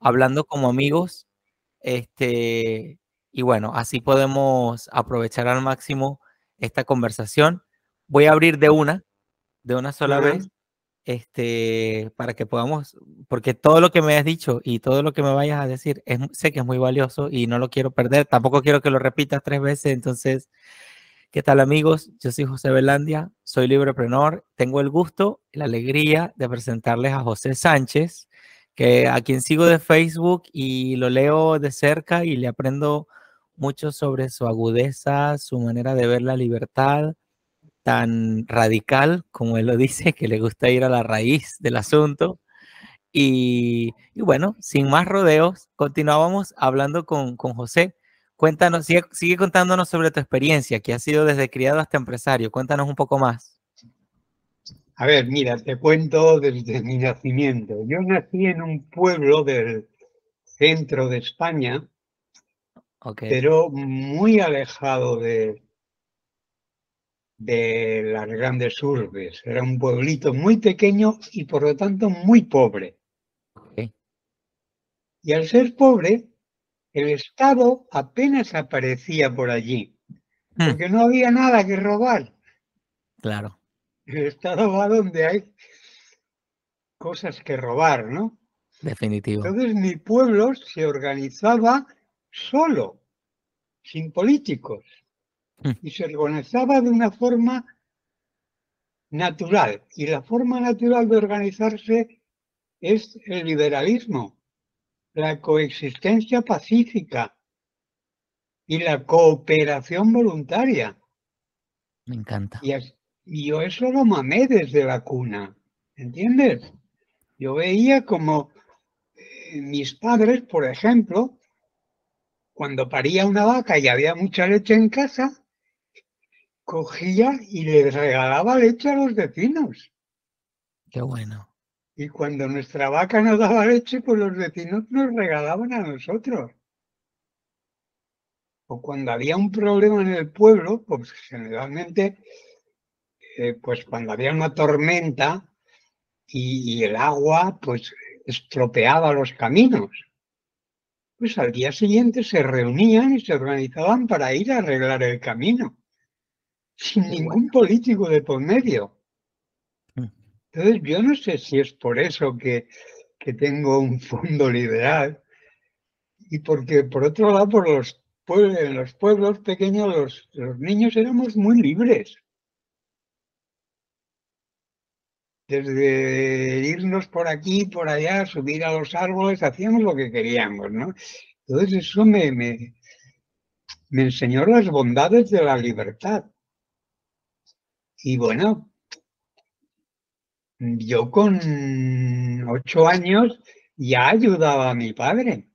hablando como amigos. Este, y bueno, así podemos aprovechar al máximo esta conversación. Voy a abrir de una, de una sola vez, este, para que podamos, porque todo lo que me has dicho y todo lo que me vayas a decir, es, sé que es muy valioso y no lo quiero perder. Tampoco quiero que lo repitas tres veces. Entonces, ¿qué tal amigos? Yo soy José Belandia, soy libreprenor. Tengo el gusto y la alegría de presentarles a José Sánchez, que a quien sigo de Facebook y lo leo de cerca y le aprendo mucho sobre su agudeza, su manera de ver la libertad, tan radical como él lo dice, que le gusta ir a la raíz del asunto. Y, bueno, sin más rodeos, continuábamos hablando con, José. Cuéntanos, sigue, sigue, contándonos sobre tu experiencia, que ha sido desde criado hasta empresario. Cuéntanos un poco más. A ver, mira, te cuento desde mi nacimiento. Yo nací en un pueblo del centro de España, pero muy alejado de, de las grandes urbes. Era un pueblito muy pequeño y por lo tanto muy pobre. Y al ser pobre, el Estado apenas aparecía por allí, hmm. porque no había nada que robar. Claro. El Estado va donde hay cosas que robar, ¿no? Definitivo. Entonces mi pueblo se organizaba solo, sin políticos. Mm. y se organizaba de una forma natural. Y la forma natural de organizarse es el liberalismo, la coexistencia pacífica y la cooperación voluntaria. Me encanta. Y, yo eso lo mamé desde la cuna, ¿entiendes? Yo veía como eh, mis padres, por ejemplo, cuando paría una vaca y había mucha leche en casa, cogía y le regalaba leche a los vecinos. Qué bueno. Y cuando nuestra vaca nos daba leche, pues los vecinos nos regalaban a nosotros. O cuando había un problema en el pueblo, pues generalmente, eh, pues cuando había una tormenta y, y el agua, pues estropeaba los caminos. Pues al día siguiente se reunían y se organizaban para ir a arreglar el camino sin ningún político de por medio. Mm. Entonces, yo no sé si es por eso que, tengo un fondo liberal y porque, por otro lado, por los pueblos, en los pueblos pequeños los, los niños éramos muy libres. Desde irnos por aquí, por allá, subir a los árboles, hacíamos lo que queríamos, ¿no? Entonces eso me, me, enseñó las bondades de la libertad. Y bueno, yo con ocho años ya ayudaba a mi padre.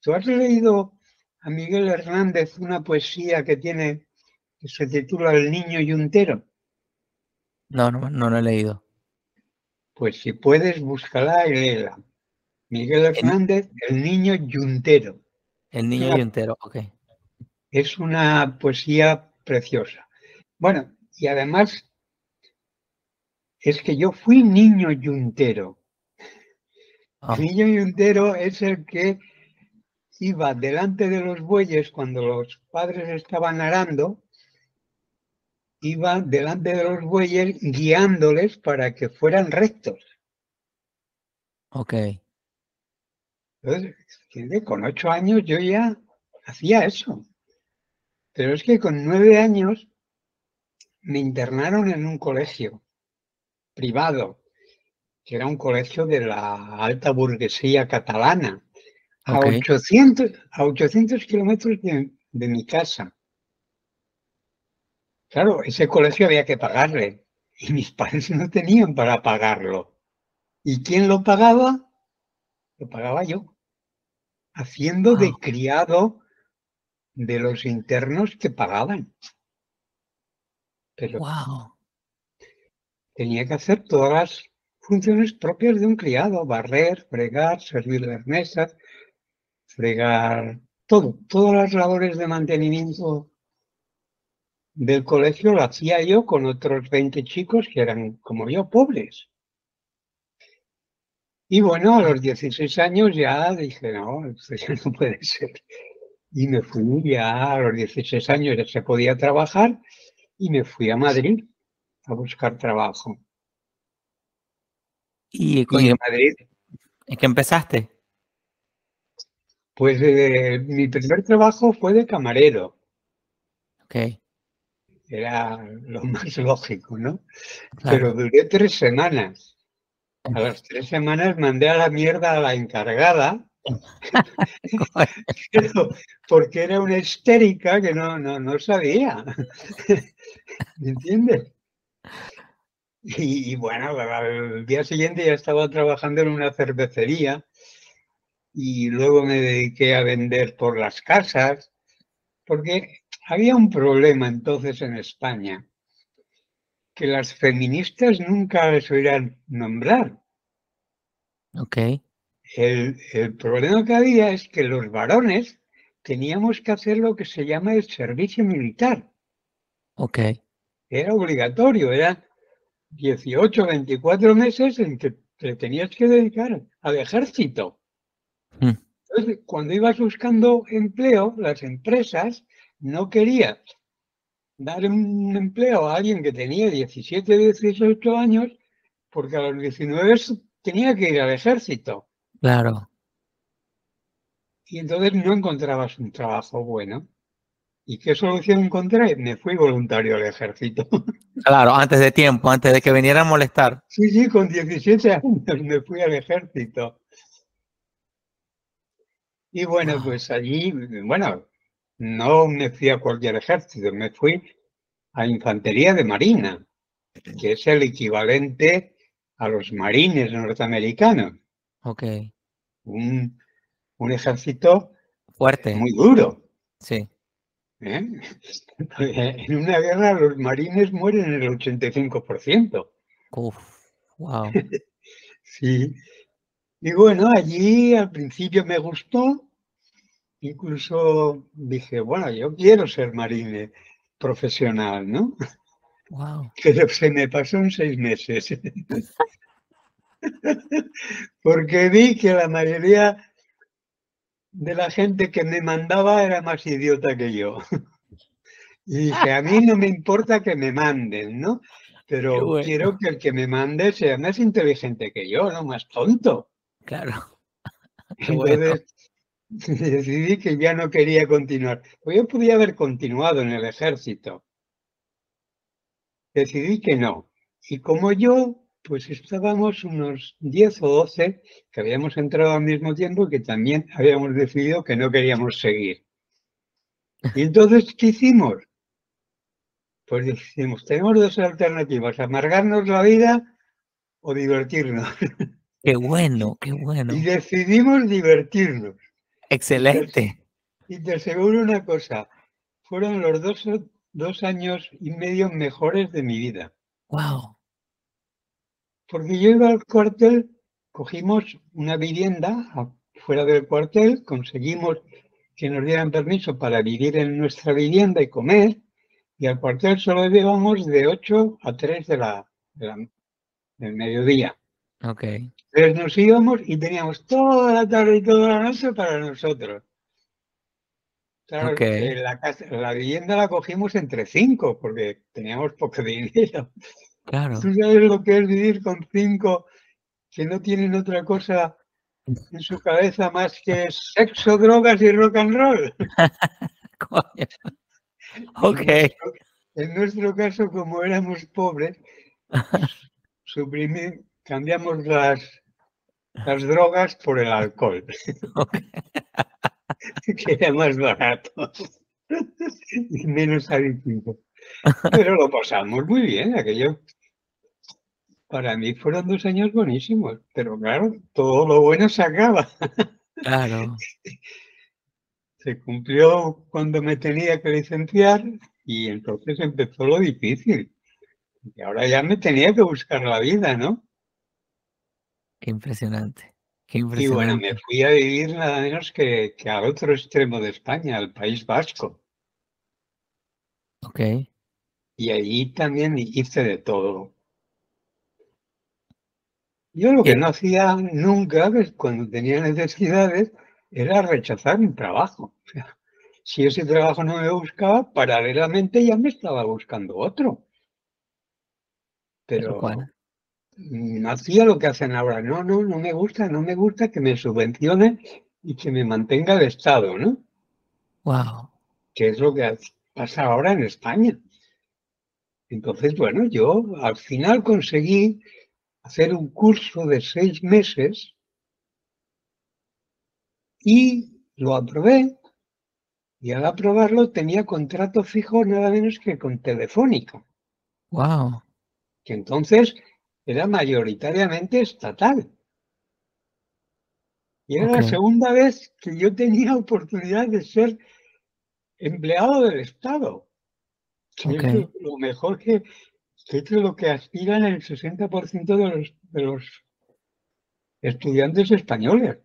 ¿Tú has leído a Miguel Hernández una poesía que tiene, que se titula El niño yuntero? No, no, no lo he leído. Pues si puedes, búscala y léela. Miguel Hernández, El, niño yuntero. El niño yuntero, ok. Es una poesía preciosa. Bueno, y además, es que yo fui niño yuntero. Ah. niño yuntero es el que iba delante de los bueyes cuando los padres estaban arando, iba delante de los bueyes guiándoles para que fueran rectos. Ok. Entonces, con ocho años yo ya hacía eso. Pero es que con nueve años me internaron en un colegio privado, que era un colegio de la alta burguesía catalana, a, 800, a 800 kilómetros de, de mi casa. Claro, ese colegio había que pagarle y mis padres no tenían para pagarlo. ¿Y quién lo pagaba? Lo pagaba yo, haciendo de criado de los internos que pagaban. Pero tenía que hacer todas las funciones propias de un criado, barrer, fregar, servir las mesas, fregar, todo, todas las labores de mantenimiento del colegio lo hacía yo con otros 20 chicos que eran como yo, pobres. Y bueno, a los 16 años ya dije, no, esto ya no puede ser. Y me fui ya a los 16 años, ya se podía trabajar, y me fui a Madrid a buscar trabajo. ¿Y, en Madrid? ¿En qué empezaste? Pues eh, mi primer trabajo fue de camarero. Ok. Era lo más lógico, ¿no? Pero duré tres semanas. A las tres semanas mandé a la mierda a la encargada, porque era una histérica que no, no, no sabía. ¿Me entiendes? Y, bueno, al día siguiente ya estaba trabajando en una cervecería y luego me dediqué a vender por las casas, porque había un problema entonces en España, que las feministas nunca les oirán nombrar. Ok. El, el problema que había es que los varones teníamos que hacer lo que se llama el servicio militar. Ok. Era obligatorio, eran 18, 24 meses en que te tenías que dedicar al ejército. Mm. Entonces, cuando ibas buscando empleo, las empresas no querían dar un empleo a alguien que tenía 17, 18 años, porque a los 19 tenía que ir al ejército. Claro. Y entonces no encontrabas un trabajo bueno. ¿Y qué solución encontré? Me fui voluntario al ejército. Claro, antes de tiempo, antes de que viniera a molestar. Sí, sí, con 17 años me fui al ejército. Y bueno, pues allí, bueno, no me fui a cualquier ejército, me fui a Infantería de Marina, que es el equivalente a los marines norteamericanos. Ok. Un, un ejército fuerte. Muy duro. Sí. ¿Eh? En una guerra los marines mueren en el 85%. Uf, wow. sí. Y bueno, allí al principio me gustó, incluso dije, bueno, yo quiero ser marine profesional, ¿no? Wow. Pero se me pasó en seis meses. Porque vi que la mayoría de la gente que me mandaba era más idiota que yo. Y dije, a mí no me importa que me manden, ¿no? Pero quiero que el que me mande sea más inteligente que yo, no más tonto. Claro. Entonces decidí que ya no quería continuar. Pues yo podía haber continuado en el ejército. Decidí que no. Y como yo, pues estábamos unos 10 o 12 que habíamos entrado al mismo tiempo y que también habíamos decidido que no queríamos seguir. Y entonces, ¿qué hicimos? Pues decimos, tenemos dos alternativas, amargarnos la vida o divertirnos. Qué bueno, qué bueno. Y decidimos divertirnos. Excelente. Y te, aseguro una cosa, fueron los dos, dos años y medio mejores de mi vida. Wow. Porque yo iba al cuartel, cogimos una vivienda fuera del cuartel, conseguimos que nos dieran permiso para vivir en nuestra vivienda y comer, y al cuartel solo llevamos de 8 a 3 de la, del mediodía. Ok. Entonces nos íbamos y teníamos toda la tarde y toda la noche para nosotros. Claro, la, la vivienda la cogimos entre cinco porque teníamos poco dinero. Claro. ¿Tú sabes lo que es vivir con cinco que no tienen otra cosa en su cabeza más que sexo, drogas y rock and roll? ok. En nuestro, caso, como éramos pobres, suprimir, cambiamos las, las drogas por el alcohol, que era más barato y menos adictivo. Pero lo pasamos muy bien, aquello. Para mí fueron dos años buenísimos, pero claro, todo lo bueno se acaba. Claro. Se cumplió cuando me tenía que licenciar y entonces empezó lo difícil. Y ahora ya me tenía que buscar la vida, ¿no? Qué impresionante. Y bueno, me fui a vivir nada menos que, que al otro extremo de España, al País Vasco. Ok. Y allí también hice de todo. Yo lo que no hacía nunca, pues, cuando tenía necesidades, era rechazar un trabajo. O sea, si ese trabajo no me buscaba, paralelamente ya me estaba buscando otro. Pero hacía lo que hacen ahora. No, no, no me gusta, no me gusta que me subvencione y que me mantenga el Estado, ¿no? Wow. Que es lo que pasa ahora en España. Entonces, bueno, yo al final conseguí hacer un curso de seis meses y lo aprobé. Y al aprobarlo tenía contrato fijo nada menos que con Telefónica, Wow. que entonces era mayoritariamente estatal. Y era la segunda vez que yo tenía oportunidad de ser empleado del Estado. Que Ok. eso es lo mejor que, que es lo que aspiran el 60% de los, de los estudiantes españoles.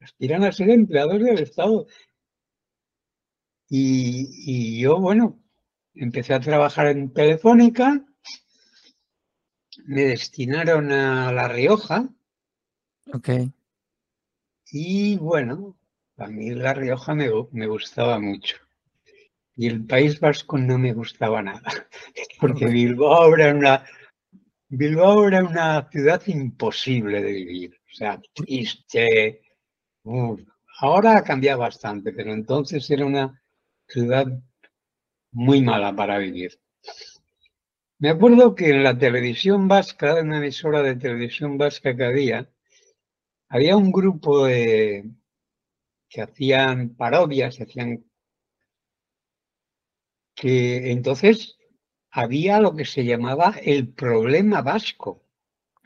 Aspiran a ser empleados del Estado. Y, y yo, bueno, empecé a trabajar en Telefónica, me destinaron a La Rioja Ok. y bueno, a mí La Rioja me, me gustaba mucho. Y el País Vasco no me gustaba nada, porque. Bilbao era una, Bilbao era una ciudad imposible de vivir. O sea, triste. Ahora ha cambiado bastante, pero entonces era una ciudad muy mala para vivir. Me acuerdo que en la televisión vasca, en una emisora de televisión vasca que había, había un grupo de, que hacían parodias, hacían que entonces había lo que se llamaba el problema vasco.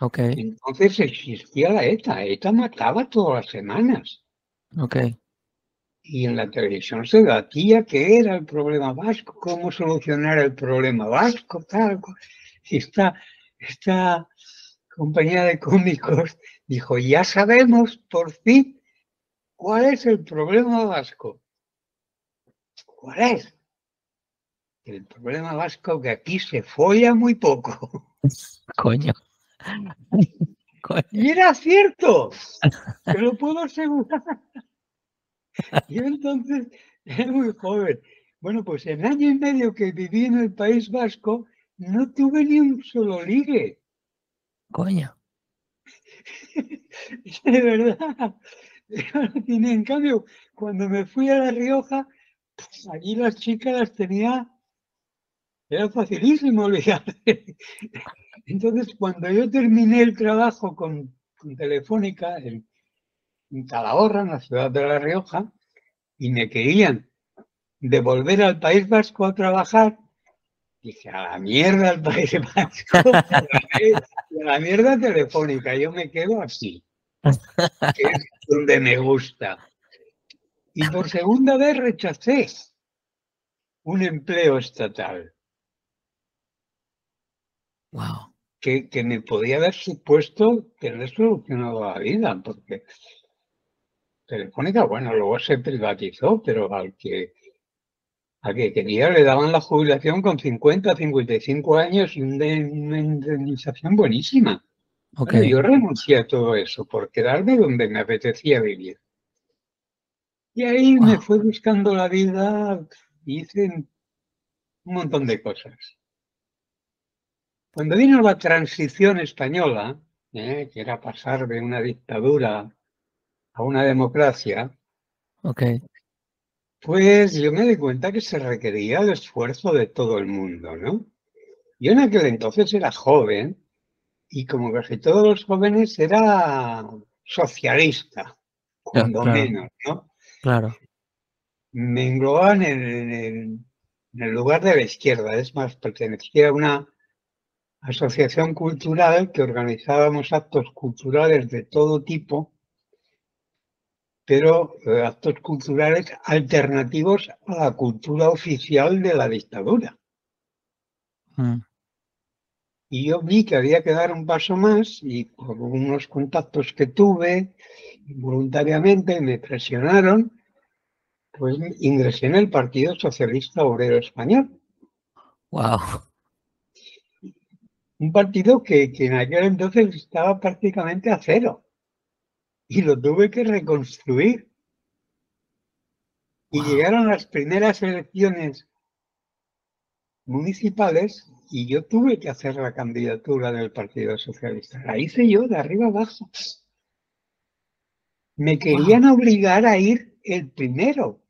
Ok. Entonces existía la ETA. ETA mataba todas las semanas. Ok. Y en la televisión se debatía qué era el problema vasco, cómo solucionar el problema vasco, tal. esta, esta compañía de cómicos dijo, ya sabemos por fin cuál es el problema vasco. ¿Cuál es? El problema vasco que aquí se folla muy poco. Coño. Coño. Y era cierto, te lo puedo asegurar. Yo entonces era muy joven. Bueno, pues en año y medio que viví en el País Vasco, no tuve ni un solo ligue. Coño. De verdad. Tenía, En cambio, cuando me fui a La Rioja, pues allí las chicas las tenía, era facilísimo olvidarse. Entonces, cuando yo terminé el trabajo con, con Telefónica en, en Calahorra, en la ciudad de La Rioja, y me querían devolver al País Vasco a trabajar, dije, a la mierda al País Vasco, a la, mierda Telefónica, yo me quedo así, que es donde me gusta. Y por segunda vez rechacé un empleo estatal Wow. que, que me podía haber supuesto tener solucionado la vida, porque Telefónica, bueno, luego se privatizó, pero al que, al que quería le daban la jubilación con 50, 55 años y una indemnización buenísima. Ok. Bueno, yo renuncié a todo eso por quedarme donde me apetecía vivir. Y ahí me Wow. fue buscando la vida, hice un montón de cosas. Cuando vino la transición española, eh, que era pasar de una dictadura a una democracia, Ok. pues yo me di cuenta que se requería el esfuerzo de todo el mundo, ¿no? Yo en aquel entonces era joven y como casi todos los jóvenes era socialista, cuando claro. menos, ¿no? Claro. Me englobaban en, en el lugar de la izquierda, es más, pertenecía a una asociación cultural que organizábamos actos culturales de todo tipo, pero eh, actos culturales alternativos a la cultura oficial de la dictadura. Mm. Y yo vi que había que dar un paso más y por unos contactos que tuve voluntariamente me presionaron, pues ingresé en el Partido Socialista Obrero Español. Wow. Un partido que, que en aquel entonces estaba prácticamente a cero. Y lo tuve que reconstruir. Y llegaron las primeras elecciones municipales y yo tuve que hacer la candidatura del Partido Socialista. La hice yo de arriba abajo. Me querían obligar a ir el primero,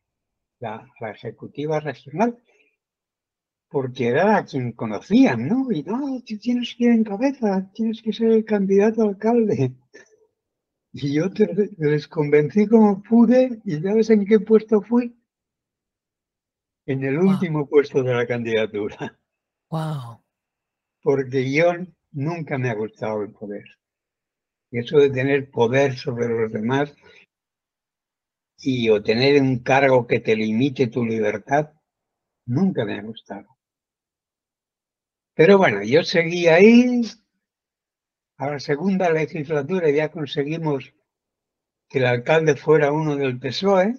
la, la, ejecutiva regional, porque era a quien conocían, ¿no? Y no, tienes que ir en cabeza, tienes que ser el candidato a alcalde. Y yo les convencí como pude, y ¿sabes en qué puesto fui? En el último puesto de la candidatura. Wow. Porque yo nunca me ha gustado el poder. Y eso de tener poder sobre los demás y o tener un cargo que te limite tu libertad, nunca me ha gustado. Pero bueno, yo seguí ahí. A la segunda legislatura ya conseguimos que el alcalde fuera uno del PSOE.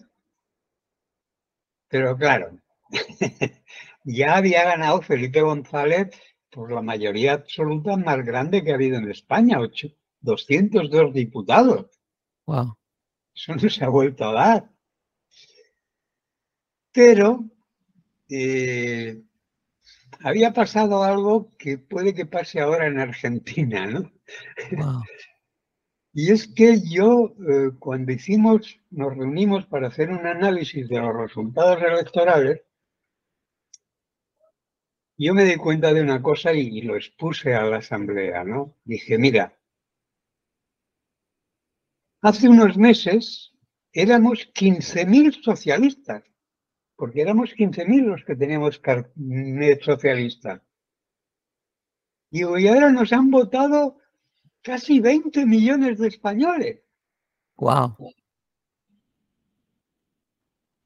Pero claro, ya había ganado Felipe González por la mayoría absoluta más grande que ha habido en España, 202 diputados. Wow. Eso no se ha vuelto a dar. Pero eh, había pasado algo que puede que pase ahora en Argentina, ¿no? Y es que yo, eh, cuando hicimos, nos reunimos para hacer un análisis de los resultados electorales, yo me di cuenta de una cosa y, lo expuse a la asamblea, ¿no? Dije, mira, hace unos meses éramos 15.000 socialistas, porque éramos 15.000 los que teníamos carnet socialista. y ahora nos han votado casi 20 millones de españoles. Wow.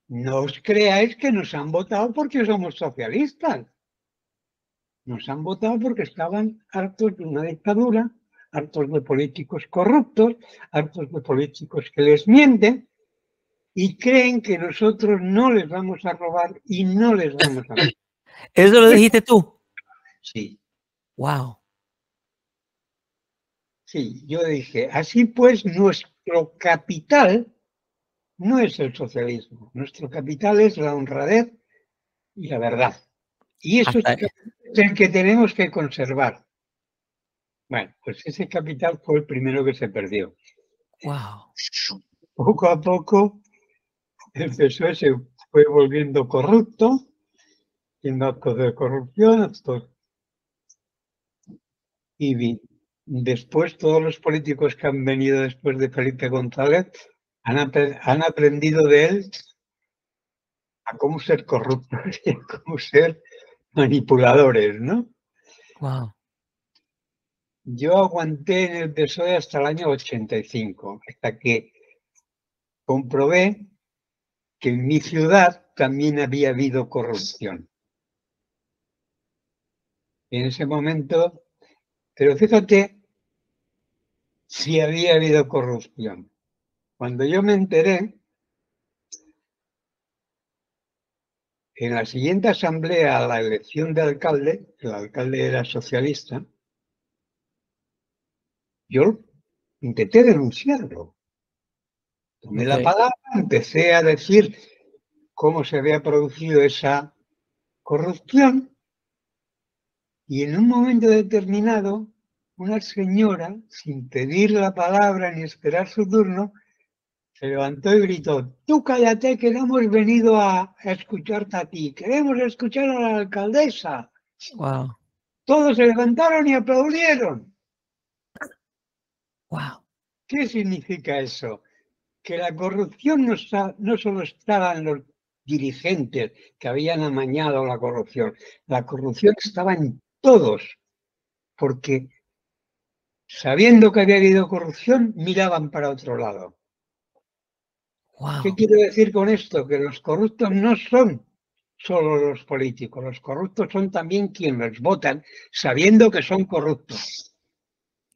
No os creáis que nos han votado porque somos socialistas. Nos han votado porque estaban hartos de una dictadura, hartos de políticos corruptos, hartos de políticos que les mienten y creen que nosotros no les vamos a robar y no les vamos a... ¿Eso lo dijiste tú? Sí. Wow. Sí, yo dije, así pues nuestro capital no es el socialismo, nuestro capital es la honradez y la verdad. Y eso es el que tenemos que conservar. Bueno, pues ese capital fue el primero que se perdió. Wow. Poco a poco el PSOE se fue volviendo corrupto, haciendo actos de corrupción, Y después todos los políticos que han venido después de Felipe González han, han aprendido de él a cómo ser corruptos y a cómo ser manipuladores, ¿no? Wow. Yo aguanté en el PSOE hasta el año 85, hasta que comprobé que en mi ciudad también había habido corrupción. En ese momento, pero fíjate si había habido corrupción. Cuando yo me enteré, En la siguiente asamblea, a la elección de alcalde, el alcalde era socialista, yo intenté denunciarlo. Tomé la palabra, empecé a decir cómo se había producido esa corrupción y en un momento determinado, una señora, sin pedir la palabra ni esperar su turno, se levantó y gritó, tú cállate que no hemos venido a, escucharte a ti, queremos escuchar a la alcaldesa. Wow. Todos se levantaron y aplaudieron. Wow. ¿Qué significa eso? Que la corrupción no, no solo estaba en los dirigentes que habían amañado la corrupción, la corrupción estaba en todos, porque sabiendo que había habido corrupción, miraban para otro lado. ¿Qué quiero decir con esto? Que los corruptos no son solo los políticos, los corruptos son también quienes votan sabiendo que son corruptos.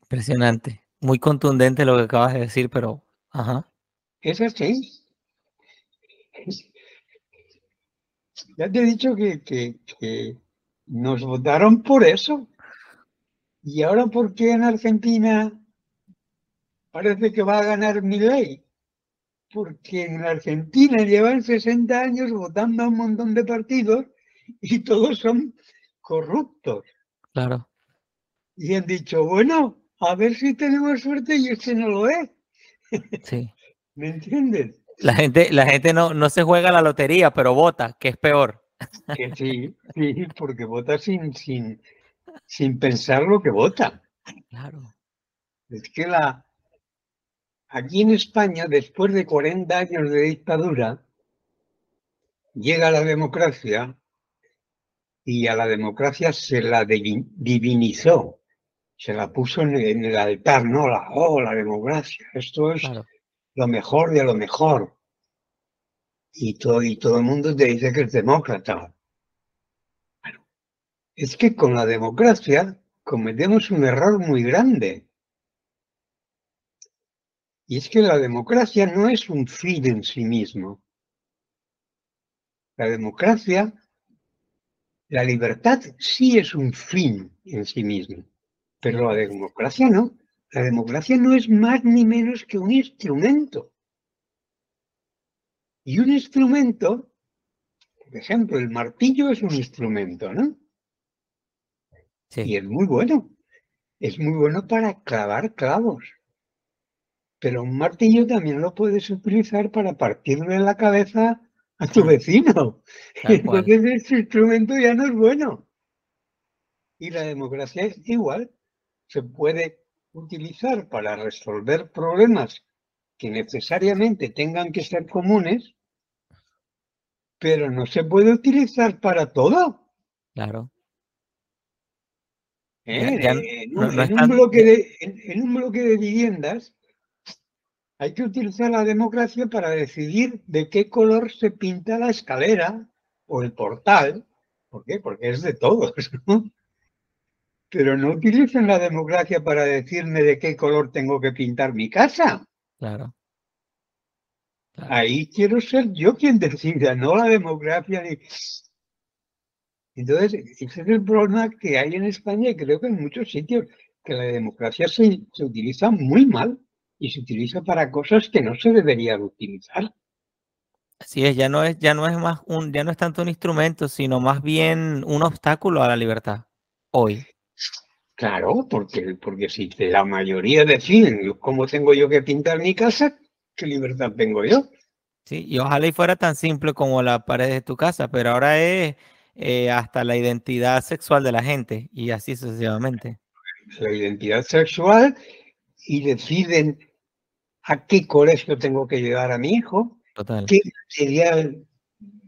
Impresionante, muy contundente lo que acabas de decir, pero... Ajá. Es así. Ya te he dicho que, que nos votaron por eso. ¿Y ahora por qué en Argentina parece que va a ganar mi ley? Porque en Argentina llevan 60 años votando a un montón de partidos y todos son corruptos. Claro. Y han dicho, bueno, a ver si tenemos suerte y este no lo es. Sí. ¿Me entiendes? La gente, la gente no, no se juega la lotería, pero vota, que es peor. Que sí, sí, porque vota sin, sin, sin pensar lo que vota. Claro. Es que la, aquí en España, después de 40 años de dictadura, llega la democracia y a la democracia se la divinizó, se la puso en, el altar, ¿no? La, oh, la democracia, esto es lo mejor de lo mejor. Y todo, y todo el mundo te dice que es demócrata. Es que con la democracia cometemos un error muy grande. Y es que la democracia no es un fin en sí mismo. La democracia, la libertad sí es un fin en sí mismo, pero la democracia no. La democracia no es más ni menos que un instrumento. Y un instrumento, por ejemplo, el martillo es un instrumento, ¿no? Sí. Y es muy bueno. Es muy bueno para clavar clavos. Pero un martillo también lo puedes utilizar para partirle la cabeza a tu vecino. Entonces ese instrumento ya no es bueno. Y la democracia es igual. Se puede utilizar para resolver problemas que necesariamente tengan que ser comunes, pero no se puede utilizar para todo. Claro. en, un bloque de, en, un bloque de, viviendas hay que utilizar la democracia para decidir de qué color se pinta la escalera o el portal. ¿Por qué? Porque es de todos. ¿no? pero no utilicen la democracia para decirme de qué color tengo que pintar mi casa. Claro. Ahí quiero ser yo quien decida, no la democracia. Entonces, ese es el problema que hay en España y creo que en muchos sitios, que la democracia se, se utiliza muy mal y se utiliza para cosas que no se deberían utilizar. Así es, ya no es, ya no es más un, ya no es tanto un instrumento, sino más bien un obstáculo a la libertad hoy. Claro, porque, porque si la mayoría deciden cómo tengo yo que pintar mi casa, ¿qué libertad tengo yo? Sí, y ojalá y fuera tan simple como la pared de tu casa, pero ahora es eh, hasta la identidad sexual de la gente y así sucesivamente. La identidad sexual y deciden a qué colegio tengo que llevar a mi hijo, qué material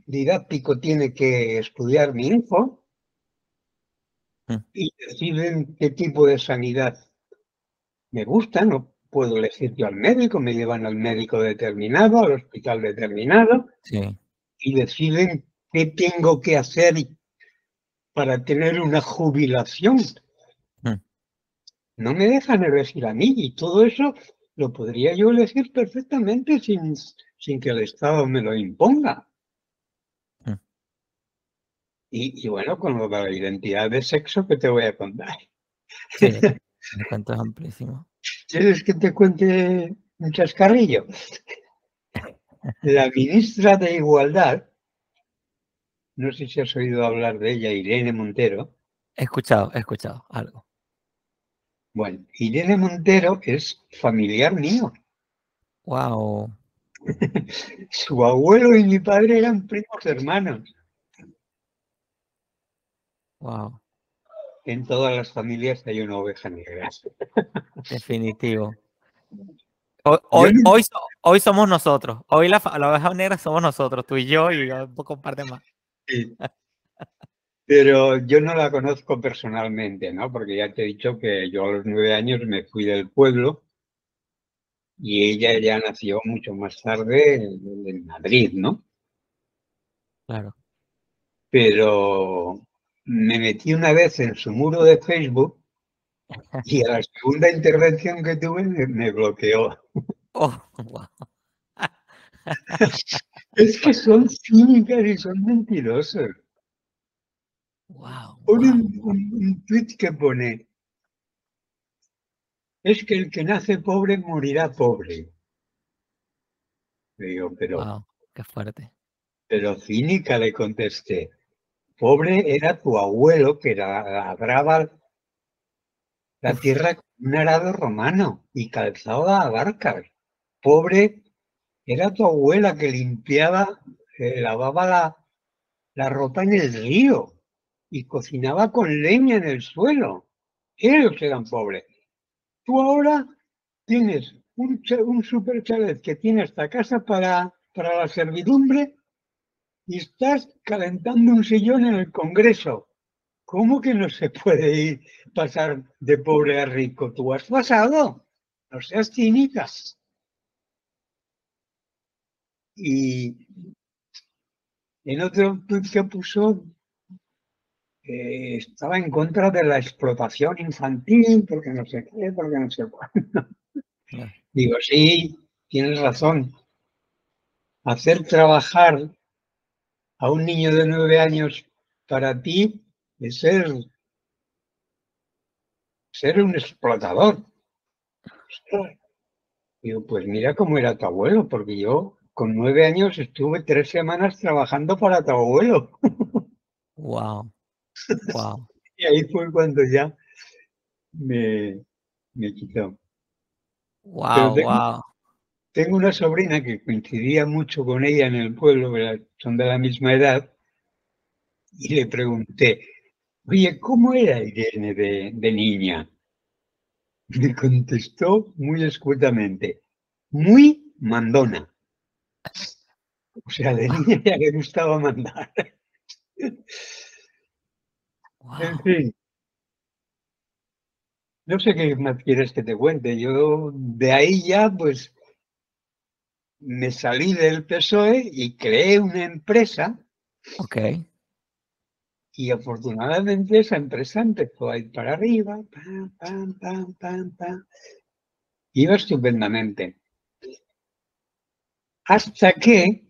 didáctico tiene que estudiar mi hijo, Mm. y deciden qué tipo de sanidad me gusta, no puedo elegir yo al médico, me llevan al médico determinado, al hospital determinado, y deciden qué tengo que hacer para tener una jubilación. Mm. No me dejan elegir a mí y todo eso lo podría yo elegir perfectamente sin, sin que el Estado me lo imponga. Y, bueno, con lo de la identidad de sexo, ¿qué te voy a contar? Sí, me amplísimo. ¿Quieres que te cuente un chascarrillo? La ministra de Igualdad, no sé si has oído hablar de ella, Irene Montero. He escuchado, he escuchado algo. Bueno, Irene Montero es familiar mío. Wow. Su abuelo y mi padre eran primos hermanos. Wow. En todas las familias hay una oveja negra. Definitivo. Hoy, hoy, somos nosotros. Hoy la, oveja negra somos nosotros, tú y yo y un poco parte más. Pero yo no la conozco personalmente, ¿no? Porque ya te he dicho que yo a los nueve años me fui del pueblo y ella ya nació mucho más tarde en Madrid, ¿no? Claro. Pero me metí una vez en su muro de Facebook y a la segunda intervención que tuve me, bloqueó. Oh, es que son cínicas y son mentirosos. Wow, un, tweet que pone, es que el que nace pobre morirá pobre. Le digo, pero, Wow, qué fuerte. pero cínica le contesté. Pobre era tu abuelo que la- labraba la tierra con un arado romano y calzaba barcas. Pobre era tu abuela que limpiaba, eh, lavaba la, la ropa en el río y cocinaba con leña en el suelo. Ellos eran pobres. Tú ahora tienes un, un super chalet que tiene esta casa para, para la servidumbre y estás calentando un sillón en el Congreso. ¿Cómo que no se puede ir pasar de pobre a rico? Tú has pasado. No seas cínica. Y en otro que puso, eh, estaba en contra de la explotación infantil, porque no sé qué, porque no sé cuándo. Digo, sí, tienes razón. Hacer trabajar a un niño de nueve años para ti es ser, ser un explotador. Digo, pues mira cómo era tu abuelo, porque yo con nueve años estuve tres semanas trabajando para tu abuelo. Wow. Wow. Y ahí fue cuando ya me, me quitó. Wow, tengo- wow. Tengo una sobrina que coincidía mucho con ella en el pueblo, son de la misma edad, y le pregunté, oye, ¿cómo era Irene de, de niña? Me contestó muy escuetamente, muy mandona. O sea, de niña ya le gustaba mandar. En fin. No sé qué más quieres que te cuente. Yo de ahí ya, pues, me salí del PSOE y creé una empresa Ok. y afortunadamente esa empresa empezó a ir para arriba, pam, pam, pam, pam, pam. Iba estupendamente. Hasta que,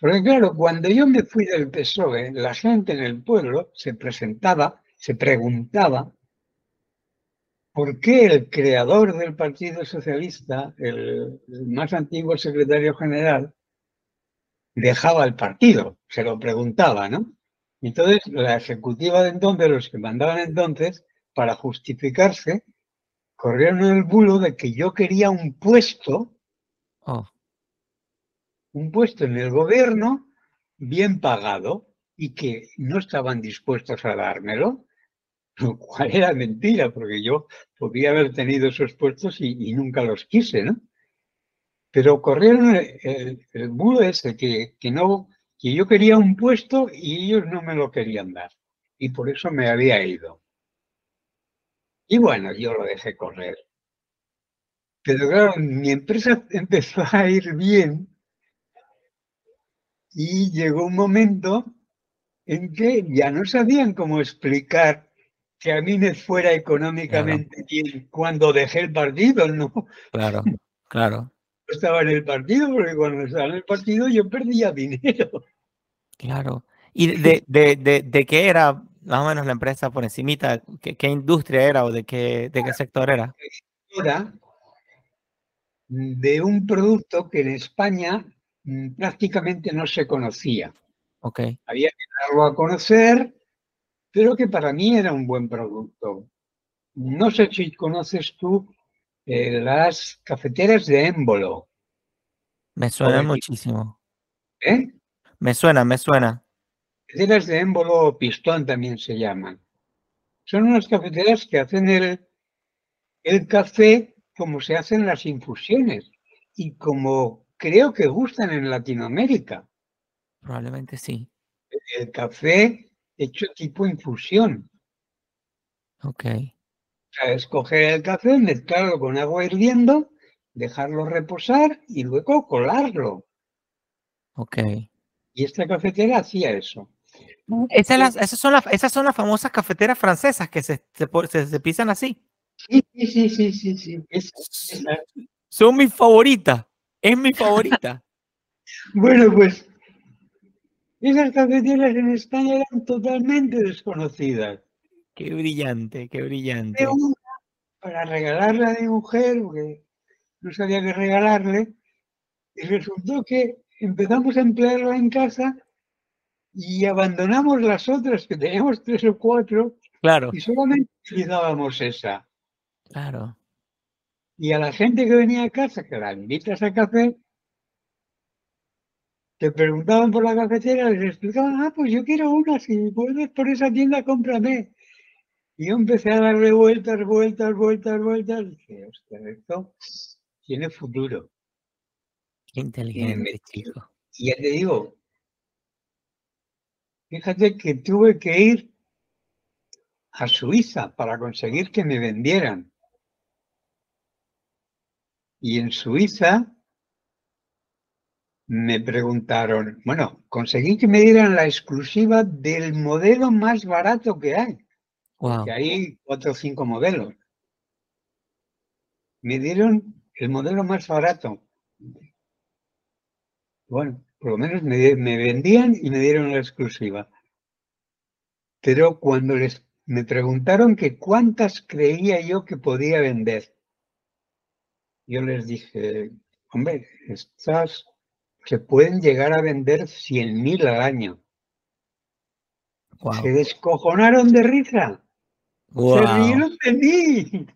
porque claro, cuando yo me fui del PSOE, la gente en el pueblo se presentaba, se preguntaba por qué el creador del Partido Socialista, el, más antiguo secretario general, dejaba el partido. Se lo preguntaba, ¿no? Entonces, la ejecutiva de entonces, los que mandaban entonces, para justificarse, corrieron el bulo de que yo quería un puesto Oh, un puesto en el gobierno bien pagado y que no estaban dispuestos a dármelo, lo cual era mentira, porque yo podía haber tenido esos puestos y, nunca los quise, ¿no? Pero corrieron el bulo ese, que, que, no, que yo quería un puesto y ellos no me lo querían dar. Y por eso me había ido. Y bueno, yo lo dejé correr. Pero claro, mi empresa empezó a ir bien y llegó un momento en que ya no sabían cómo explicar que a mí me fuera económicamente bien cuando dejé el partido, no claro, claro, estaba en el partido, porque cuando estaba en el partido yo perdía dinero. claro. ¿Y de, de, de, de qué era más o menos la empresa por encimita? ¿Qué, qué industria era o de qué, de qué sector era? Era de un producto que en España mm, prácticamente no se conocía. Ok, Había que darlo a conocer, pero que para mí era un buen producto. No sé si conoces tú eh, las cafeteras de émbolo. me suena muchísimo. ¿eh? Me suena, me suena. Cafeteras de émbolo o pistón también se llaman. Son unas cafeteras que hacen el, el café como se hacen las infusiones y como creo que gustan en Latinoamérica. Probablemente sí. El café hecho tipo infusión. Ok, O sea, escoger el café, mezclarlo con agua hirviendo, dejarlo reposar y luego colarlo. ok. Y esta cafetera hacía eso. Esas, las- esas, son las, esas son las famosas cafeteras francesas que se, se, se- se pisan así. Sí, sí, sí, sí, sí, sí. Es- Son mis favoritas. Es mi favorita. Bueno, pues esas cafeteras en España eran totalmente desconocidas. Qué brillante, qué brillante. Una para regalarle a mi mujer, porque no sabía qué regalarle, y resultó que empezamos a emplearla en casa y abandonamos las otras, que teníamos tres o cuatro, Claro, y solamente utilizábamos esa. claro. Y a la gente que venía a casa, que la invitas a café, te preguntaban por la cafetera, les explicaban, ah, pues yo quiero una, si puedes por esa tienda, cómprame. Y yo empecé a darle vueltas, vueltas, vueltas, vueltas, y dije, hostia, esto tiene futuro. Qué inteligente, chico. Y ya te digo, fíjate que tuve que ir a Suiza para conseguir que me vendieran. Y en Suiza me preguntaron, bueno, conseguí que me dieran la exclusiva del modelo más barato que hay, Wow. que hay cuatro o cinco modelos. Me dieron el modelo más barato. Bueno, por lo menos me, me vendían y me dieron la exclusiva. Pero cuando les me preguntaron que cuántas creía yo que podía vender, yo les dije, hombre, estas se pueden llegar a vender 100.000 al año. Se descojonaron de risa, se Wow. rieron de mí,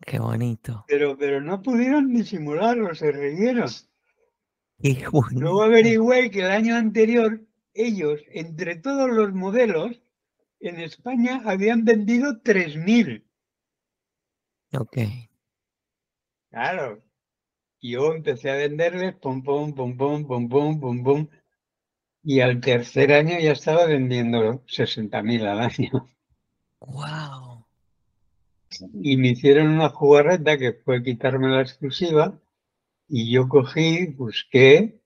Qué bonito. pero, pero no pudieron disimularlo, se rieron. Qué Luego averigüé que el año anterior ellos, entre todos los modelos, en España habían vendido 3.000. Ok. Claro. Y yo empecé a venderles, pum, pum, pum, pum, pum, pum, pum, pum. Y al tercer año ya estaba vendiendo 60.000 al año. Wow. Y me hicieron una jugarreta que fue quitarme la exclusiva. Y yo cogí, busqué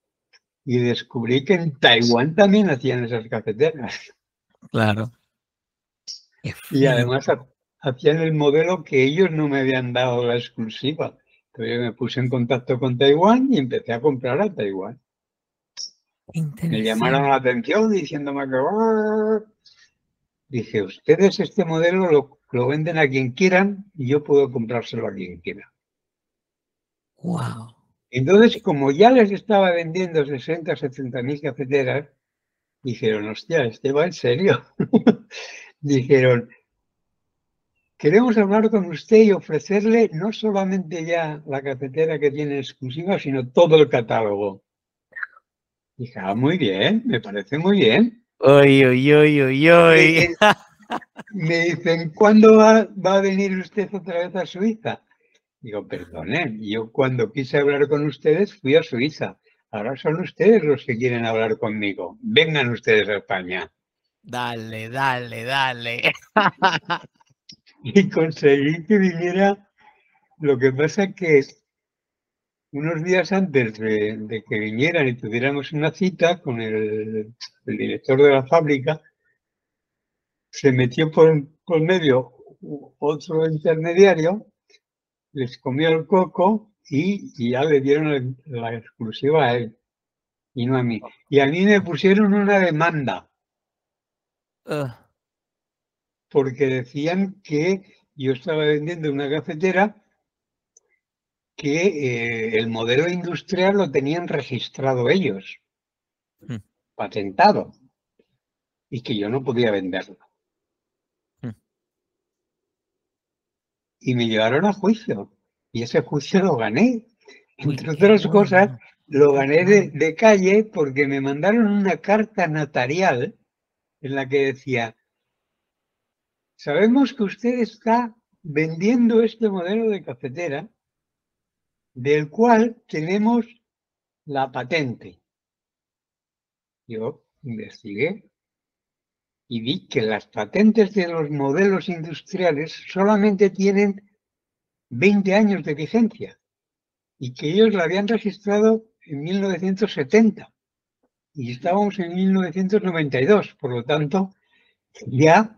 y descubrí que en Taiwán también hacían esas cafeteras. Claro. Y además ha- hacían el modelo que ellos no me habían dado la exclusiva. Entonces yo me puse en contacto con Taiwán y empecé a comprar a Taiwán. Me llamaron la atención diciéndome que... "Ah". Dije, ustedes este modelo lo, lo venden a quien quieran y yo puedo comprárselo a quien quiera. Wow. Entonces, como ya les estaba vendiendo 60 o 70 mil cafeteras, dijeron, hostia, este va en serio. dijeron, queremos hablar con usted y ofrecerle no solamente ya la cafetera que tiene exclusiva, sino todo el catálogo. Dije, ah, muy bien, me parece muy bien. Uy, uy, uy. Eh, Me dicen, ¿cuándo va, va a venir usted otra vez a Suiza? Digo, perdone, yo cuando quise hablar con ustedes fui a Suiza. Ahora son ustedes los que quieren hablar conmigo. Vengan ustedes a España. Dale, dale, dale. Y conseguí que viniera. Lo que pasa es que unos días antes de, de que vinieran y tuviéramos una cita con el, el director de la fábrica, se metió por, por medio otro intermediario, les comió el coco y, y ya le dieron el- la exclusiva a él y no a mí. Y a mí me pusieron una demanda Ugh, porque decían que yo estaba vendiendo una cafetera que eh, el modelo industrial lo tenían registrado ellos, Hmm. patentado, y que yo no podía venderlo. Hmm. Y me llevaron a juicio, y ese juicio lo gané. Entre otras cosas, lo gané de, de calle porque me mandaron una carta notarial en la que decía, sabemos que usted está vendiendo este modelo de cafetera del cual tenemos la patente. Yo investigué y vi que las patentes de los modelos industriales solamente tienen 20 años de vigencia y que ellos la habían registrado en 1970 y estábamos en 1992, por lo tanto ya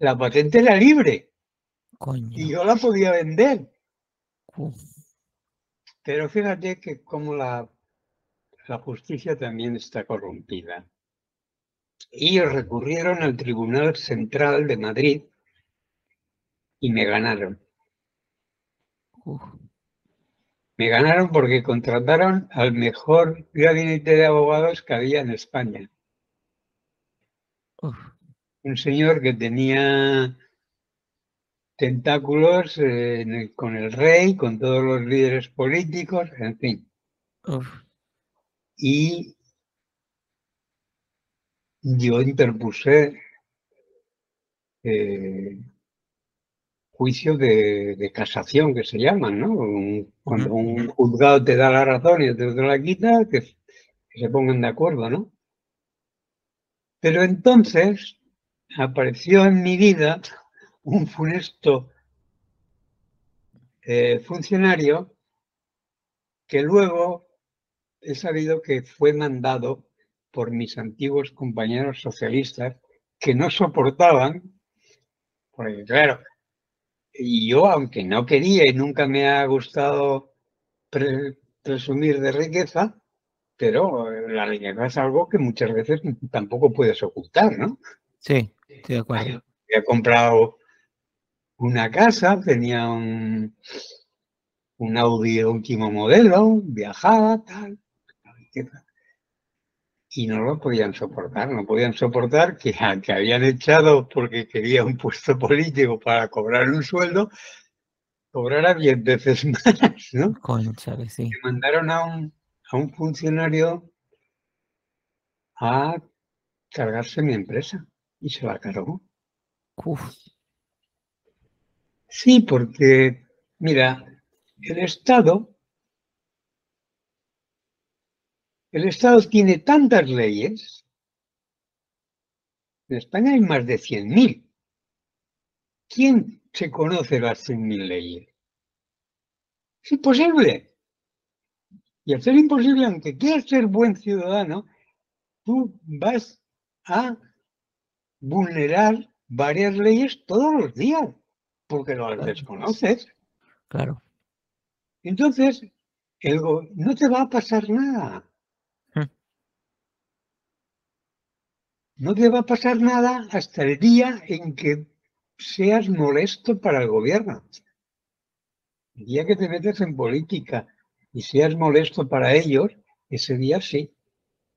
la patente era libre y yo la podía vender. Uf, Pero fíjate que como la, la justicia también está corrompida. Ellos recurrieron al Tribunal Central de Madrid y me ganaron. Me ganaron porque contrataron al mejor gabinete de abogados que había en España. Un señor que tenía tentáculos eh, con el rey, con todos los líderes políticos, en fin. Y yo interpuse eh, juicio de, casación, que se llaman, ¿no? cuando un juzgado te da la razón y otro te la quita, que, que se pongan de acuerdo, ¿no? Pero entonces apareció en mi vida un funesto eh, funcionario que luego he sabido que fue mandado por mis antiguos compañeros socialistas que no soportaban, porque claro, yo aunque no quería y nunca me ha gustado presumir de riqueza, pero la riqueza es algo que muchas veces tampoco puedes ocultar, ¿no? Sí, estoy de acuerdo. Había comprado una casa, tenía un, un Audi último modelo, viajaba, tal. Y no lo podían soportar, no podían soportar que, que habían echado porque quería un puesto político para cobrar un sueldo, cobrara diez veces más, ¿no? sí. Me mandaron a un, a un funcionario a cargarse mi empresa y se la cargó. Uf. Sí, porque, mira, el Estado, el Estado tiene tantas leyes, en España hay más de 100.000. ¿Quién se conoce las 100.000 leyes? Es imposible. Y al ser imposible, aunque quieras ser buen ciudadano, tú vas a vulnerar varias leyes todos los días porque lo desconoces. Claro. Entonces, el no te va a pasar nada. Hmm. No te va a pasar nada hasta el día en que seas molesto para el gobierno. El día que te metes en política y seas molesto para ellos, ese día sí.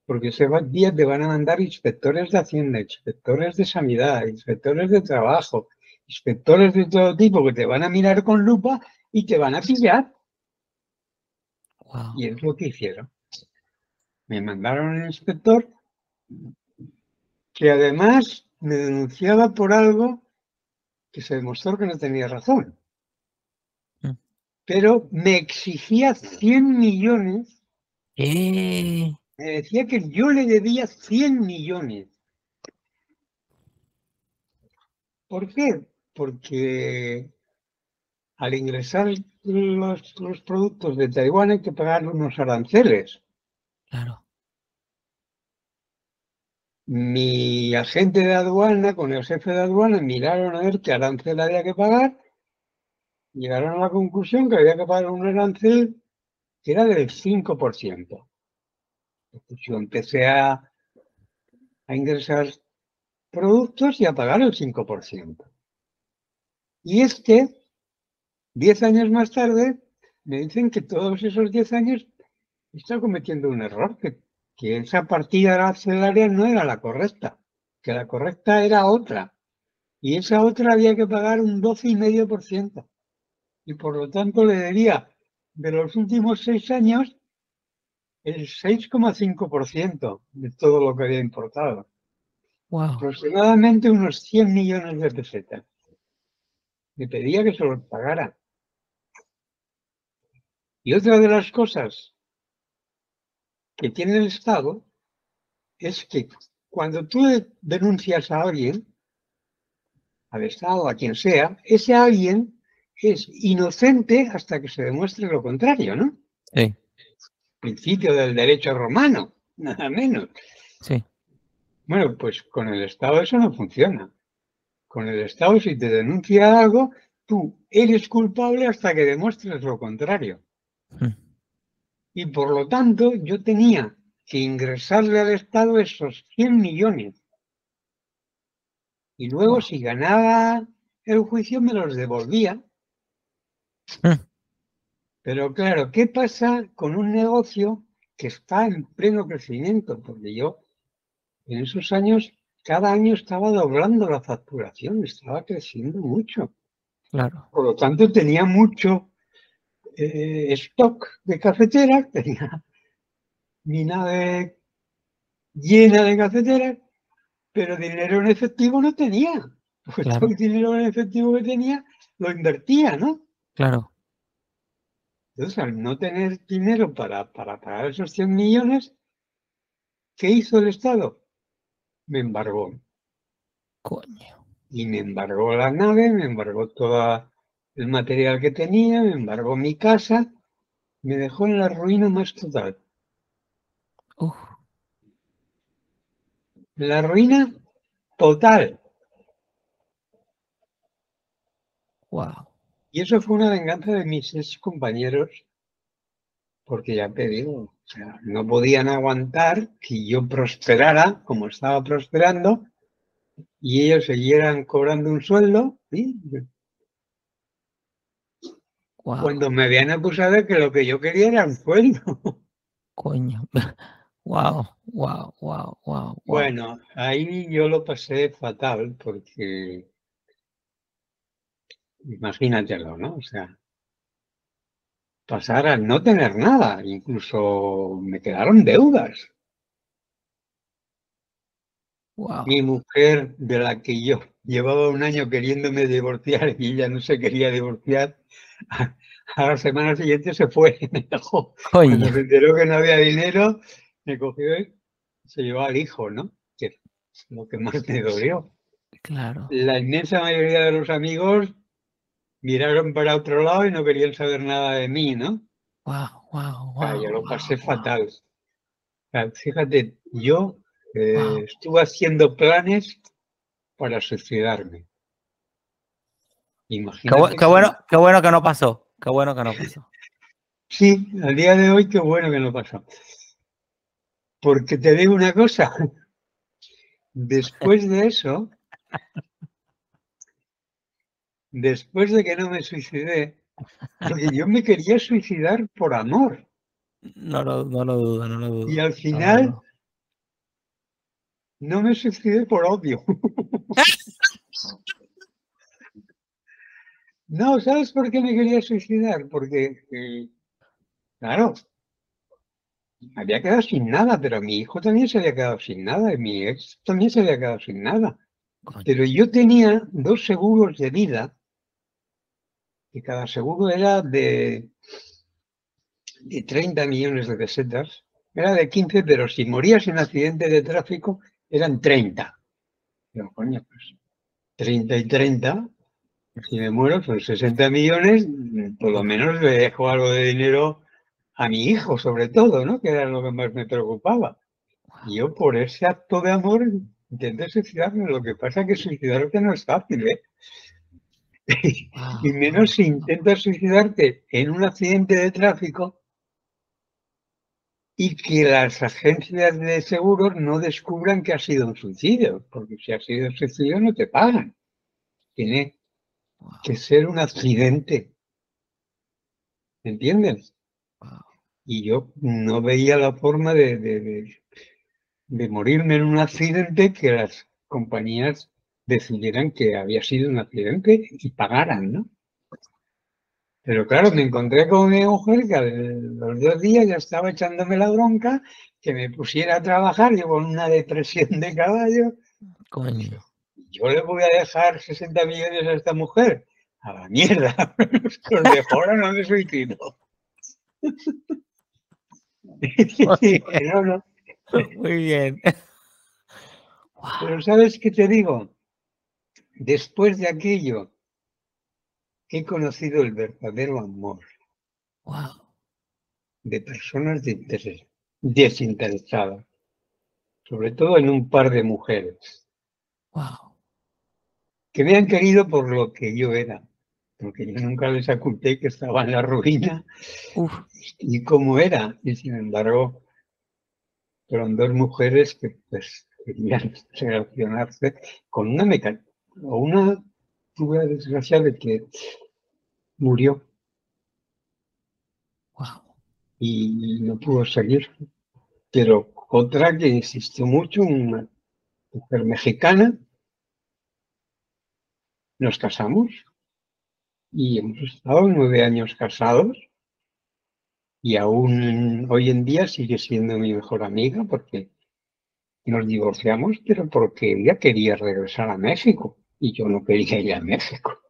Porque ese día te van a mandar inspectores de Hacienda, inspectores de Sanidad, inspectores de Trabajo, inspectores de todo tipo que te van a mirar con lupa y te van a pillar. Y es lo que hicieron. Me mandaron un inspector que además me denunciaba por algo que se demostró que no tenía razón. Mm. Pero me exigía 100 millones. Eh. Me decía que yo le debía 100 millones. ¿Por qué? porque al ingresar los, productos de Taiwán hay que pagar unos aranceles. Claro. Mi agente de aduana con el jefe de aduana miraron a ver qué arancel había que pagar. Llegaron a la conclusión que había que pagar un arancel que era del 5%. Yo empecé a, a ingresar productos y a pagar el 5%. Y este, diez años más tarde, me dicen que todos esos diez años está cometiendo un error, que, que esa partida arancelaria no era la correcta, que la correcta era otra. Y esa otra había que pagar un 12,5%. Y por lo tanto le debía de los últimos seis años el 6,5% de todo lo que había importado. Aproximadamente unos 100 millones de pesetas me pedía que se los pagara. Y otra de las cosas que tiene el Estado es que cuando tú denuncias a alguien, al Estado, a quien sea, ese alguien es inocente hasta que se demuestre lo contrario, ¿no? Sí. Principio del derecho romano, nada menos. Sí. Bueno, pues con el Estado eso no funciona con el Estado, si te denuncia algo, tú eres culpable hasta que demuestres lo contrario. Hmm. Y por lo tanto, yo tenía que ingresarle al Estado esos 100 millones. Y luego, si ganaba el juicio me los devolvía. Mm. Pero claro, ¿qué pasa con un negocio que está en pleno crecimiento? Porque yo en esos años, cada año estaba doblando la facturación, estaba creciendo mucho. Claro. Por lo tanto, tenía mucho eh, stock de cafeteras, tenía mi nave llena de cafeteras, pero dinero en efectivo no tenía. Pues Claro. todo el dinero en efectivo que tenía lo invertía, ¿no? Claro. Entonces, al no tener dinero para, para pagar esos 100 millones, ¿qué hizo el Estado? Me embargó. Coño. Y me embargó la nave, me embargó todo el material que tenía, me embargó mi casa, me dejó en la ruina más total. Uf. La ruina total. Wow. Y eso fue una venganza de mis ex compañeros, porque ya te digo, o sea, no podían aguantar que yo prosperara como estaba prosperando y ellos siguieran cobrando un sueldo, ¿sí? Wow. cuando me habían acusado de que lo que yo quería era un sueldo. Coño. Wow. Wow. Wow. Wow. Bueno, ahí yo lo pasé fatal porque imagínatelo, ¿no? O sea, pasar a no tener nada, incluso me quedaron deudas. Wow. Mi mujer, de la que yo llevaba un año queriéndome divorciar y ella no se quería divorciar, a, a la semana siguiente se fue, me dejó. Cuando se enteró que no había dinero, me cogió y se llevó al hijo, ¿no? Que es lo que más me dolió. Claro. La inmensa mayoría de los amigos miraron para otro lado y no querían saber nada de mí, ¿no? Wow. Wow. Wow. yo lo pasé wow. fatal. Fíjate, yo eh, Wow. estuve haciendo planes para suicidarme. Qué, Imagínate. bu- qué bueno, qué bueno que no pasó. Qué bueno que no pasó. Sí, al día de hoy qué bueno que no pasó. Porque te digo una cosa, después de eso, después de que no me suicidé, porque yo me quería suicidar por amor No lo, no lo dudo, no lo dudo. y no al final no me suicidé por odio. No, ¿sabes por qué me quería suicidar? Porque, eh, claro, me había quedado sin nada, pero mi hijo también se había quedado sin nada y mi ex también se había quedado sin nada. Pero yo tenía dos seguros de vida y cada seguro era de, de 30 millones de pesetas. Era de 15, pero si morías en accidente de tráfico eran 30. Pero coño, pues 30 y 30, si me muero son 60 millones, por lo menos le dejo algo de dinero a mi hijo, sobre todo, ¿no? Que era lo que más me preocupaba. Y yo por ese acto de amor intenté suicidarme. Lo que pasa es que suicidarte no es fácil, ¿eh? Y menos si intentas suicidarte en un accidente de tráfico y que las agencias de seguros no descubran que ha sido un suicidio, porque si ha sido un suicidio no te pagan. Tiene wow, que ser un accidente. ¿Me entiendes? wow. Y yo no veía la forma de, de- de- de morirme en un accidente que las compañías decidieran que había sido un accidente y pagaran, ¿no? Pero claro, me encontré con mi mujer que a los dos días ya estaba echándome la bronca, que me pusiera a trabajar, yo con una depresión de caballo, Coño. yo le voy a dejar 60 millones a esta mujer. A la mierda, los dejo ahora no me suicido. no, no. Muy bien. Pero ¿sabes qué te digo? Después de aquello, he conocido el verdadero amor wow. de personas de interés, desinteresadas, sobre todo en un par de mujeres, Wow. que me han querido por lo que yo era, porque yo nunca les oculté que estaba en la ruina Uf, y cómo era, y sin embargo, fueron dos mujeres que pues querían relacionarse con una mecánica, o una tuve la desgracia de que murió. Y no pudo seguir. Pero otra que insistió mucho, una mujer mexicana, nos casamos. Y hemos estado nueve años casados. Y aún hoy en día sigue siendo mi mejor amiga porque nos divorciamos, pero porque ella quería regresar a México y yo no quería ir a México.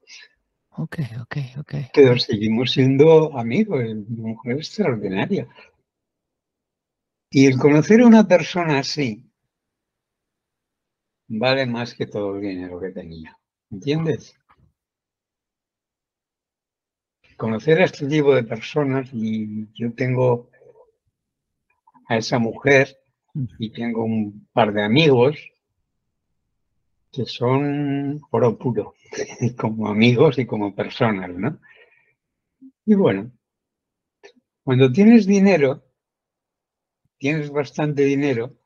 Ok, ok, ok. Pero seguimos siendo amigos, una mujer extraordinaria. Y el conocer a una persona así vale más que todo el dinero que tenía. ¿Entiendes? Conocer a este tipo de personas y yo tengo a esa mujer y tengo un par de amigos que son oro puro, como amigos y como personas, ¿no? Y bueno, cuando tienes dinero, tienes bastante dinero,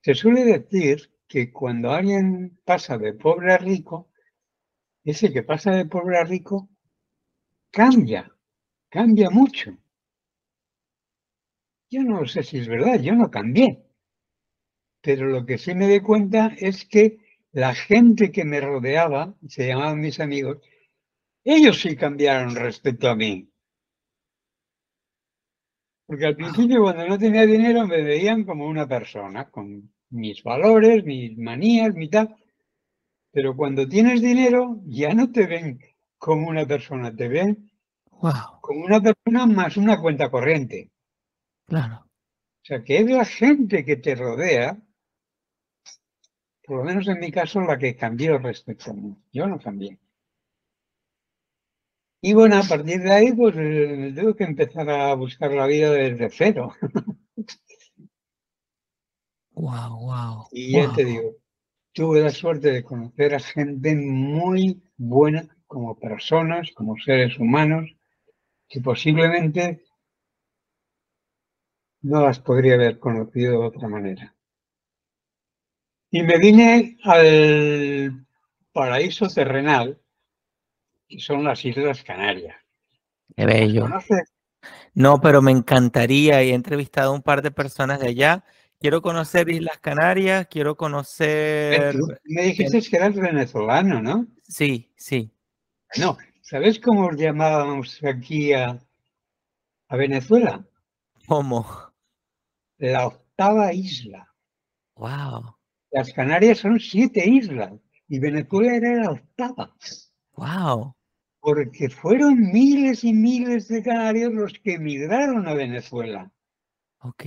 se suele decir que cuando alguien pasa de pobre a rico, ese que pasa de pobre a rico cambia, cambia mucho. Yo no sé si es verdad, yo no cambié. Pero lo que sí me doy cuenta es que la gente que me rodeaba, se llamaban mis amigos, ellos sí cambiaron respecto a mí. Porque al principio cuando no tenía dinero me veían como una persona, con mis valores, mis manías, mi tal. Pero cuando tienes dinero ya no te ven como una persona, te ven como una persona más una cuenta corriente. Claro. O sea, que es la gente que te rodea por lo menos en mi caso, la que cambió respecto a mí. Yo no cambié. Y bueno, a partir de ahí, pues eh, tengo que empezar a buscar la vida desde cero. Wow, wow. Y ya te digo, tuve la suerte de conocer a gente muy buena como personas, como seres humanos, que posiblemente no las podría haber conocido de otra manera. Y me vine al paraíso terrenal, que son las Islas Canarias. Qué bello. No, pero me encantaría y he entrevistado a un par de personas de allá. Quiero conocer Islas Canarias, quiero conocer... me dijiste que eras venezolano, ¿no? Sí, sí. No, ¿sabes cómo llamábamos aquí a, a Venezuela? ¿Cómo? La octava isla. Wow. Las Canarias son siete islas y Venezuela era la octava. ¡Wow! Porque fueron miles y miles de canarios los que emigraron a Venezuela. Ok,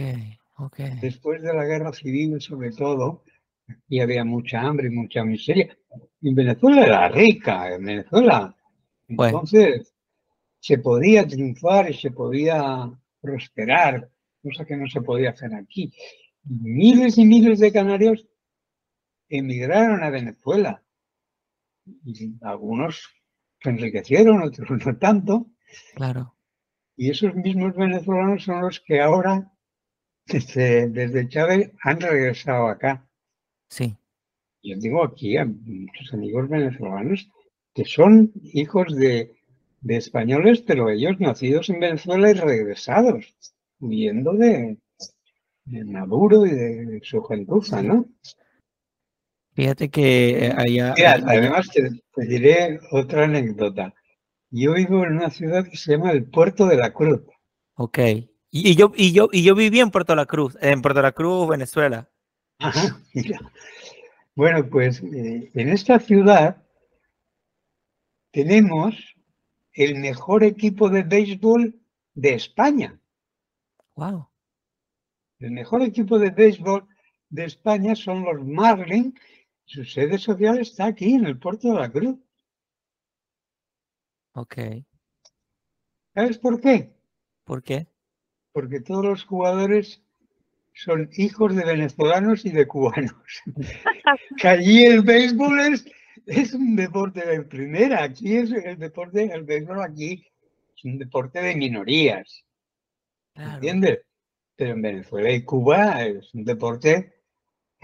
ok. Después de la guerra civil, sobre todo, y había mucha hambre y mucha miseria. Y Venezuela era rica, en Venezuela. Entonces, se podía triunfar y se podía prosperar, cosa que no se podía hacer aquí. Miles y miles de canarios emigraron a Venezuela. Y algunos se enriquecieron, otros no tanto. Claro. Y esos mismos venezolanos son los que ahora, desde, desde Chávez, han regresado acá. Sí. Yo tengo aquí a muchos amigos venezolanos que son hijos de, de españoles, pero ellos nacidos en Venezuela y regresados, huyendo de, de Maduro y de su gentuza, ¿no? Fíjate que eh, allá... además te, diré otra anécdota. Yo vivo en una ciudad que se llama el Puerto de la Cruz. Ok. Y, yo, y, yo, y yo viví en Puerto La Cruz, en Puerto La Cruz, Venezuela. Ajá, mira. Bueno, pues eh, en esta ciudad tenemos el mejor equipo de béisbol de España. Wow. El mejor equipo de béisbol de España son los Marlins su sede social está aquí, en el puerto de la Cruz. Ok. ¿Sabes por qué? ¿Por qué? Porque todos los jugadores son hijos de venezolanos y de cubanos. que allí el béisbol es, un deporte de primera. Aquí es el deporte, el béisbol aquí es un deporte de minorías. ¿Entiendes? Pero en Venezuela y Cuba es un deporte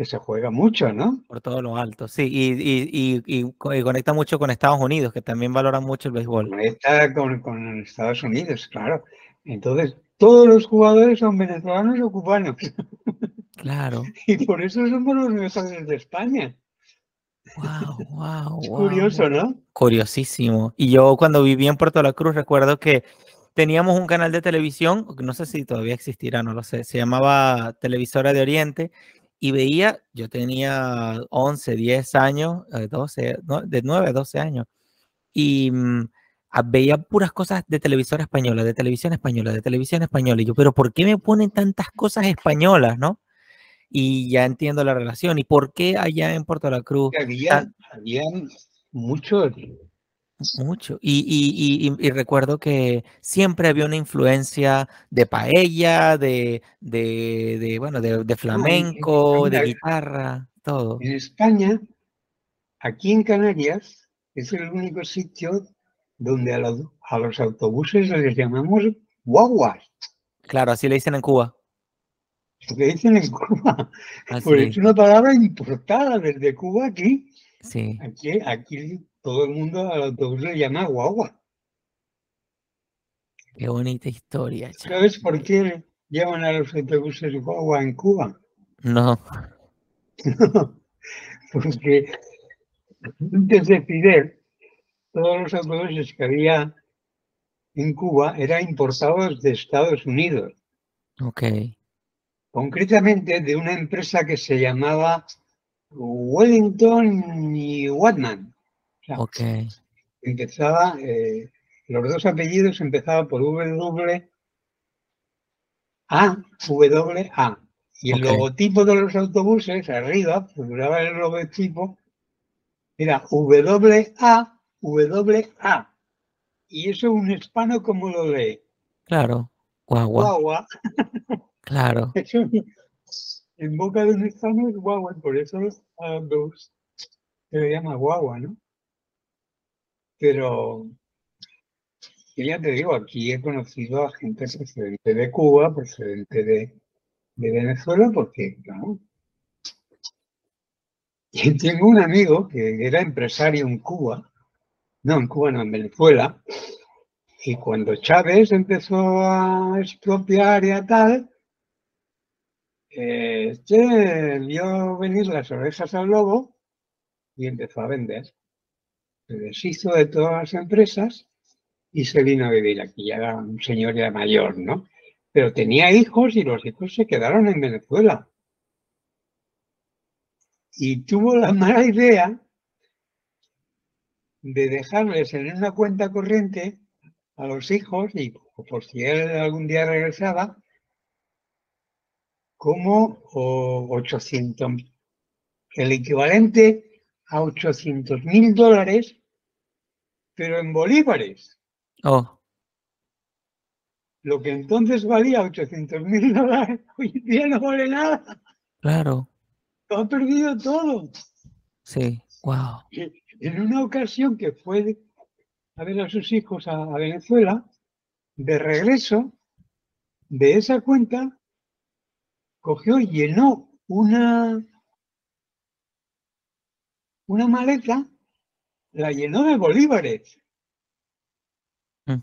que se juega mucho, ¿no? Por todo lo alto, sí, y, y, y, y conecta mucho con Estados Unidos, que también valoran mucho el béisbol. Conecta con, con Estados Unidos, claro. Entonces, todos los jugadores son venezolanos o cubanos. Claro. Y por eso somos los mejores de España. Wow, wow, Es wow, curioso. ¿no? Curiosísimo. Y yo cuando viví en Puerto La Cruz recuerdo que teníamos un canal de televisión, no sé si todavía existirá, no lo sé, se llamaba Televisora de Oriente y veía, yo tenía 11, 10 años, eh, 12, no, de 9 a 12 años, y mm, a- veía puras cosas de televisora española, de televisión española, de televisión española, y yo, pero ¿por qué me ponen tantas cosas españolas, no? Y ya entiendo la relación. ¿Y por qué allá en Puerto La Cruz Había, había muchos. Mucho. Y, y- y- y- y recuerdo que siempre había una influencia de paella, de, de, de, bueno, de, de flamenco, de guitarra, todo. En España, aquí en Canarias, es el único sitio donde a los, a los autobuses les llamamos guaguas. Claro, así le dicen en Cuba. Lo que dicen en Cuba. Así, Pues es una palabra importada desde Cuba aquí. sí. Aquí, aquí todo el mundo al autobús le llama guagua. Qué bonita historia. ¿Sabes por qué llaman a los autobuses guagua en Cuba? No, Porque antes de Fidel, todos los autobuses que había en Cuba eran importados de Estados Unidos, ok, concretamente de una empresa que se llamaba Wellington y Watman. O sea, ok, empezaba, eh, los dos apellidos empezaban por W A, W A. Y el logotipo de los autobuses, arriba, figuraba el logotipo, era W A, W A. Y eso un hispano como lo lee. claro. Guagua, Guagua. claro. Eso en boca de un hispano es guagua, por eso los autobús se le llama guagua, ¿no? Pero ya te digo, aquí he conocido a gente procedente de Cuba, procedente de, Venezuela, porque, claro. Y tengo un amigo que era empresario en Cuba, no, en Cuba, no, en Venezuela, y cuando Chávez empezó a expropiar y a tal, eh, vio venir las orejas al lobo y empezó a vender. Se deshizo de todas las empresas y se vino a vivir aquí. Ya era un señor ya mayor, ¿no? Pero tenía hijos y los hijos se quedaron en Venezuela. Y tuvo la mala idea de dejarles en una cuenta corriente a los hijos y por si él algún día regresaba, como o 800, el equivalente a 800 mil dólares, pero en bolívares. Oh, Lo que entonces valía 800 mil dólares, hoy en día no vale nada. claro. Lo ha perdido todo. Sí, wow. En una ocasión que fue a ver a sus hijos a, a Venezuela, de regreso de esa cuenta, cogió y llenó una, una maleta, la llenó de bolívares. Mm.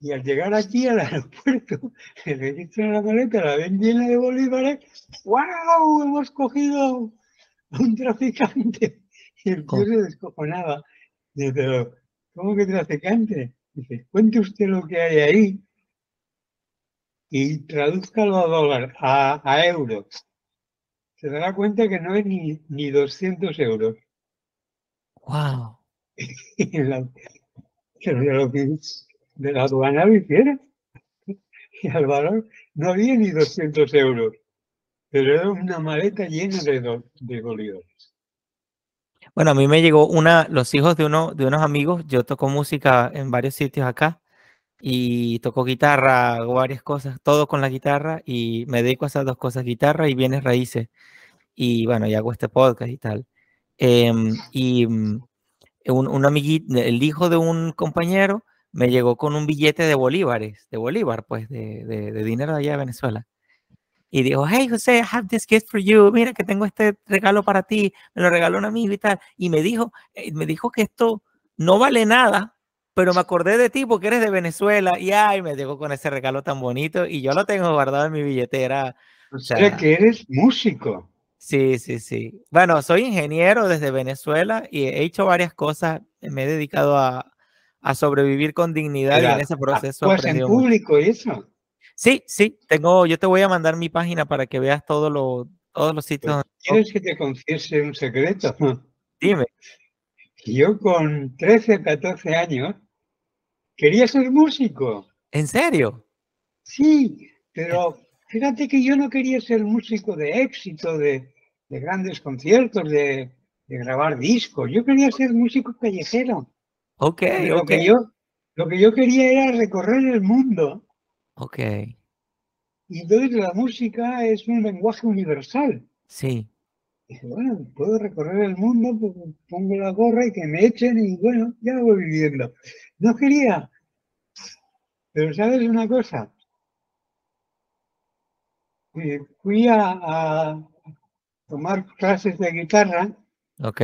Y al llegar aquí al aeropuerto, le registran la maleta, la ven llena de bolívares. ¡Wow! Hemos cogido un traficante. Y el tío se descojonaba. Dice, pero, ¿cómo que traficante? Dice, cuente usted lo que hay ahí y tradúzcalo a dólar, a, a euros. Se dará cuenta que no es ni, ni 200 euros. Wow. Y la- de lo que de la aduana lo hiciera. Y al valor no había ni 200 euros. Pero era una maleta llena de, do- de bolívares. Bueno, a mí me llegó una, los hijos de uno, de unos amigos, yo toco música en varios sitios acá y toco guitarra, hago varias cosas, todo con la guitarra y me dedico a esas dos cosas, guitarra y bienes raíces. Y bueno, y hago este podcast y tal. Em, y mm, un, un amiguito, el hijo de un compañero me llegó con un billete de bolívares, de bolívar, pues, de, de- de dinero de allá de Venezuela. y dijo, hey José, I have this gift for you, mira que tengo este regalo para ti, me lo regaló un amigo y tal, y me dijo, eh, me dijo que esto no vale nada, pero me acordé de ti porque eres de Venezuela y ay, me dejó con ese regalo tan bonito y yo lo tengo guardado en mi billetera. O sea, que eres músico. Sí, sí, sí. Bueno, soy ingeniero desde Venezuela y he hecho varias cosas. Me he dedicado a, a sobrevivir con dignidad y en ese proceso. Pues en público eso. Sí, sí. Tengo, yo te voy a mandar mi página para que veas todo lo, todos los sitios. Pues, ¿Quieres que te confiese un secreto? Dime. Yo con 13, 14 años quería ser músico. ¿En serio? Sí, pero fíjate que yo no quería ser músico de éxito, de, grandes conciertos, de, grabar discos. Yo quería ser músico callejero. Ok, lo Que yo, lo que yo quería era recorrer el mundo. Ok. Y entonces la música es un lenguaje universal. Sí. Dije, bueno, puedo recorrer el mundo, pues pongo la gorra y que me echen y bueno, ya voy viviendo. No quería. Pero ¿sabes una cosa? fui a, tomar clases de guitarra. Ok.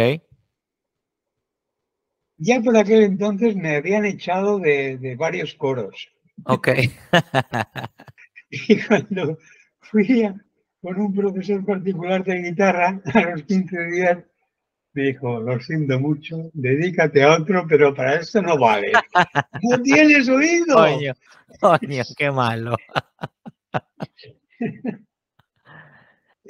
Ya por aquel entonces me habían echado de, varios coros. Ok. y cuando fui con un profesor particular de guitarra a los 15 días, me dijo, lo siento mucho, dedícate a otro, pero para esto no vale. ¡No tienes oído! Coño, coño, qué malo.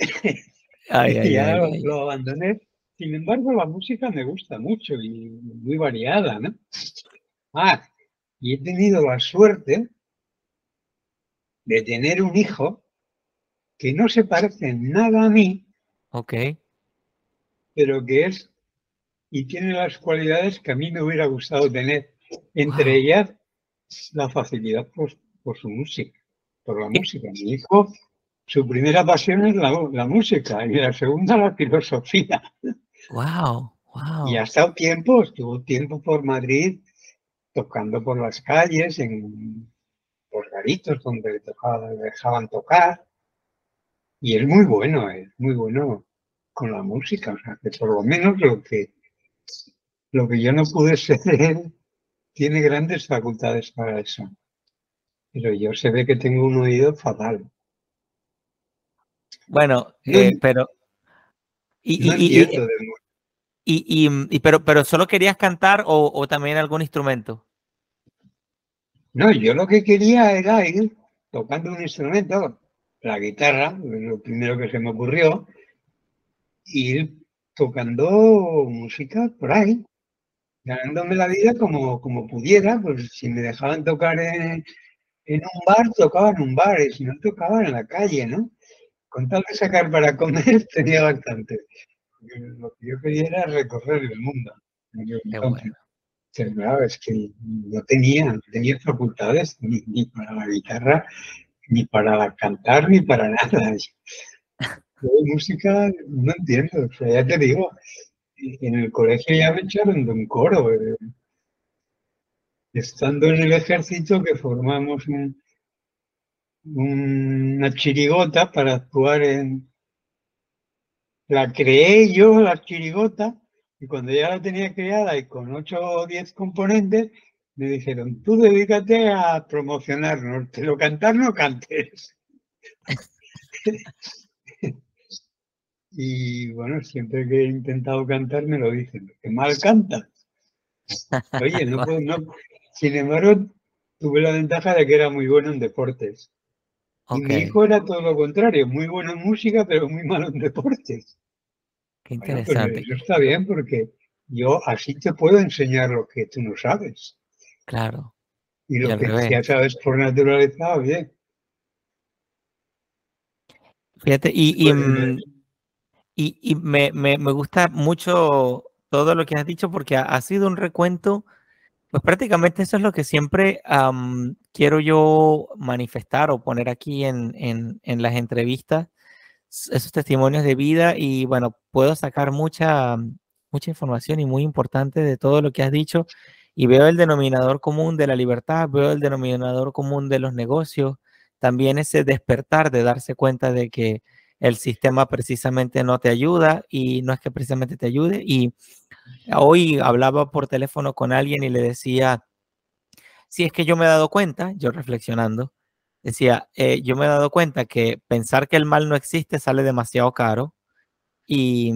y ya lo, abandoné. Sin embargo, la música me gusta mucho y muy variada, ¿no? Ah, y he tenido la suerte de tener un hijo que no se parece nada a mí. Ok. Pero que es y tiene las cualidades que a mí me hubiera gustado tener. Entre ellas, la facilidad por, por su música, por la música. Mi hijo su primera pasión es la, música y la segunda la filosofía. Wow, wow. Y ha estado tiempo, estuvo tiempo por Madrid tocando por las calles, en los garitos donde le, dejaban tocar. Y es muy bueno, es muy bueno con la música. O sea, que por lo menos lo que, lo que yo no pude ser él, tiene grandes facultades para eso. Pero yo se ve que tengo un oído fatal. Bueno, eh, pero. Y, y, pero, pero solo querías cantar o, también algún instrumento? No, yo lo que quería era ir tocando un instrumento, la guitarra, lo primero que se me ocurrió, ir tocando música por ahí, ganándome la vida como, como pudiera, pues si me dejaban tocar en, en un bar, tocaba en un bar, y si no tocaba en la calle, ¿no? Con tal de sacar para comer tenía bastante. Lo que yo quería era recorrer el mundo. es que no tenía, tenía facultades ni, para la guitarra, ni para cantar, ni para nada. Yo música no entiendo, o sea, ya te digo, en el colegio ya me echaron de un coro. Eh, estando en el ejército que formamos una chirigota para actuar en... La creé yo, la chirigota, y cuando ya la tenía creada y con 8 o 10 componentes, me dijeron, tú dedícate a promocionarnos, pero cantar no cantes. y bueno, siempre que he intentado cantar me lo dicen, que mal canta. Oye, no puedo, no. Sin embargo, tuve la ventaja de que era muy bueno en deportes. Y mi hijo era todo lo contrario, muy bueno en música, pero muy malo en deportes. Qué interesante. eso está bien porque yo así te puedo enseñar lo que tú no sabes. Claro. Y lo que ya sabes por naturaleza, bien. Fíjate, y, mm, y, me, me, me, gusta mucho todo lo que has dicho porque ha sido un recuento pues prácticamente eso es lo que siempre quiero yo manifestar o poner aquí en, en, las entrevistas, esos testimonios de vida y bueno, puedo sacar mucha, mucha información y muy importante de todo lo que has dicho y veo el denominador común de la libertad, veo el denominador común de los negocios, también ese despertar de darse cuenta de que el sistema precisamente no te ayuda y no es que precisamente te ayude. Y hoy hablaba por teléfono con alguien y le decía, si es que yo me he dado cuenta, yo reflexionando, decía, eh, yo me he dado cuenta que pensar que el mal no existe sale demasiado caro y,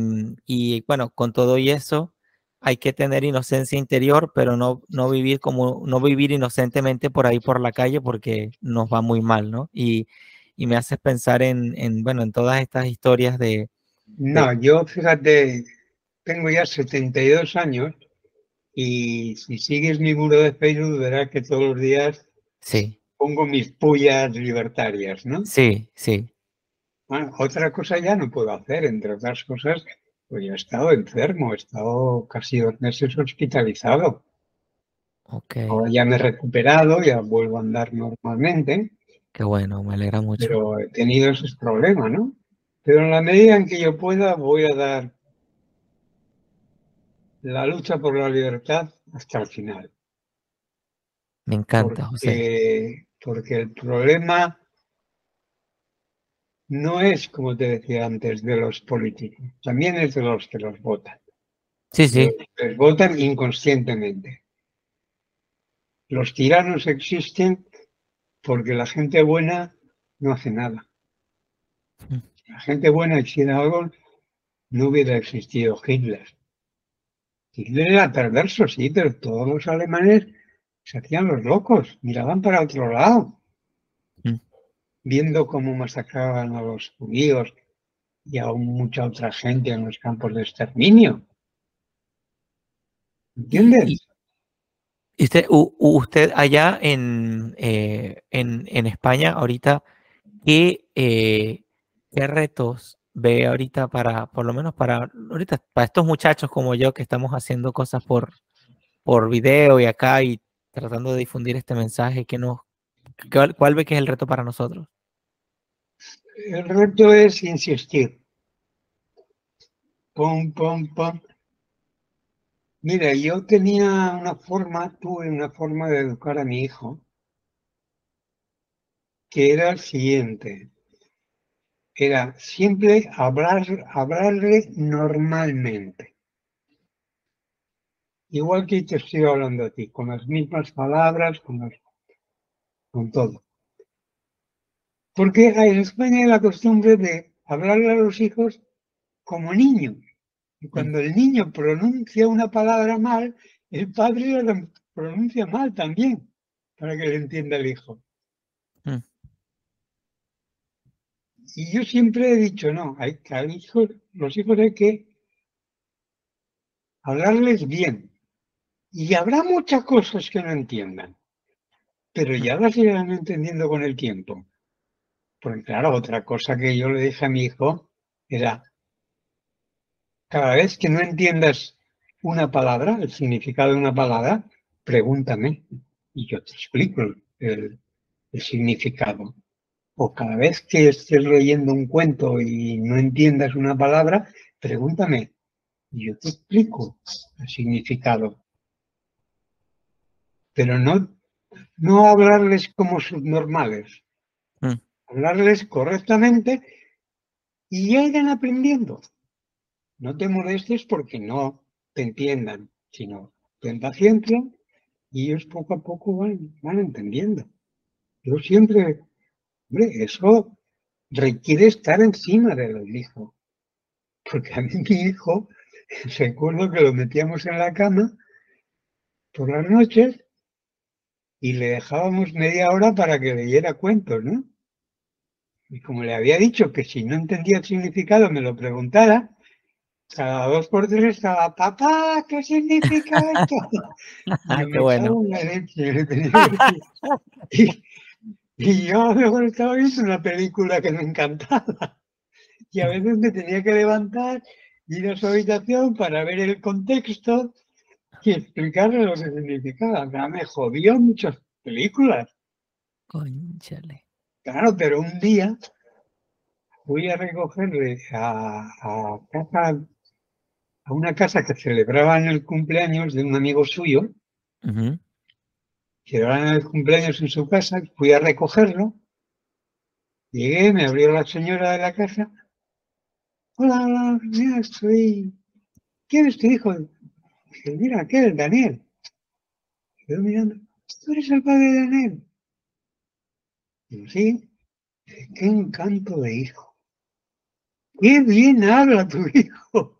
y bueno, con todo y eso hay que tener inocencia interior, pero no, no vivir como, no vivir inocentemente por ahí por la calle porque nos va muy mal, ¿no? Y, y me haces pensar en, en, bueno, en todas estas historias de... No, yo fíjate, tengo ya 72 años y si sigues mi muro de Facebook verás que todos los días sí. pongo mis pullas libertarias, ¿no? Sí, sí. Bueno, otra cosa ya no puedo hacer, entre otras cosas, pues yo he estado enfermo, he estado casi dos meses hospitalizado. Okay. Ahora ya me he recuperado, ya vuelvo a andar normalmente. Qué bueno, me alegra mucho. Pero he tenido esos problemas, ¿no? Pero en la medida en que yo pueda, voy a dar la lucha por la libertad hasta el final. Me encanta, porque, José. Porque el problema no es, como te decía antes, de los políticos, también es de los que los votan. Sí, sí. Les votan inconscientemente. Los tiranos existen porque la gente buena no hace nada. La gente buena hiciera algo, no hubiera existido Hitler. Hitler era perverso, sí, pero todos los alemanes se hacían los locos, miraban para otro lado, mm. viendo cómo masacraban a los judíos y a mucha otra gente en los campos de exterminio. ¿Entiendes? Usted allá en, eh, en, en, España, ahorita, ¿qué, eh, ¿qué retos ve ahorita para, por lo menos para, ahorita, para estos muchachos como yo que estamos haciendo cosas por, por video y acá y tratando de difundir este mensaje, que nos, cuál, ¿cuál ve que es el reto para nosotros? El reto es insistir. Pum, pum, pum. Mira, yo tenía una forma, tuve una forma de educar a mi hijo, que era el siguiente. Era siempre hablar, hablarle normalmente. Igual que te estoy hablando a ti, con las mismas palabras, con, las, con todo. Porque en España hay la costumbre de hablarle a los hijos como niños. Y cuando el niño pronuncia una palabra mal, el padre la pronuncia mal también, para que le entienda el hijo. Mm. Y yo siempre he dicho, no, hay que a hijos, los hijos hay que hablarles bien. Y habrá muchas cosas que no entiendan, pero ya las irán entendiendo con el tiempo. Porque claro, otra cosa que yo le dije a mi hijo era, cada vez que no entiendas una palabra, el significado de una palabra, pregúntame y yo te explico el, el significado. O cada vez que estés leyendo un cuento y no entiendas una palabra, pregúntame y yo te explico el significado. Pero no, no hablarles como subnormales, Mm. hablarles correctamente y ya irán aprendiendo. No te molestes porque no te entiendan, sino ten paciencia y ellos poco a poco van, van entendiendo. Yo siempre, hombre, eso requiere estar encima del hijo. Porque a mí mi hijo, recuerdo que lo metíamos en la cama por las noches y le dejábamos media hora para que leyera cuentos, ¿no? Y como le había dicho que si no entendía el significado me lo preguntara, cada dos por tres estaba, papá, ¿qué significa esto? Ah, qué bueno. y, y, yo a lo mejor estaba viendo una película que me encantaba. Y a veces me tenía que levantar, ir a su habitación para ver el contexto y explicarle lo que significaba. Ya me jodió muchas películas. Conchale. Claro, pero un día fui a recogerle a, a casa a una casa que celebraban el cumpleaños de un amigo suyo, Ujú. celebraban el cumpleaños en su casa, fui a recogerlo Llegué, me abrió la señora de la casa. Hola, hola, mira, estoy. ¿Quién es tu hijo? Dije, mira, aquel, Daniel. Quedó mirando. ¿Tú eres el padre de Daniel? Digo, sí. Qué encanto de hijo. Qué bien habla tu hijo.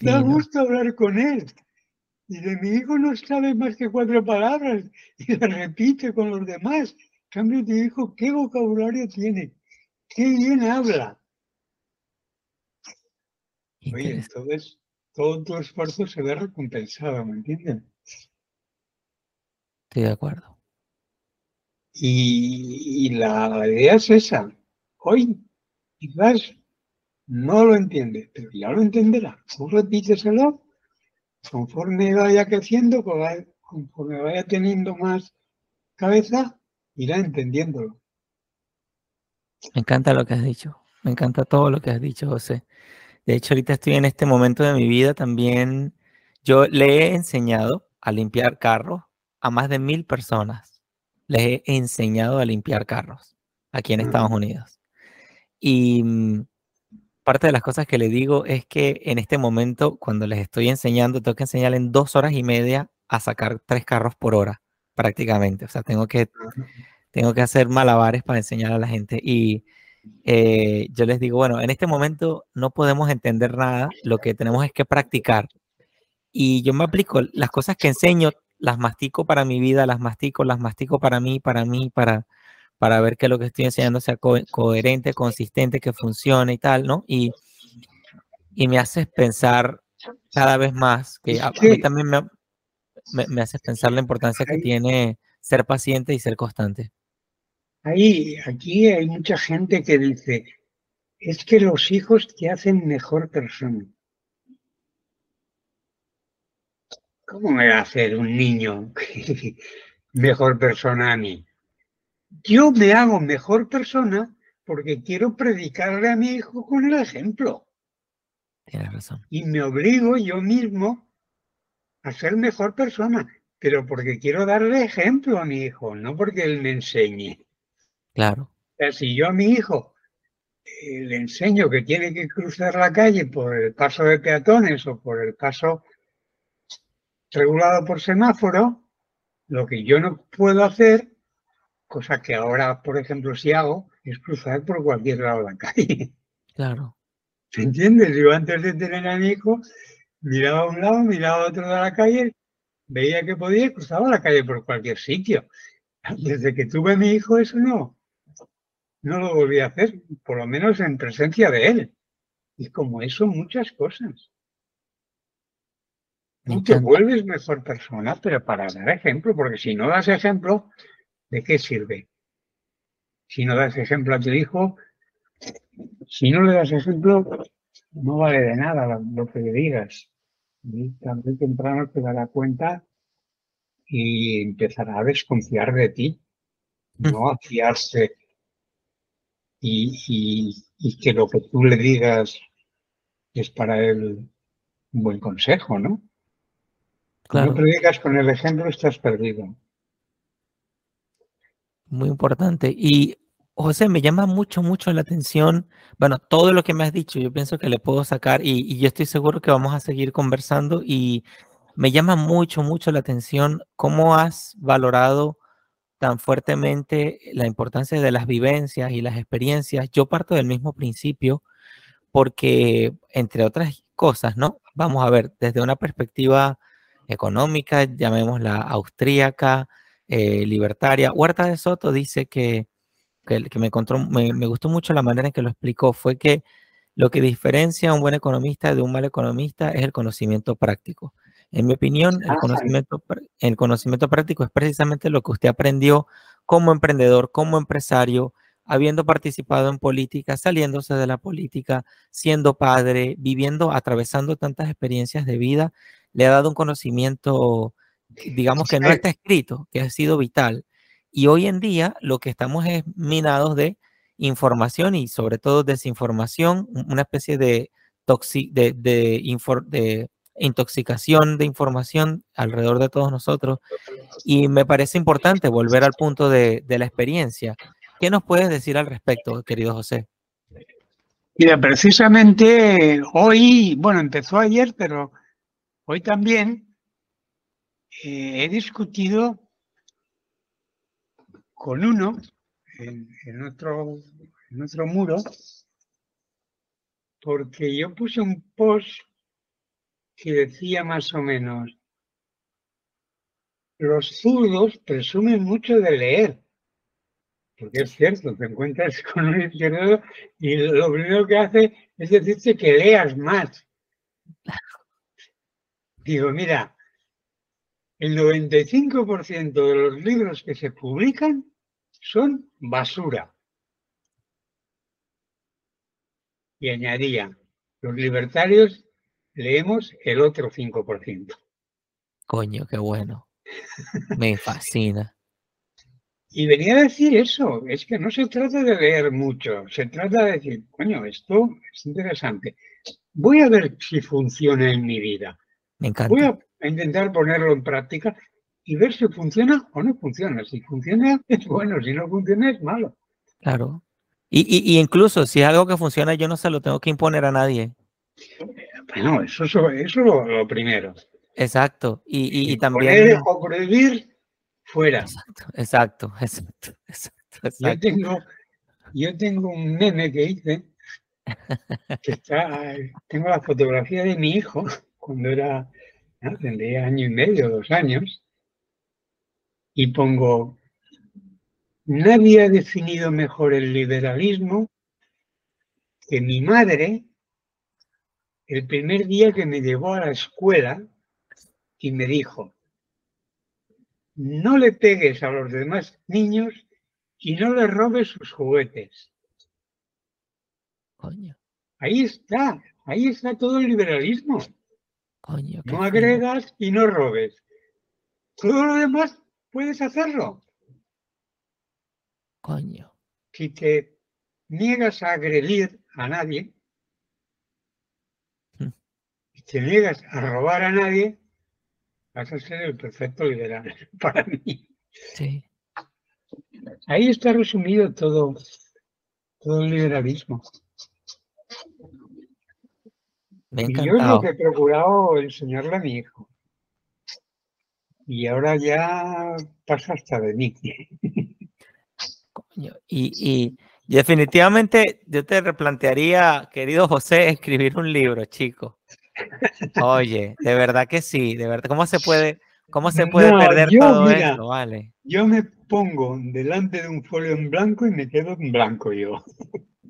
Da gusto hablar con él. Y de mi hijo no sabe más que cuatro palabras y las repite con los demás. En cambio, tu hijo, ¿qué vocabulario tiene? ¡Qué bien habla! Oye, entonces todo tu esfuerzo se ve recompensado, ¿me entiendes? Estoy de acuerdo. Y, la idea es esa. Hoy quizás no lo entiende, pero ya lo entenderá. Tú repíteselo conforme vaya creciendo, conforme vaya teniendo más cabeza, irá entendiéndolo. Me encanta lo que has dicho. Me encanta todo lo que has dicho, José. De hecho, ahorita estoy en este momento de mi vida también. Yo le he enseñado a limpiar carros a más de mil personas. Les he enseñado a limpiar carros aquí en Estados Unidos. Y mm, parte de las cosas que le digo es que en este momento, cuando les estoy enseñando, tengo que enseñarle en dos horas y media a sacar tres carros por hora, prácticamente. O sea, tengo que, tengo que hacer malabares para enseñar a la gente. Y eh, yo les digo, bueno, en este momento no podemos entender nada, lo que tenemos es que practicar. Y yo me aplico las cosas que enseño, las mastico para mi vida, las mastico, las mastico para mí, para mí, para, para ver que lo que estoy enseñando sea coherente, consistente, que funcione y tal, ¿no? Y, y me haces pensar cada vez más, que a, mí también me, me, haces pensar la importancia que tiene ser paciente y ser constante. Ahí, aquí hay mucha gente que dice, es que los hijos te hacen mejor persona. ¿Cómo me va a hacer un niño mejor persona a mí? Yo me hago mejor persona porque quiero predicarle a mi hijo con el ejemplo. Tienes razón. Y me obligo yo mismo a ser mejor persona, pero porque quiero darle ejemplo a mi hijo, no porque él me enseñe. Claro. O sea, si yo a mi hijo eh, le enseño que tiene que cruzar la calle por el paso de peatones o por el paso regulado por semáforo, lo que yo no puedo hacer cosa que ahora, por ejemplo, si hago, es cruzar por cualquier lado de la calle. Claro. ¿Se entiende? Yo antes de tener a mi hijo, miraba a un lado, miraba a otro de la calle, veía que podía y cruzaba la calle por cualquier sitio. Desde que tuve a mi hijo, eso no, no lo volví a hacer, por lo menos en presencia de él. Y como eso, muchas cosas. Tú te vuelves mejor persona, pero para dar ejemplo, porque si no das ejemplo, ¿de qué sirve? Si no das ejemplo a tu hijo, si no le das ejemplo, no vale de nada lo que le digas. Y tarde o temprano te dará cuenta y empezará a desconfiar de ti, no a fiarse y, que lo que tú le digas es para él un buen consejo, ¿no? Claro. No predicas con el ejemplo, estás perdido. Muy importante. Y José, me llama mucho, mucho la atención, bueno, todo lo que me has dicho, yo pienso que le puedo sacar y, yo estoy seguro que vamos a seguir conversando y me llama mucho, mucho la atención cómo has valorado tan fuertemente la importancia de las vivencias y las experiencias. Yo parto del mismo principio porque, entre otras cosas, ¿no? Vamos a ver, desde una perspectiva económica, llamémosla austríaca, eh, libertaria. Huerta de Soto dice que, que, me, encontró, me, gustó mucho la manera en que lo explicó, fue que lo que diferencia a un buen economista de un mal economista es el conocimiento práctico. En mi opinión, el conocimiento, el conocimiento práctico es precisamente lo que usted aprendió como emprendedor, como empresario, habiendo participado en política, saliéndose de la política, siendo padre, viviendo, atravesando tantas experiencias de vida, le ha dado un conocimiento digamos que no está escrito, que ha sido vital. Y hoy en día lo que estamos es minados de información y sobre todo desinformación, una especie de, de, de, intoxicación de información alrededor de todos nosotros. Y me parece importante volver al punto de, la experiencia. ¿Qué nos puedes decir al respecto, querido José? Mira, precisamente hoy, bueno, empezó ayer, pero hoy también eh, he discutido con uno en, otro, en otro muro, porque yo puse un post que decía más o menos, los zurdos presumen mucho de leer, porque es cierto, te encuentras con un izquierdo y lo primero que hace es decirte que leas más. Digo, mira, el 95% de los libros que se publican son basura. Y añadía, los libertarios leemos el otro 5%. Coño, qué bueno. Me fascina. Y venía a decir eso, es que no se trata de leer mucho, se trata de decir, coño, esto es interesante. Voy a ver si funciona en mi vida. Me encanta. Voy a intentar ponerlo en práctica y ver si funciona o no funciona. Si funciona es bueno, si no funciona es malo. Claro. Y, incluso si es algo que funciona, yo no se lo tengo que imponer a nadie. Bueno, eso, eso, es lo, primero. Exacto. Y, también. o prohibir, fuera. Exacto, exacto, exacto, Yo, tengo, yo tengo un meme que hice, que está, tengo la fotografía de mi hijo cuando era, tendría año y medio, dos años, y pongo, nadie ha definido mejor el liberalismo que mi madre el primer día que me llevó a la escuela y me dijo, no le pegues a los demás niños y no le robes sus juguetes. Ahí está, ahí está todo el liberalismo. No agregas y no robes. Todo lo demás puedes hacerlo. Coño. Si te niegas a agredir a nadie, mm. si te niegas a robar a nadie, vas a ser el perfecto liberal para mí. Sí. Ahí está resumido todo, todo el liberalismo. Y yo es lo que he procurado enseñarle a mi hijo y ahora ya pasa hasta de mí. y, definitivamente yo te replantearía, querido José, escribir un libro, chico. Oye, de verdad que sí, de verdad, ¿cómo se puede, cómo se puede perder todo esto? Vale. Yo me pongo delante de un folio en blanco y me quedo en blanco yo.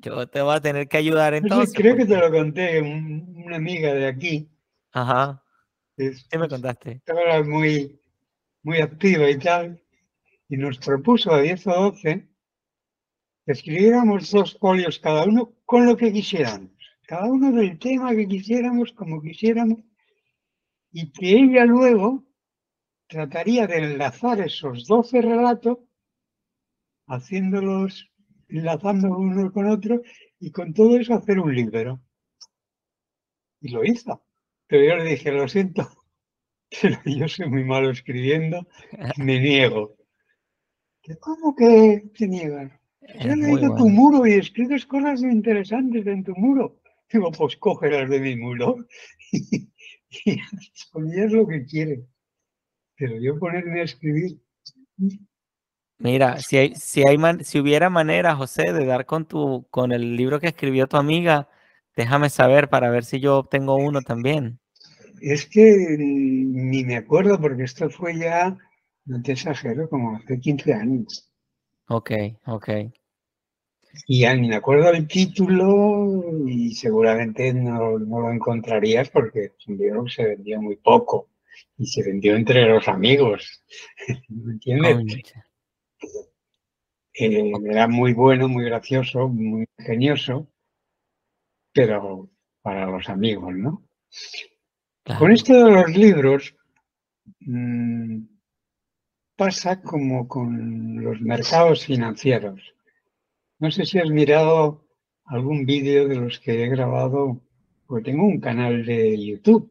Yo te voy a tener que ayudar entonces. creo que te lo conté, una amiga de aquí. Ajá. ¿Qué me contaste? Estaba muy, muy activa y tal, y nos propuso a 10 o 12 que escribiéramos dos folios cada uno con lo que quisiéramos, cada uno del tema que quisiéramos, como quisiéramos, y que ella luego trataría de enlazar esos 12 relatos, haciéndolos, enlazando uno con otro, y con todo eso hacer un libro. Y lo hizo. Pero yo le dije, lo siento, pero yo soy muy malo escribiendo me niego. ¿Cómo que te niegas? Yo he leído tu muro y escribes cosas interesantes en tu muro. Digo, pues cógelas de mi muro y, y es lo que quiere. Pero yo ponerme a escribir. Mira, si hay, si hay si hubiera manera, José, de dar con tu, con el libro que escribió tu amiga, déjame saber para ver si yo obtengo uno también. Es que ni me acuerdo porque esto fue ya, no te exagero, como hace 15 años. Ok, ok. Y ya ni me acuerdo el título y seguramente no, lo encontrarías porque se vendía muy poco y se vendió entre los amigos. ¿Me entiendes? Eh, era muy bueno, muy gracioso, muy ingenioso, pero para los amigos, ¿no? Con esto de los libros mm, pasa como con los mercados financieros. No sé si has mirado algún vídeo de los que he grabado, porque tengo un canal de YouTube.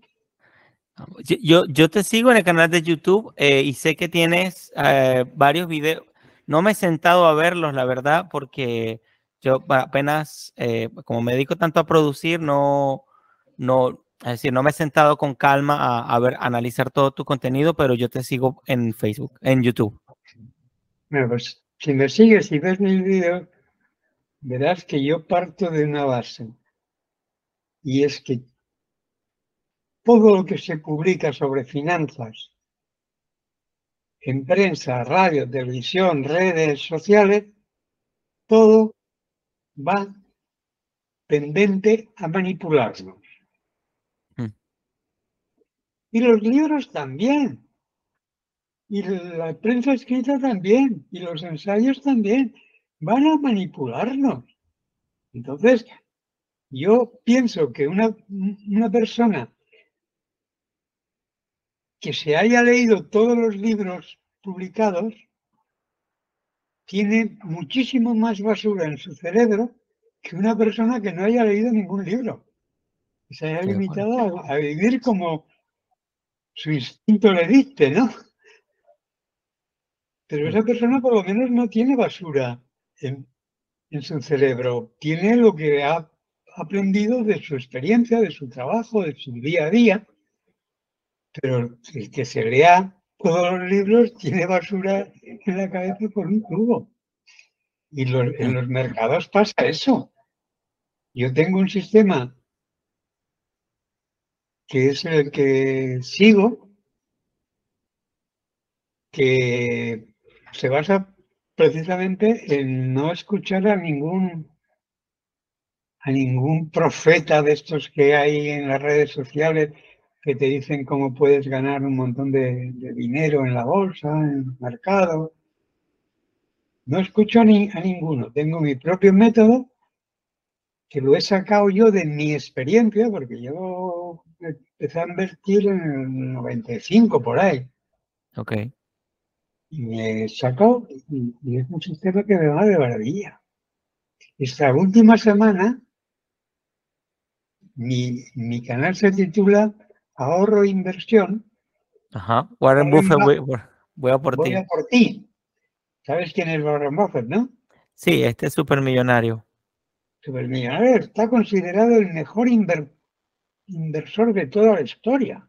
Yo, yo te sigo en el canal de YouTube eh, y sé que tienes eh, varios videos. No me he sentado a verlos, la verdad, porque yo apenas, eh, como me dedico tanto a producir, no, no, es decir, no me he sentado con calma a, ver, analizar todo tu contenido, pero yo te sigo en Facebook, en YouTube. Bueno, pues si me sigues y ves mis vídeos, verás que yo parto de una base. Y es que todo lo que se publica sobre finanzas en prensa, radio, televisión, redes sociales, todo va tendente a manipularnos. Hmm. Y los libros también. Y la prensa escrita también. Y los ensayos también. Van a manipularnos. Entonces, yo pienso que una, una persona que se haya leído todos los libros publicados tiene muchísimo más basura en su cerebro que una persona que no haya leído ningún libro. Se haya limitado a, vivir como su instinto le dicte, ¿no? Pero esa persona por lo menos no tiene basura en, en su cerebro. Tiene lo que ha aprendido de su experiencia, de su trabajo, de su día a día. Pero el que se lea todos los libros tiene basura en la cabeza por un tubo. Y en los mercados pasa eso. Yo tengo un sistema que es el que sigo, que se basa precisamente en no escuchar a ningún a ningún profeta de estos que hay en las redes sociales que te dicen cómo puedes ganar un montón de, dinero en la bolsa, en el mercado. No escucho a, ni, a ninguno. Tengo mi propio método que lo he sacado yo de mi experiencia, porque yo empecé a invertir en el 95 por ahí. Ok. Y me he sacado, y, es un sistema que me va de maravilla. Esta última semana, mi, mi canal se titula ahorro e inversión. Ajá, Warren Buffett, voy, a por ti. Voy a por ti. ¿Sabes quién es Warren Buffett, no? Sí, este es supermillonario. Supermillonario está considerado el mejor inversor de toda la historia.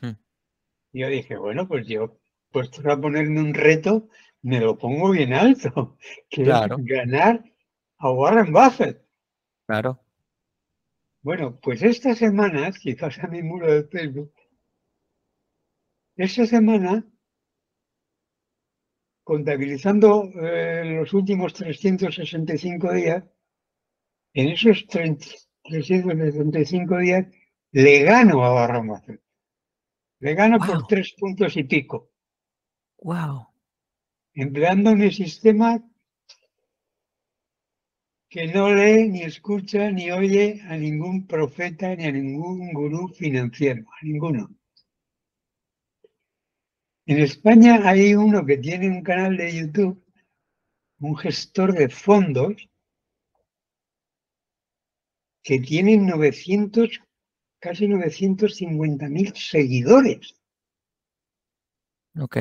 Hmm. Yo dije, bueno, pues yo, puesto a ponerme un reto, me lo pongo bien alto, que claro. ganar a Warren Buffett. Claro. Bueno, pues esta semana, quizás a mi muro de Facebook, esta semana, contabilizando eh, los últimos 365 días, en esos 365 días le gano a Barramacet. Le gano por tres puntos y pico. Wow. Empleando un sistema que no lee, ni escucha, ni oye a ningún profeta, ni a ningún gurú financiero, a ninguno. En España hay uno que tiene un canal de YouTube, un gestor de fondos, que tiene 900, casi 950 mil seguidores. Ok.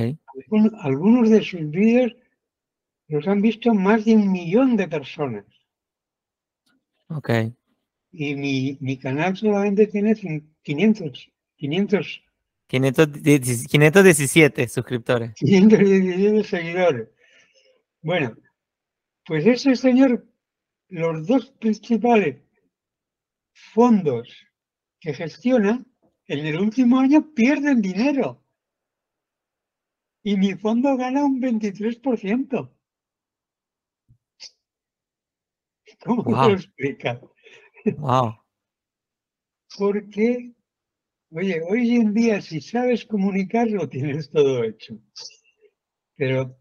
algunos de sus vídeos los han visto más de un millón de personas. Ok. Y mi, canal solamente tiene 500, 500. 517 suscriptores. 517 seguidores. Bueno, pues ese señor, los dos principales fondos que gestiona, en el último año pierden dinero. Y mi fondo gana un 23%. ¿Cómo wow. lo explica? Wow. Porque, oye, hoy en día si sabes comunicarlo tienes todo hecho. Pero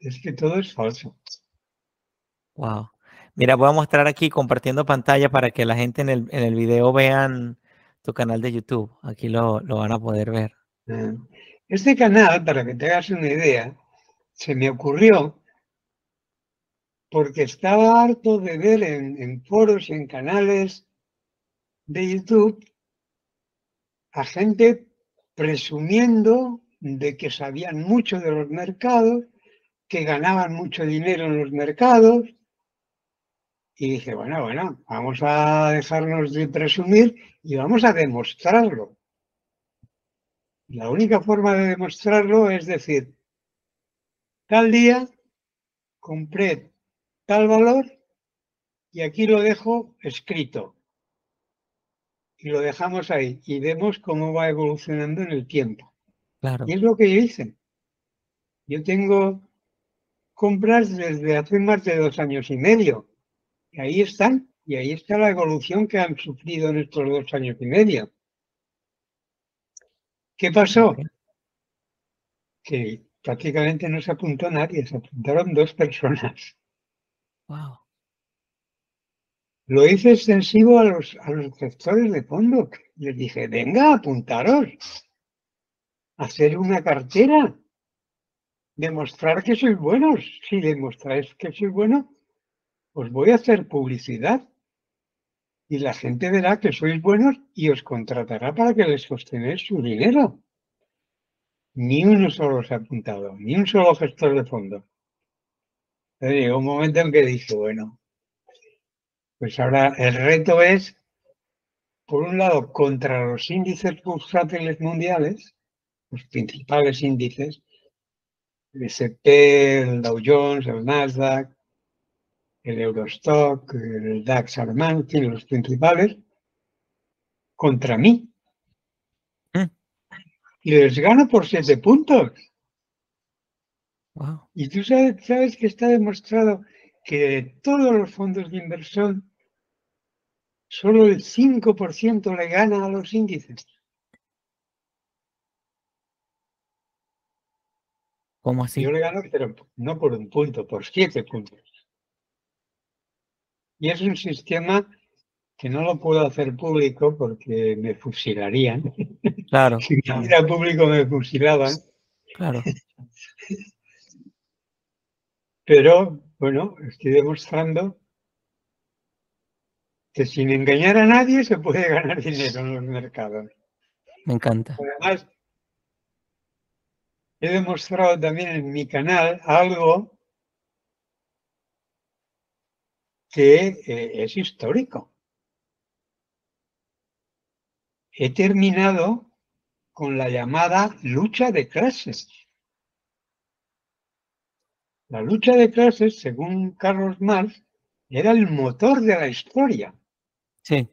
es que todo es falso. Wow. Mira, voy a mostrar aquí compartiendo pantalla para que la gente en el, en el video vean tu canal de YouTube. Aquí lo, lo van a poder ver. Ah. Este canal, para que te hagas una idea, se me ocurrió porque estaba harto de ver en, foros y en canales de YouTube a gente presumiendo de que sabían mucho de los mercados, que ganaban mucho dinero en los mercados. Y dije, bueno, bueno, vamos a dejarnos de presumir y vamos a demostrarlo. La única forma de demostrarlo es decir, tal día compré tal valor y aquí lo dejo escrito. Y lo dejamos ahí y vemos cómo va evolucionando en el tiempo. Claro. Y es lo que dicen. Yo tengo compras desde hace más de dos años y medio. Y ahí están. Y ahí está la evolución que han sufrido en estos dos años y medio. ¿Qué pasó? Que prácticamente no se apuntó nadie, se apuntaron dos personas. Lo hice extensivo a los, a los gestores de fondo. Les dije, venga, apuntaros. Hacer una cartera. Demostrar que sois buenos. Si demostráis que sois buenos, os voy a hacer publicidad. Y la gente verá que sois buenos y os contratará para que les sostenéis su dinero. Ni uno solo se ha apuntado, ni un solo gestor de fondo. Llegó un momento en que dije, bueno, pues ahora el reto es, por un lado, contra los índices bursátiles mundiales, los principales índices, el S&P, el Dow Jones, el Nasdaq, el Eurostock, el DAX Alemán, los principales, contra mí. Mm. Y les gano por siete puntos. Wow. Y tú sabes, sabes que está demostrado que de todos los fondos de inversión, solo el 5% le gana a los índices. ¿Cómo así? Yo le gano, pero no por un punto, por siete puntos. Y es un sistema que no lo puedo hacer público porque me fusilarían. Claro, Si era público me fusilaban. claro. Pero, bueno, estoy demostrando que sin engañar a nadie se puede ganar dinero en los mercados. Me encanta. Además, he demostrado también en mi canal algo que eh, es histórico. He terminado con la llamada lucha de clases. La lucha de clases, según Carlos Marx, era el motor de la historia. Sí,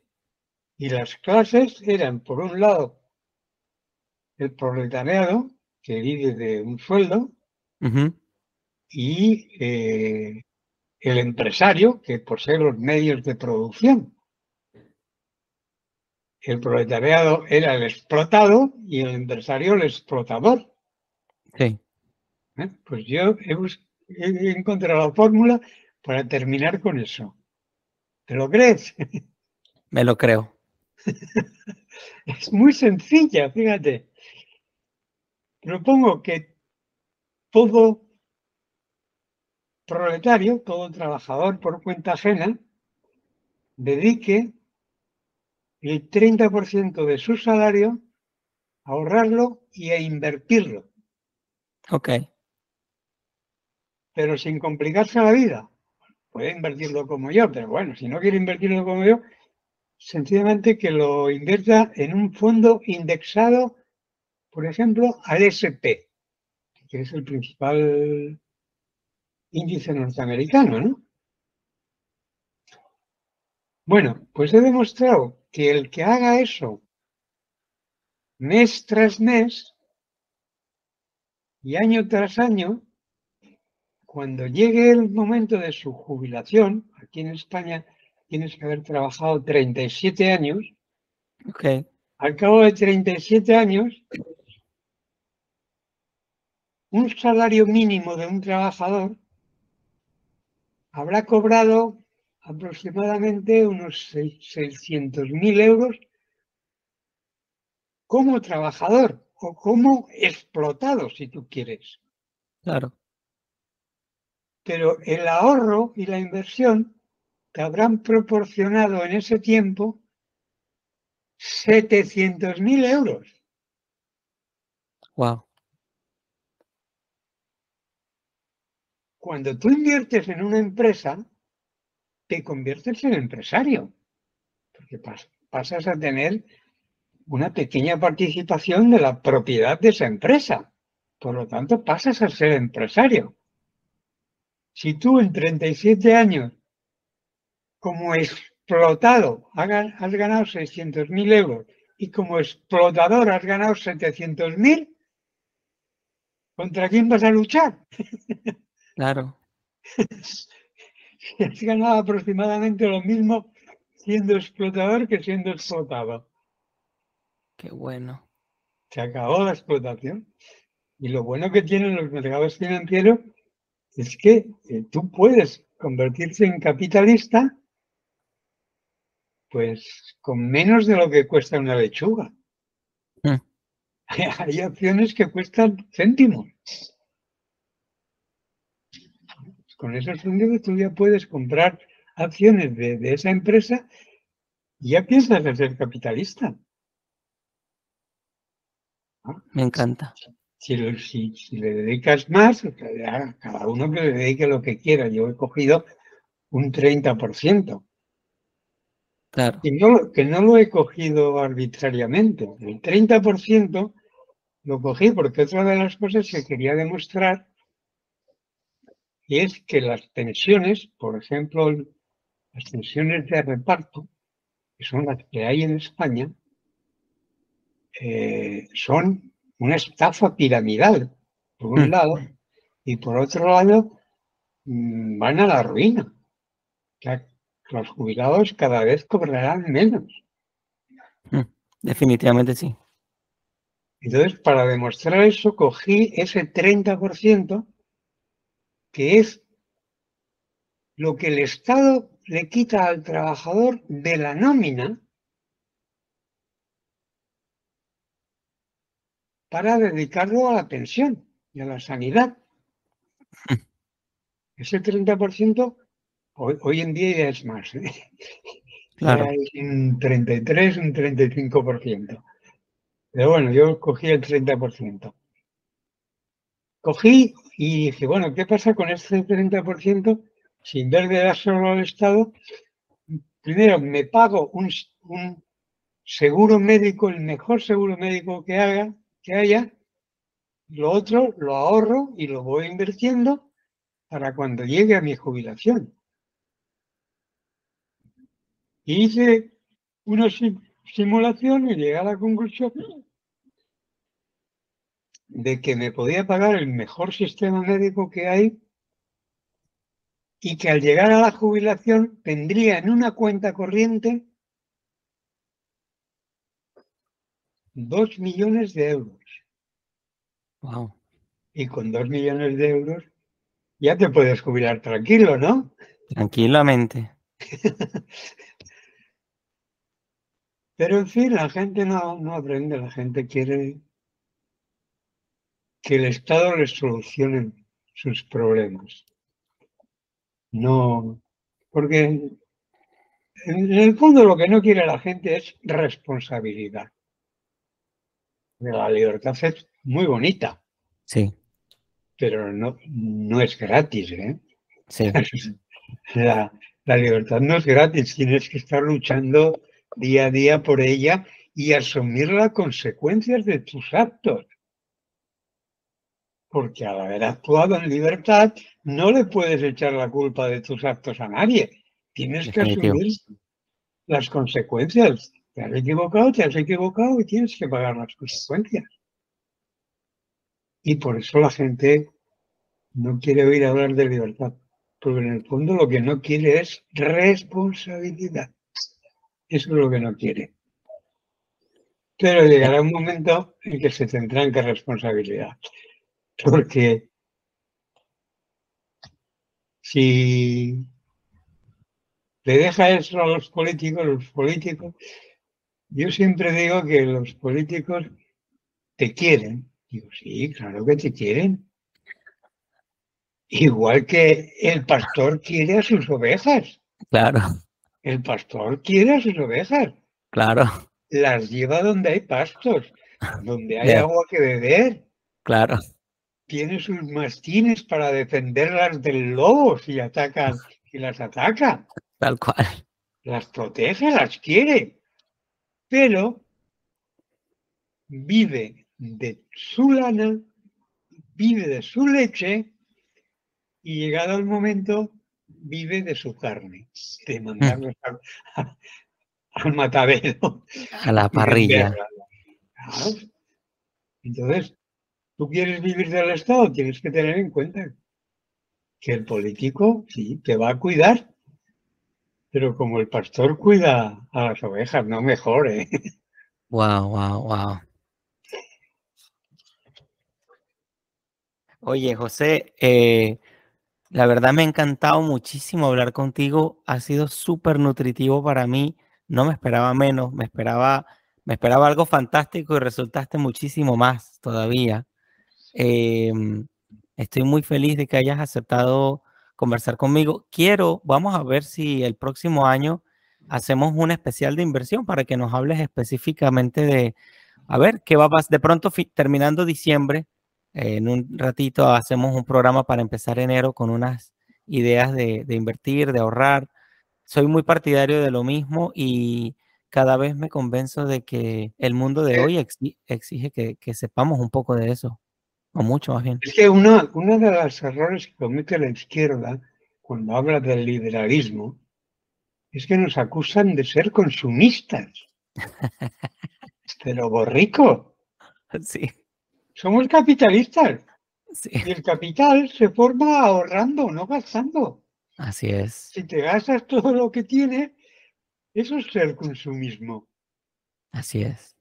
Y las clases eran, por un lado, el proletariado, que vive de un sueldo, y eh, el empresario, que posee los medios de producción. El proletariado era el explotado y el empresario el explotador. sí. ¿eh? Pues yo he, bus- he encontrado la fórmula para terminar con eso. ¿Te lo crees? Me lo creo. Es muy sencilla, fíjate. Propongo que todo proletario, todo trabajador por cuenta ajena, dedique el 30% de su salario a ahorrarlo y a invertirlo, Ok, pero sin complicarse la vida. Puede invertirlo como yo, pero bueno, si no quiere invertirlo como yo, sencillamente que lo invierta en un fondo indexado, por ejemplo, al SP, que es el principal índice norteamericano, ¿no? Bueno, pues he demostrado que el que haga eso mes tras mes y año tras año, cuando llegue el momento de su jubilación, aquí en España tienes que haber trabajado 37 años, ok. al cabo de 37 años, un salario mínimo de un trabajador habrá cobrado aproximadamente unos 600.000 euros como trabajador o como explotado, si tú quieres. Claro, Pero el ahorro y la inversión te habrán proporcionado en ese tiempo 700.000 euros. wow. cuando tú inviertes en una empresa, te conviertes en empresario, porque pasas a tener una pequeña participación de la propiedad de esa empresa. Por lo tanto, pasas a ser empresario. Si tú en 37 años, como explotado, has ganado 600.000 euros y como explotador has ganado 700.000, ¿contra quién vas a luchar? Claro. has ganado aproximadamente lo mismo siendo explotador que siendo explotado. Qué bueno. Se acabó la explotación. Y lo bueno que tienen los mercados financieros es que tú puedes convertirse en capitalista pues con menos de lo que cuesta una lechuga. Mm. Hay acciones que cuestan céntimos. Con esos fondos tú ya puedes comprar acciones de, esa empresa y ya piensas en ser capitalista. Me encanta. Si, le dedicas más, cada uno que le dedique lo que quiera. Yo he cogido un 30%. Claro. Y no, que no lo he cogido arbitrariamente. El 30% lo cogí porque otra de las cosas que quería demostrar es que las pensiones, por ejemplo, las pensiones de reparto, que son las que hay en España, eh, son una estafa piramidal, por un mm. lado, y por otro lado, mm, van a la ruina. los jubilados cada vez cobrarán menos. Mm, definitivamente sí. Entonces, para demostrar eso, cogí ese 30%, que es lo que el Estado le quita al trabajador de la nómina para dedicarlo a la pensión y a la sanidad. Ese 30% hoy, hoy en día ya es más. ¿eh? Claro. un 33, un 35%. Pero bueno, yo cogí el 30%. Cogí y dije, bueno, ¿qué pasa con este 30%? Sin ver de dar solo al Estado, primero me pago un, un seguro médico, el mejor seguro médico que haga, que haya, lo otro lo ahorro y lo voy invirtiendo para cuando llegue a mi jubilación. hice una simulación y llegué a la conclusión de que me podía pagar el mejor sistema médico que hay y que al llegar a la jubilación tendría en una cuenta corriente dos millones de euros. Wow. Y con dos millones de euros ya te puedes jubilar tranquilo, ¿no? Tranquilamente. Pero en fin, la gente no, no aprende, la gente quiere que el Estado les solucione sus problemas. No, porque en el fondo lo que no quiere la gente es responsabilidad la libertad es muy bonita. Sí. Pero no, no es gratis, ¿eh? Sí. La, la libertad no es gratis, tienes que estar luchando día a día por ella y asumir las consecuencias de tus actos. Porque al haber actuado en libertad, no le puedes echar la culpa de tus actos a nadie. Tienes que asumir las consecuencias te has equivocado, te has equivocado y tienes que pagar las consecuencias. Y por eso la gente no quiere oír hablar de libertad, porque en el fondo lo que no quiere es responsabilidad. Eso es lo que no quiere. Pero llegará un momento en que se tendrán que responsabilidad. Porque si le deja eso a los políticos, los políticos yo siempre digo que los políticos te quieren. Digo, sí, claro que te quieren. Igual que el pastor quiere a sus ovejas. Claro. El pastor quiere a sus ovejas. Claro. Las lleva donde hay pastos, donde hay agua que beber. Claro. tiene sus mastines para defenderlas del lobo si atacan y las ataca. Tal cual. Las protege, las quiere. Pero vive de su lana, vive de su leche y llegado el momento vive de su carne, de mandarlos al, matadero. A la parrilla. Entonces, tú quieres vivir del Estado, tienes que tener en cuenta que el político sí te va a cuidar, pero como el pastor cuida a las ovejas, no mejor, ¿eh? Wow, wow, wow. Oye, José, eh, la verdad me ha encantado muchísimo hablar contigo. Ha sido súper nutritivo para mí. No me esperaba menos, me esperaba, me esperaba algo fantástico y resultaste muchísimo más todavía. Em, estoy muy feliz de que hayas aceptado conversar conmigo. Quiero, vamos a ver si el próximo año hacemos un especial de inversión para que nos hables específicamente de, a ver, qué va a pasar. De pronto, terminando diciembre, en un ratito hacemos un programa para empezar enero con unas ideas de, invertir, de ahorrar. Soy muy partidario de lo mismo y cada vez me convenzo de que el mundo de hoy exige que, sepamos un poco de eso, o mucho más bien. Es que uno, uno de los errores que comete la izquierda cuando habla del liberalismo es que nos acusan de ser consumistas. Pero borrico. Sí. Somos capitalistas. Y el capital se forma ahorrando, no gastando. Así es. Si te gastas todo lo que tienes, eso es el consumismo. Así es.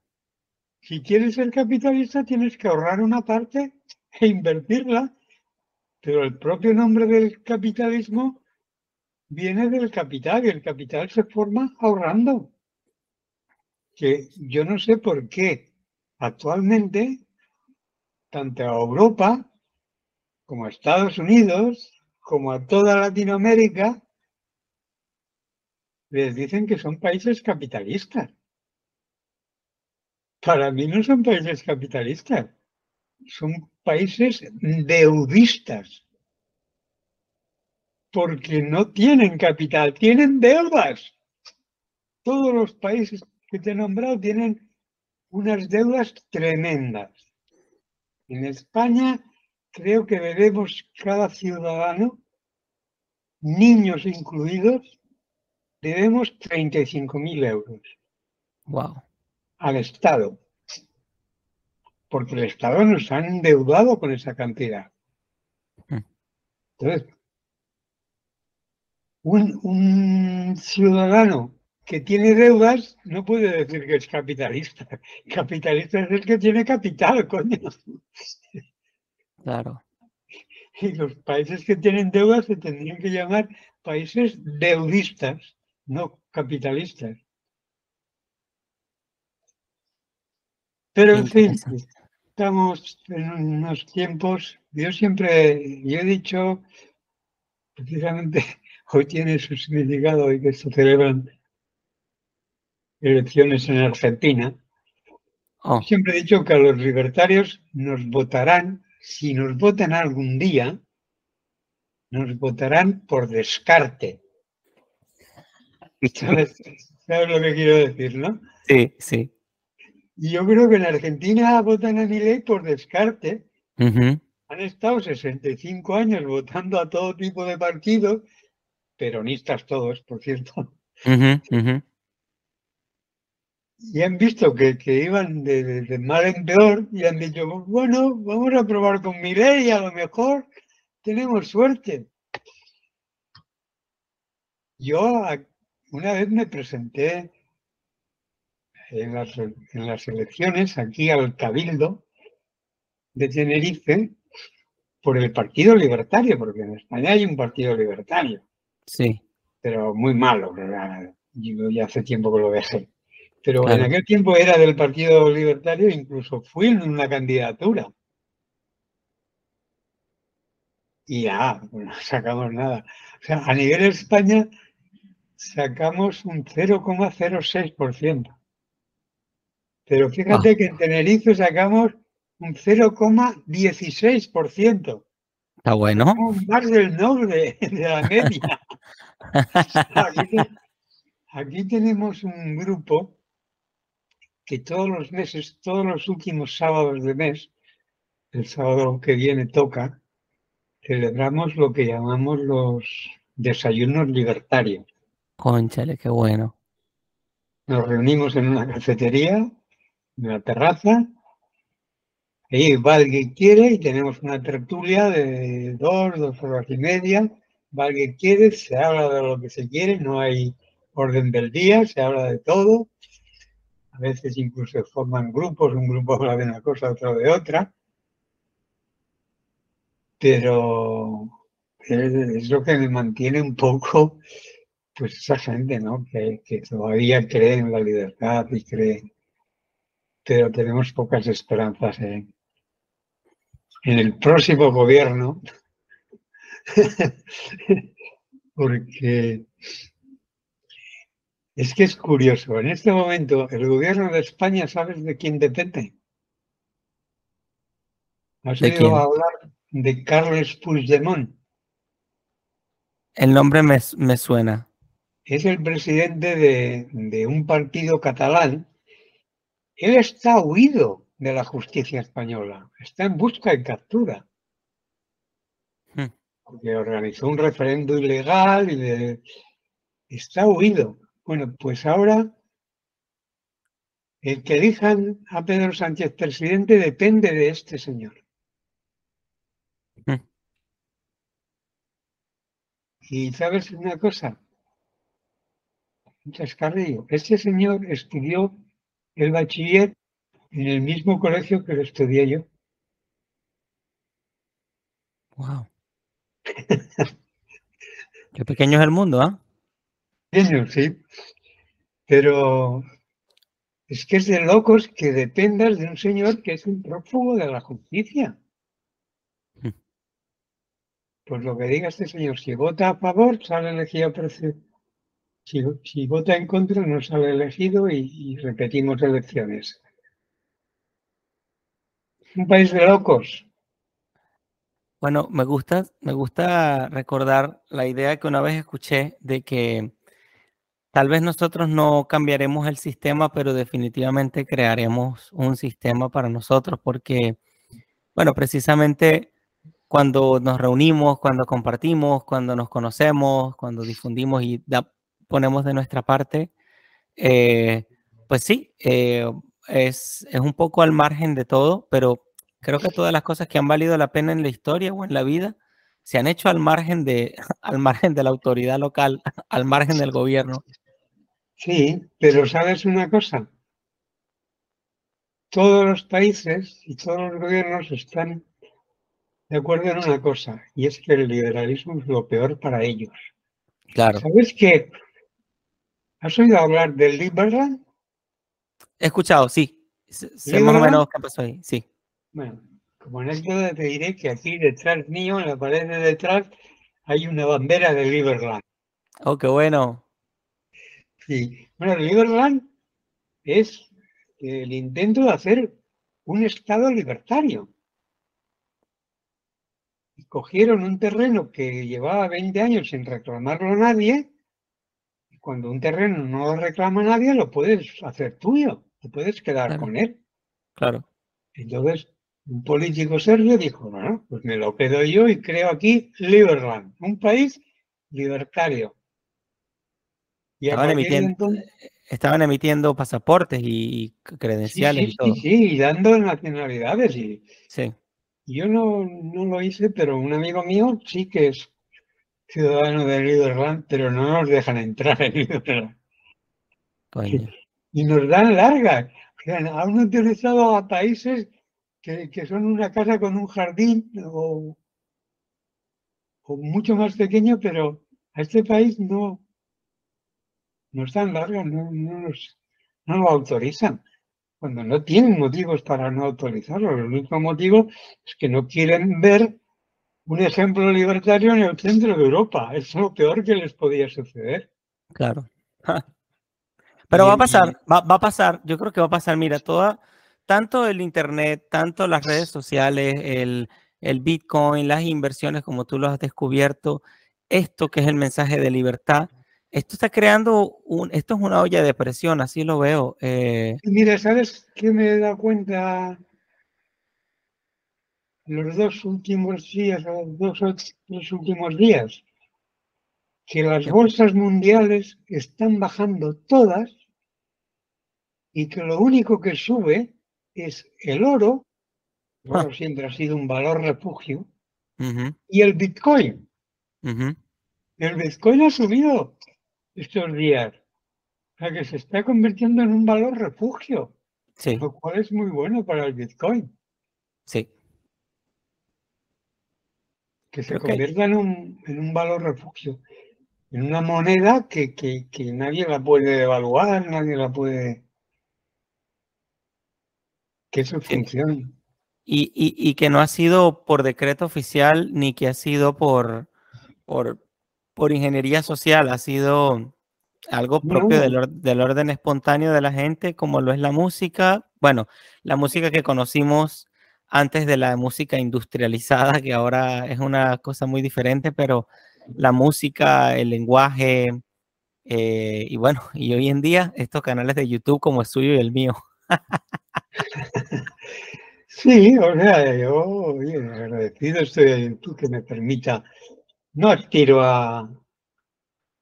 Si quieres ser capitalista, tienes que ahorrar una parte e invertirla. Pero el propio nombre del capitalismo viene del capital y el capital se forma ahorrando. Que yo no sé por qué actualmente tanto a Europa como a Estados Unidos, como a toda Latinoamérica, les dicen que son países capitalistas. Para mí no son países capitalistas, son países deudistas, porque no tienen capital, tienen deudas. Todos los países que te he nombrado tienen unas deudas tremendas. En España creo que debemos cada ciudadano, niños incluidos, debemos 35.000 euros. Wow. Al Estado. Porque el Estado nos ha endeudado con esa cantidad. Hmm. Entonces, un ciudadano que tiene deudas no puede decir que es capitalista. Capitalista es el que tiene capital, coño. Claro. Y los países que tienen deudas se tendrían que llamar países deudistas, no capitalistas. Pero en fin, estamos en unos tiempos, yo siempre, yo he dicho, precisamente hoy tiene su significado y que se celebran elecciones en Argentina, oh. siempre he dicho que a los libertarios nos votarán, si nos votan algún día, nos votarán por descarte. ¿Sabes, lo que quiero decir, no? Sí, sí. Y yo creo que en Argentina votan a mi ley por descarte. Han estado 65 años votando a todo tipo de partidos, peronistas todos, por cierto y han visto que, iban de, mal en peor y han dicho, bueno, vamos a probar con mi ley, a lo mejor tenemos suerte. Yo una vez me presenté en las, en las elecciones aquí al Cabildo de Tenerife por el Partido Libertario, porque en España hay un Partido Libertario. Sí. Pero muy malo, yo ya hace tiempo que lo dejé. Pero en aquel tiempo era del Partido Libertario, incluso fui en una candidatura. Y ya, no sacamos nada. O sea, a nivel de España sacamos un 0,06%. Pero fíjate ah. que en Tenerife sacamos un 0,16%. Está bueno. Más del doble de la media. aquí, tenemos un grupo que todos los meses, todos los últimos sábados de mes, el sábado que viene toca, celebramos lo que llamamos los desayunos libertarios. Conchale, qué bueno. Nos reunimos en una cafetería, en la terraza, Ahí va que quiere y tenemos una tertulia de dos, dos horas y media. Va que quiere, se habla de lo que se quiere, no hay orden del día, se habla de todo. A veces incluso forman grupos, un grupo habla de una cosa, otro de otra. Pero es, lo que me mantiene un poco, pues esa gente, ¿no? Que, que todavía cree en la libertad y cree, pero tenemos pocas esperanzas en, en el próximo gobierno, porque es que es curioso, en este momento el gobierno de España, ¿sabes de quién depende? ¿Has oído hablar de Carles Puigdemont? El nombre me, suena. Es el presidente de, de un partido catalán. Él está huido de la justicia española. Está en busca y captura. Hmm. Porque organizó un referendo ilegal y está huido. Bueno, pues ahora el que elijan a Pedro Sánchez presidente depende de este señor. Hmm. Y sabes una cosa, chascarrillo, este señor estudió el bachiller en el mismo colegio que lo estudié yo. Wow. Qué pequeño es el mundo, ¿ah? Pequeño, sí. Pero es que es de locos que dependas de un señor que es un prófugo de la justicia. Hmm. Pues lo que diga este señor, si vota a favor, sale elegido si, vota en contra, no sale elegido y repetimos elecciones un país de locos. Bueno, me gusta, me gusta recordar la idea que una vez escuché de que tal vez nosotros no cambiaremos el sistema, pero definitivamente crearemos un sistema para nosotros, porque, bueno, precisamente cuando nos reunimos, cuando compartimos, cuando nos conocemos, cuando difundimos y ponemos de nuestra parte, eh, pues sí, eh, es, es un poco al margen de todo, pero Creo que todas las cosas que han valido la pena en la historia o en la vida se han hecho al margen de, al margen de la autoridad local, al margen del gobierno. Sí, pero sabes una cosa. Todos los países y todos los gobiernos están de acuerdo en una cosa, y es que el liberalismo es lo peor para ellos. Claro. ¿Sabes qué? ¿Has oído hablar del Liberland? He escuchado, sí. Sé más o menos qué pasó ahí, sí. Bueno, como anécdota te diré que aquí detrás mío, en la pared de detrás, hay una bandera de Liberland. Oh, qué bueno. Sí. Bueno, Liberland es el intento de hacer un Estado libertario. Cogieron un terreno que llevaba 20 años sin reclamarlo a nadie. Cuando un terreno no lo reclama nadie, lo puedes hacer tuyo. Te puedes quedar con él. Claro. Entonces, un político serbio dijo, bueno, pues me lo quedo yo y creo aquí Liberland, un país libertario. Y estaban, emitiendo, pasaportes y credenciales y todo. Sí, sí, y dando nacionalidades. Y, sí. Yo no, no lo hice, pero un amigo mío sí que es ciudadano de Liberland, pero no nos dejan entrar en Liberland. Y nos dan largas. O sea, han utilizado a países que, son una casa con un jardín o, mucho más pequeño, pero a este país no, no están largas, no, no, no lo autorizan. Cuando no tienen motivos para no autorizarlo, el único motivo es que no quieren ver un ejemplo libertario en el centro de Europa. Es lo peor que les podía suceder. Claro. Pero va a pasar, va, va, a pasar, yo creo que va a pasar, mira, toda, tanto el Internet, tanto las redes sociales, el, el Bitcoin, las inversiones, como tú lo has descubierto, esto que es el mensaje de libertad, esto está creando, un, esto es una olla de presión, así lo veo. Eh. Mira, ¿sabes qué me he dado cuenta los dos últimos días, los dos los últimos días? Que las bolsas mundiales están bajando todas y que lo único que sube es el oro, oro ah. siempre ha sido un valor refugio, y el Bitcoin. El Bitcoin ha subido estos días. O sea que se está convirtiendo en un valor refugio. Sí. Lo cual es muy bueno para el Bitcoin. Sí. Que se convierta en, un, en un, valor refugio. En una moneda que, que, que nadie la puede evaluar, nadie la puede. Que eso funcione. Y, y, y, que no ha sido por decreto oficial ni que ha sido por, por, por ingeniería social, ha sido algo propio del, orden espontáneo de la gente, como lo es la música. Bueno, la música que conocimos antes de la música industrializada, que ahora es una cosa muy diferente, pero la música, el lenguaje, eh, y bueno, y hoy en día estos canales de YouTube como el suyo y el mío. Sí, o sea, yo agradecido estoy a YouTube que me permita no aspiro a,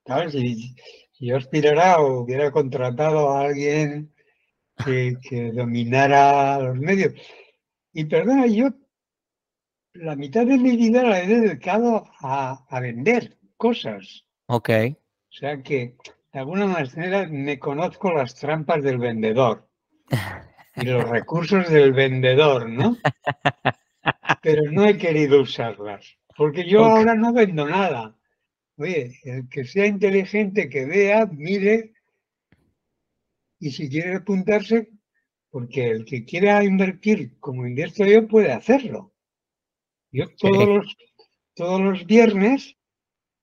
¿sabes? Si, yo aspirara o hubiera contratado a alguien que, dominara los medios. Y perdona, yo la mitad de mi vida la he dedicado a, vender cosas. Ok. O sea que de alguna manera me conozco las trampas del vendedor y los recursos del vendedor, ¿no? Pero no he querido usarlas. Porque yo ahora no vendo nada. Oye, el que sea inteligente, que vea, mire, y si quiere apuntarse, porque el que quiera invertir como invierto yo puede hacerlo. Yo todos los, todos los viernes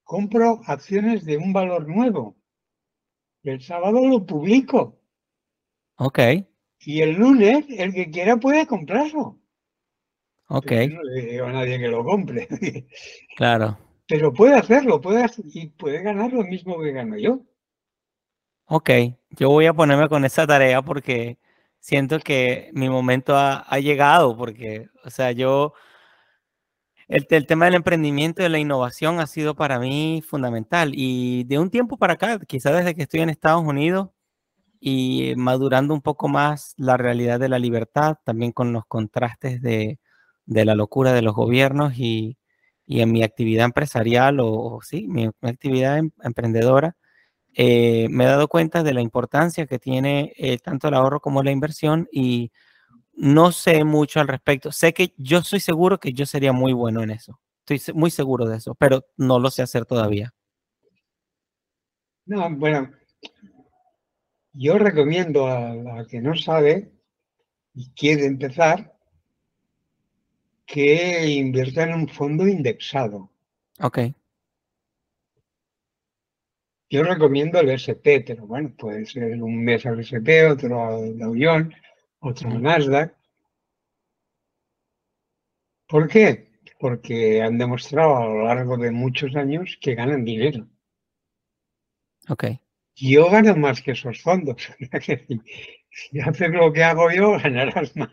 compro acciones de un valor nuevo. El sábado lo publico. Ok. Y el lunes, el que quiera puede comprarlo. Ok. no le digo a nadie que lo compre. Claro. Pero puede hacerlo, puede y puede ganar lo mismo que gano yo. Ok, yo voy a ponerme con esa tarea porque siento que mi momento ha, llegado, porque, o sea, yo, el, el, tema del emprendimiento y de la innovación ha sido para mí fundamental. Y de un tiempo para acá, quizás desde que estoy en Estados Unidos y madurando un poco más la realidad de la libertad, también con los contrastes de, de la locura de los gobiernos y, en mi actividad empresarial o, sí, mi, actividad em, emprendedora, eh, me he dado cuenta de la importancia que tiene eh, tanto el ahorro como la inversión y no sé mucho al respecto. Sé que yo soy seguro que yo sería muy bueno en eso. Estoy muy seguro de eso, pero no lo sé hacer todavía. No, bueno, yo recomiendo a, a que no sabe y quiere empezar que invierta en un fondo indexado. Ok. Yo recomiendo el SP, pero bueno, puede ser un mes al SP, otro al Dow Jones, otro al Nasdaq. ¿Por qué? Porque han demostrado a lo largo de muchos años que ganan dinero. Ok. Yo gano más que esos fondos. si haces lo que hago yo, ganarás más.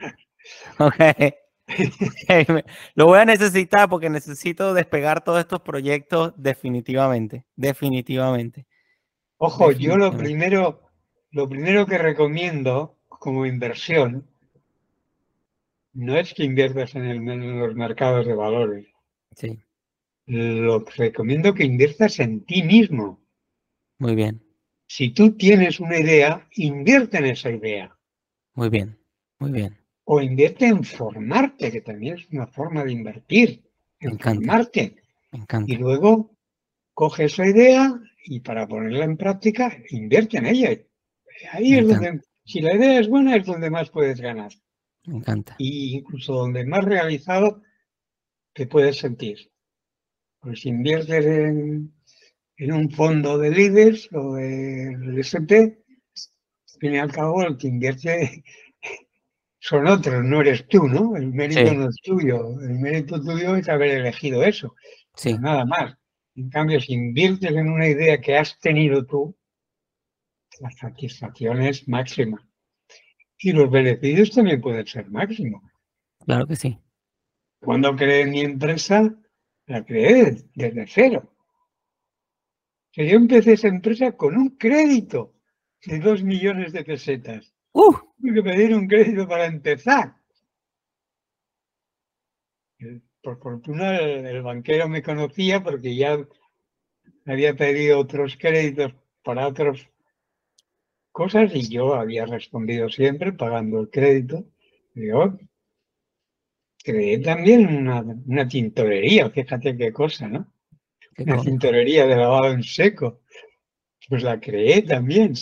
Ok. Lo voy a necesitar porque necesito despegar todos estos proyectos definitivamente, definitivamente. Ojo, yo lo primero, lo primero que recomiendo como inversión no es que inviertas en, en los mercados de valores. Sí. Lo que recomiendo que inviertas en ti mismo. Muy bien. Si tú tienes una idea, invierte en esa idea. Muy bien, muy bien o invierte en formarte, que también es una forma de invertir, en formarte. Y luego coge esa idea y para ponerla en práctica, invierte en ella. Ahí es donde, si la idea es buena, es donde más puedes ganar. Me encanta. Y incluso donde más realizado te puedes sentir. Pues si inviertes en, en un fondo de líderes o del SP, al fin y al cabo el que invierte son otros, no eres tú, ¿no? El mérito no es tuyo, el mérito tuyo es haber elegido eso, sí. nada más. En cambio, si inviertes en una idea que has tenido tú, la satisfacción es máxima. Y los beneficios también pueden ser máximos. Claro que sí. Cuando creé mi empresa, la creé desde cero. yo empecé esa empresa con un crédito de dos millones de pesetas. ¡Uh! Tuve que pedir un crédito para empezar. Por fortuna el, banquero me conocía porque ya había pedido otros créditos para otras cosas y yo había respondido siempre pagando el crédito. Yo creé también una, una tintorería, fíjate qué cosa, ¿no? una tintorería de lavado en seco. Pues la creé también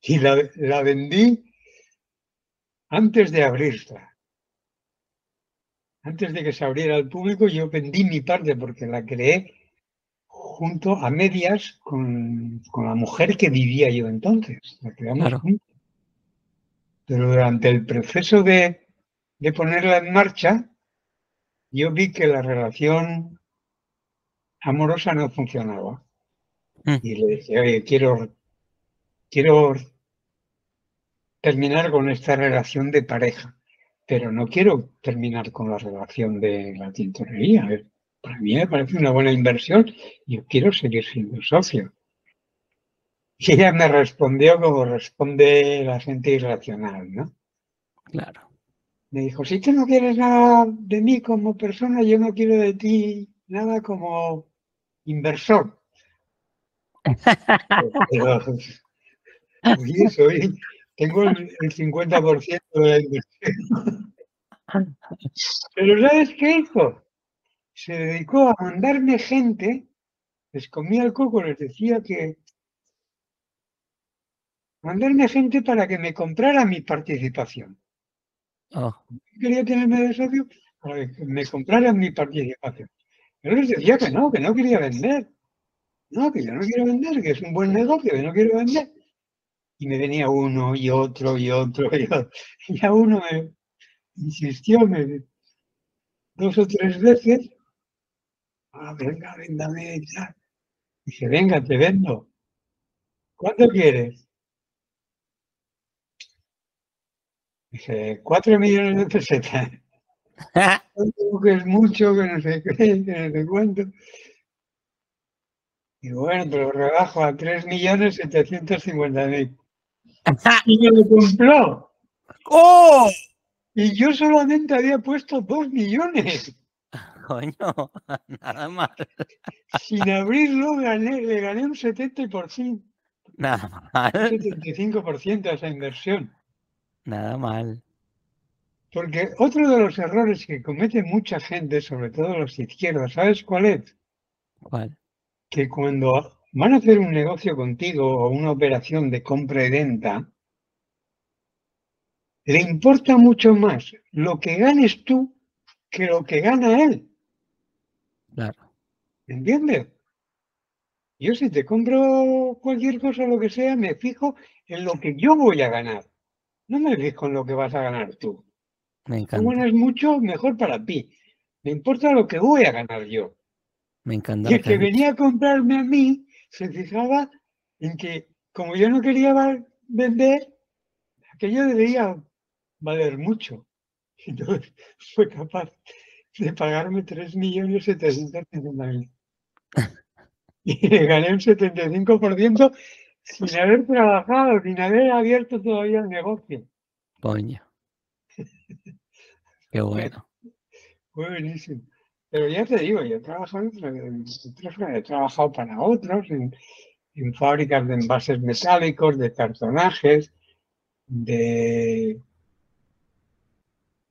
y la, vendí antes de abrirla. Antes de que se abriera al público, yo vendí mi parte porque la creé junto a medias con, la mujer que vivía yo entonces. La creamos juntos. Pero durante el proceso de, ponerla en marcha, yo vi que la relación amorosa no funcionaba. Mm. Y le dije, oye, quiero quiero terminar con esta relación de pareja, pero no quiero terminar con la relación de la tintorería. Para mí me parece una buena inversión yo quiero seguir siendo socio. Y ella me respondió como responde la gente irracional, ¿no? Claro. Me dijo, si tú no quieres nada de mí como persona, yo no quiero de ti nada como inversor. Oye, soy, tengo el, 50% de la inversión. Pero ¿sabes qué hizo? Se dedicó a mandarme gente, les comía el coco, les decía que mandarme gente para que me comprara mi participación. Oh. Quería tenerme de socio para que me compraran mi participación. Yo les decía que no, que no quería vender. No, que yo no quiero vender, que es un buen negocio, que no quiero vender y me venía uno y otro y otro y, otro. y a uno me insistió me, dos o tres veces, ah, venga, véndame y tal. Dije, venga, te vendo. ¿Cuánto quieres? Dije, cuatro millones de pesetas. que es mucho, que no sé qué, que no sé cuánto. Y bueno, te lo rebajo a 3.750.000 y me lo compró. ¡Oh! Y yo solamente había puesto dos millones. Coño, nada mal. Sin abrirlo gané, le gané un 70%. Nada mal. Un 75% a esa inversión. Nada mal. Porque otro de los errores que comete mucha gente, sobre todo los izquierdos, ¿sabes cuál es? ¿Cuál? Que cuando van a hacer un negocio contigo o una operación de compra y venta, le importa mucho más lo que ganes tú que lo que gana él. Claro. ¿Entiendes? Yo si te compro cualquier cosa, lo que sea, me fijo en lo que yo voy a ganar. No me fijo en lo que vas a ganar tú. Me encanta. Si ganas mucho, mejor para ti. Me importa lo que voy a ganar yo. Me encanta. Y el que venía a comprarme a mí se fijaba en que como yo no quería vender, aquello debería valer mucho. Entonces fue capaz de pagarme 3.750.000. Y le gané un 75% sin haber trabajado, sin haber abierto todavía el negocio. Coño. Qué bueno. Fue buenísimo. Pero ya te digo, yo he trabajado, he trabajado para otros en, fábricas de envases metálicos, de cartonajes, de,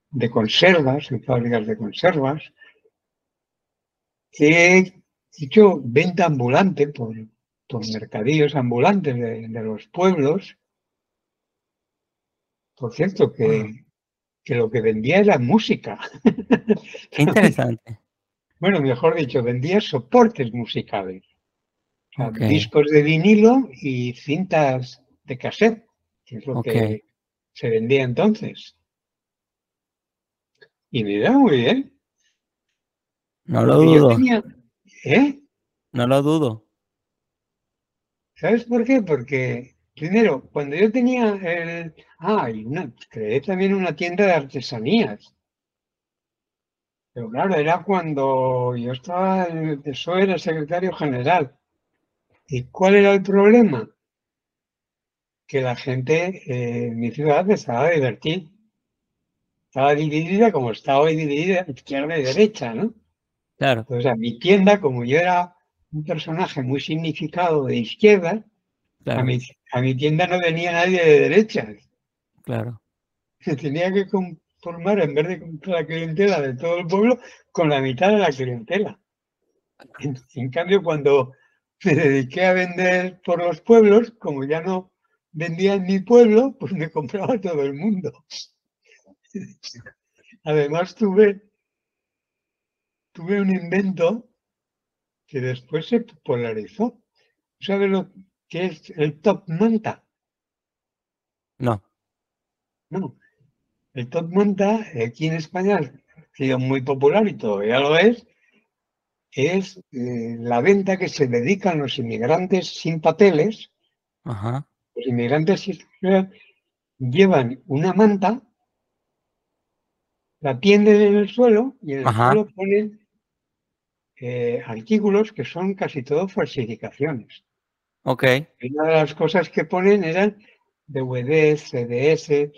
de conservas, en fábricas de conservas. He hecho venta ambulante por, por mercadillos ambulantes de, los pueblos. Por cierto, que, que lo que vendía era música. Qué interesante bueno, mejor dicho, vendía soportes musicales. discos de vinilo y cintas de cassette, que es lo que se vendía entonces. Y me iba muy bien. No lo Porque dudo. tenía- ¿Eh? No lo dudo. ¿Sabes por qué? Porque, primero, cuando yo tenía el... Ah, y una, creé también una tienda de artesanías. Pero claro, era cuando yo estaba en el PSOE, era secretario general. ¿Y cuál era el problema? Que la gente eh, en mi ciudad estaba a divertir. Estaba dividida como está hoy dividida izquierda y derecha, ¿no? Claro, Entonces, a mi tienda, como yo era un personaje muy significado de izquierda, a claro, mi, a mi tienda no venía nadie de derecha. claro. Se tenía que conformar, en vez de con la clientela de todo el pueblo, con la mitad de la clientela. En, en cambio, cuando me dediqué a vender por los pueblos, como ya no vendía en mi pueblo, pues me compraba todo el mundo. Además, tuve, tuve un invento que después se polarizó. ¿Sabes lo que es el top manta? No, No. El top manta aquí en España ha sido muy popular y todavía lo es. Es eh, la venta que se dedican los inmigrantes sin papeles. ajá, Los inmigrantes sin llevan una manta, la tienden en el suelo y en el Ajá. suelo ponen eh, artículos que son casi todo falsificaciones. ok, Y Una de las cosas que ponen eran DVDs, CDS,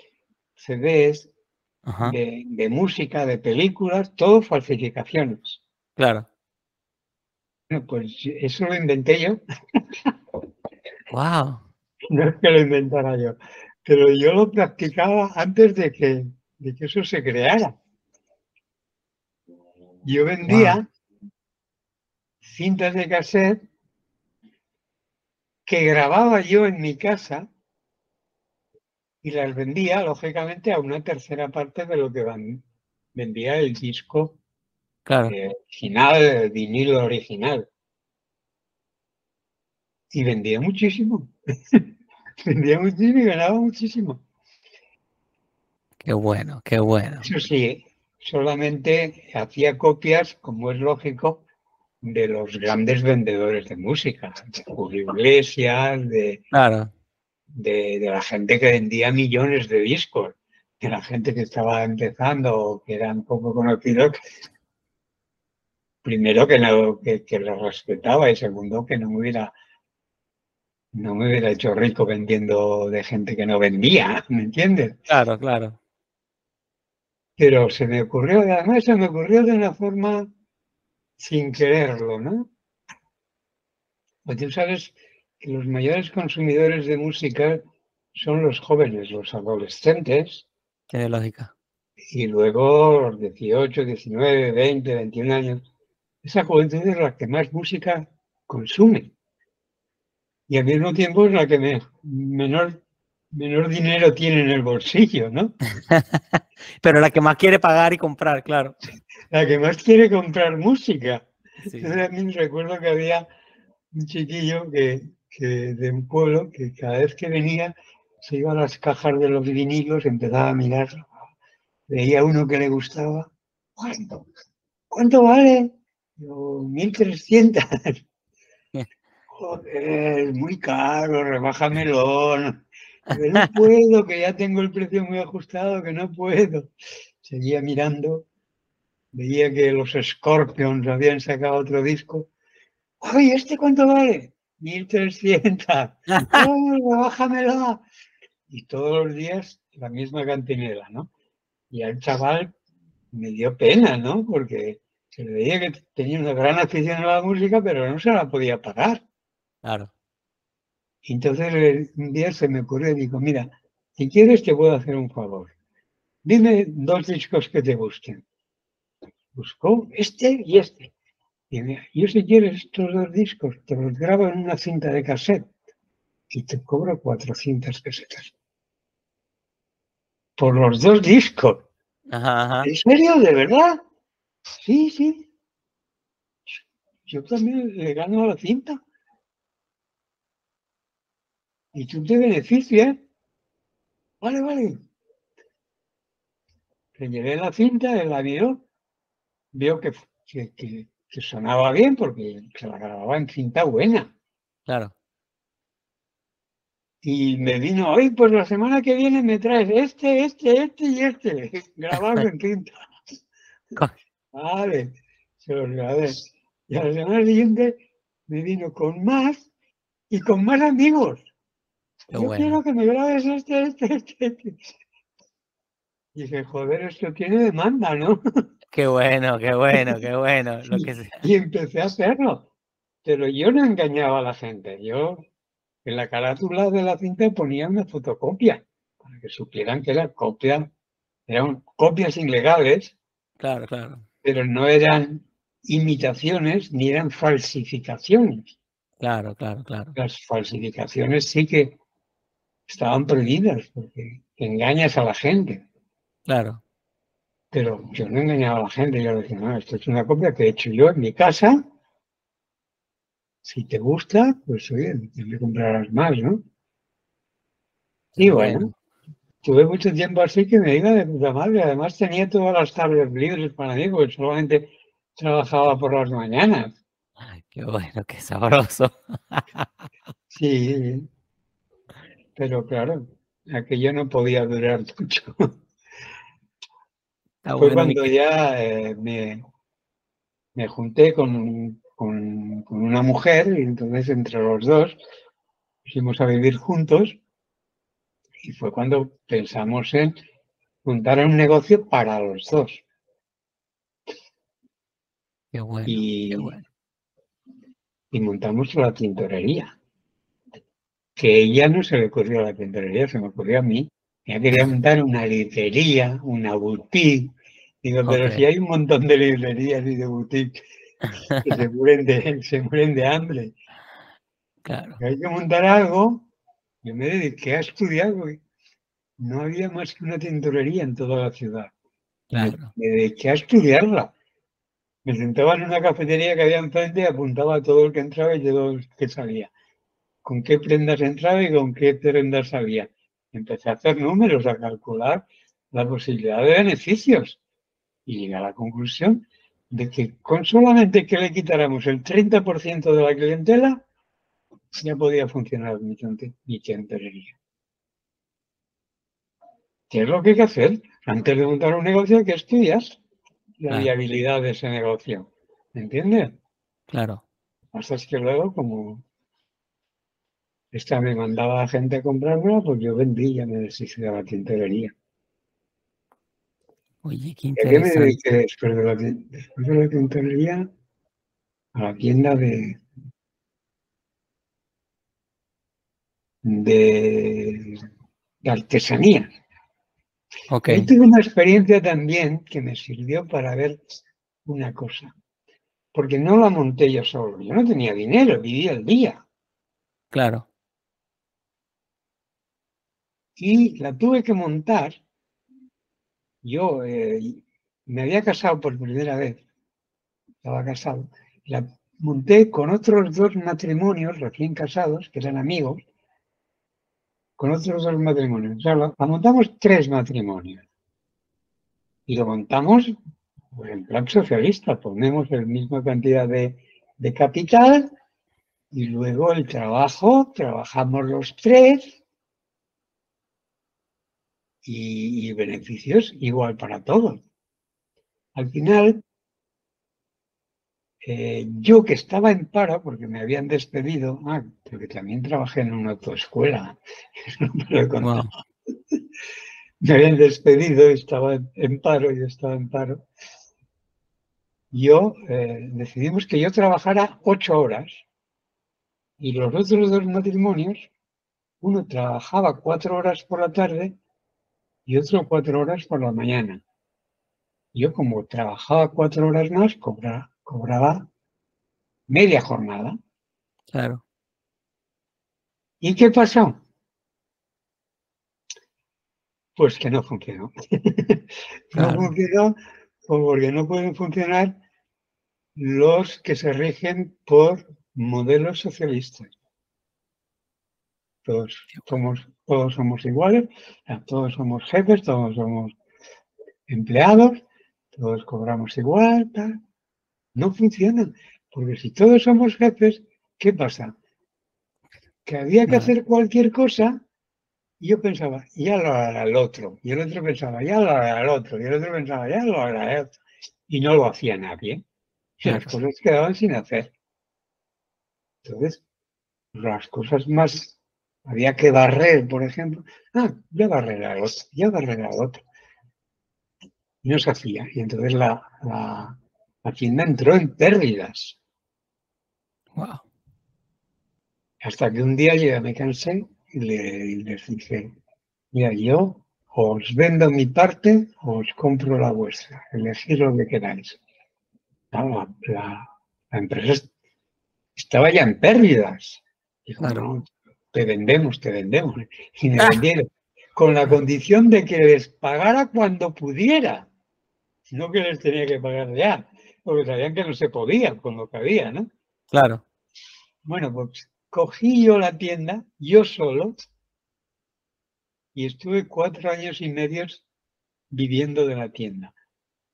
CDs, de música, de películas, todo falsificaciones. claro. Bueno, pues eso lo inventé yo, Wow, no es que lo inventara yo, pero yo lo practicaba antes de que, de que eso se creara. Yo vendía cintas de cassette que grababa yo en mi casa y las vendía, lógicamente, a una tercera parte de lo que van- vendía el disco claro, eh, original, el vinilo original. Y vendía muchísimo. vendía muchísimo y ganaba muchísimo. qué bueno, qué bueno. Eso sí, solamente hacía copias, como es lógico, de los grandes vendedores de música, de Julio Iglesias, de, Claro, de, de la gente que vendía millones de discos, de la gente que estaba empezando o que eran poco conocidos. Primero que no, que, que los respetaba y segundo que no me hubiera no me hubiera hecho rico vendiendo de gente que no vendía, ¿me entiendes? claro, claro. Pero se me ocurrió, además se me ocurrió de una forma sin quererlo, ¿no? Pues tú sabes los mayores consumidores de música son los jóvenes, los adolescentes, Tiene lógica. y luego los 18, 19, 20, 21 años. Esa juventud es la que más música consume. Y al mismo tiempo es la que me- menor, menor dinero tiene en el bolsillo, ¿no? Pero la que más quiere pagar y comprar, claro. La que más quiere comprar música. Sí, Yo también recuerdo que había un chiquillo que, que de un pueblo que cada vez que venía se iba a las cajas de los vinilos, empezaba a mirar, veía uno que le gustaba. ¿Cuánto? ¿Cuánto vale? Yo, 1300. Joder, muy caro, rebájamelo. Que no puedo, que ya tengo el precio muy ajustado, que no puedo. Seguía mirando, veía que los Scorpions habían sacado otro disco. ¡Ay, este cuánto vale! 1300. ¡Ay, rebájamelo! Y todos los días la misma cantinela, ¿no? Y al chaval me dio pena, ¿no? Porque se le veía que tenía una gran afición a la música, pero no se la podía pagar. claro. Entonces un día se me ocurrió y digo, mira, si quieres te puedo hacer un favor. Dime dos discos que te gusten. Buscó este y este. Y yo si quieres estos dos discos, te los grabo en una cinta de cassette y te cobro 400 pesetas. Por los dos discos. Ajá, ajá. ¿En serio? ¿De verdad? Sí, sí. Yo también le gano a la cinta. Y tú te beneficias. Vale, vale. le llevé la cinta, él la vio, vio que, que, que sonaba bien porque se la grababa en cinta buena. Claro. Y me vino, hoy pues la semana que viene me traes este, este, este y este, grabado en cinta. vale, se los grabé. Y a la semana siguiente me vino con más y con más amigos. Yo quiero que me grabes este, este, este, este. Y dije, joder, esto tiene demanda, ¿no? Qué bueno, qué bueno, qué bueno. Lo que Y empecé a hacerlo. Pero yo no engañaba a la gente. Yo en la carátula de la cinta ponía una fotocopia para que supieran que era copia, eran copias ilegales. Claro, claro. Pero no eran imitaciones ni eran falsificaciones. Claro, claro, claro. Las falsificaciones sí que estaban prohibidas porque engañas a la gente. Claro. Pero yo no engañaba a la gente, yo decía, no, esto es una copia que he hecho yo en mi casa. Si te gusta, pues oye, me comprarás más, ¿no? Y bueno, tuve mucho tiempo así que me iba de puta madre. Además tenía todas las tardes libres para mí, porque solamente trabajaba por las mañanas. Ay, qué bueno, qué sabroso. sí, pero claro, aquello no podía durar mucho. Fue cuando ya eh, me, me, junté con, con, una mujer y entonces entre los dos fuimos a vivir juntos y fue cuando pensamos en juntar un negocio para los dos. Qué bueno, y, qué bueno. y montamos la tintorería. Que ella no se le ocurrió a la tintorería, se me ocurrió a mí. Ya quería montar una librería, una boutique. Digo, pero si hay un montón de librerías y de boutiques que se mueren de, se mueren de hambre. Claro. hay que montar algo. Yo me dediqué a estudiar, no había más que una tintorería en toda la ciudad. Claro. Me, dediqué a estudiarla. Me sentaba en una cafetería que había enfrente y apuntaba a todo el que entraba y todo el que salía. Con qué prendas entraba y con qué prendas salía empecé a hacer números, a calcular la posibilidad de beneficios y llegué a la conclusión de que con solamente que le quitáramos el 30% de la clientela, ya podía funcionar mi, mi ¿Qué es lo que hay que hacer? Antes de montar un negocio, que estudias la viabilidad de ese negocio. ¿Me entiendes? Claro. Hasta es que luego, como esta me mandaba a gente a comprarla, pues yo vendí, ya me deshice de la tintorería. Oye, qué interesante. ¿A qué me dediqué después de la, después de la tintorería? A la tienda de, de, de artesanía. Okay. tuve una experiencia también que me sirvió para ver una cosa. Porque no la monté yo solo. Yo no tenía dinero, vivía el día. Claro y la tuve que montar. Yo eh, me había casado por primera vez, estaba casado, la monté con otros dos matrimonios recién casados, que eran amigos, con otros dos matrimonios. O sea, la, montamos tres matrimonios. Y lo montamos pues, en plan socialista, ponemos la misma cantidad de, de capital y luego el trabajo, trabajamos los tres y, beneficios igual para todos. Al final, eh, yo que estaba en paro, porque me habían despedido, ah, porque también trabajé en una autoescuela, me habían despedido, estaba en paro, yo estaba en paro. Yo eh, decidimos que yo trabajara ocho horas y los otros dos matrimonios, uno trabajaba cuatro horas por la tarde y otro cuatro horas por la mañana. Yo como trabajaba cuatro horas más, cobraba, media jornada. Claro. ¿Y qué pasó? Pues que no funcionó. no funcionó porque no pueden funcionar los que se rigen por modelos socialistas todos somos, todos somos iguales, todos somos jefes, todos somos empleados, todos cobramos igual, tal. No funciona, porque si todos somos jefes, ¿qué pasa? Que había que hacer cualquier cosa y yo pensaba, ya lo hará el otro. Y el otro pensaba, ya lo hará el otro. Y el otro pensaba, ya lo hará el otro. Y no lo hacía nadie. Y las cosas quedaban sin hacer. Entonces, las cosas más había que barrer, por ejemplo. Ah, ya barrerá el otro, ya barrerá el otro. Y no se hacía. Y entonces la, la, tienda entró en pérdidas. Wow. Hasta que un día yo me cansé y, les dije, mira, yo os vendo mi parte o os compro la vuestra. Elegid lo que queráis. la, la, empresa estaba ya en pérdidas. Dijo, no, te vendemos, te vendemos. Y me ah. vendieron con la condición de que les pagara cuando pudiera, no que les tenía que pagar ya, porque sabían que no se podía con lo que había, ¿no? Claro. Bueno, pues cogí yo la tienda, yo solo, y estuve cuatro años y medio viviendo de la tienda.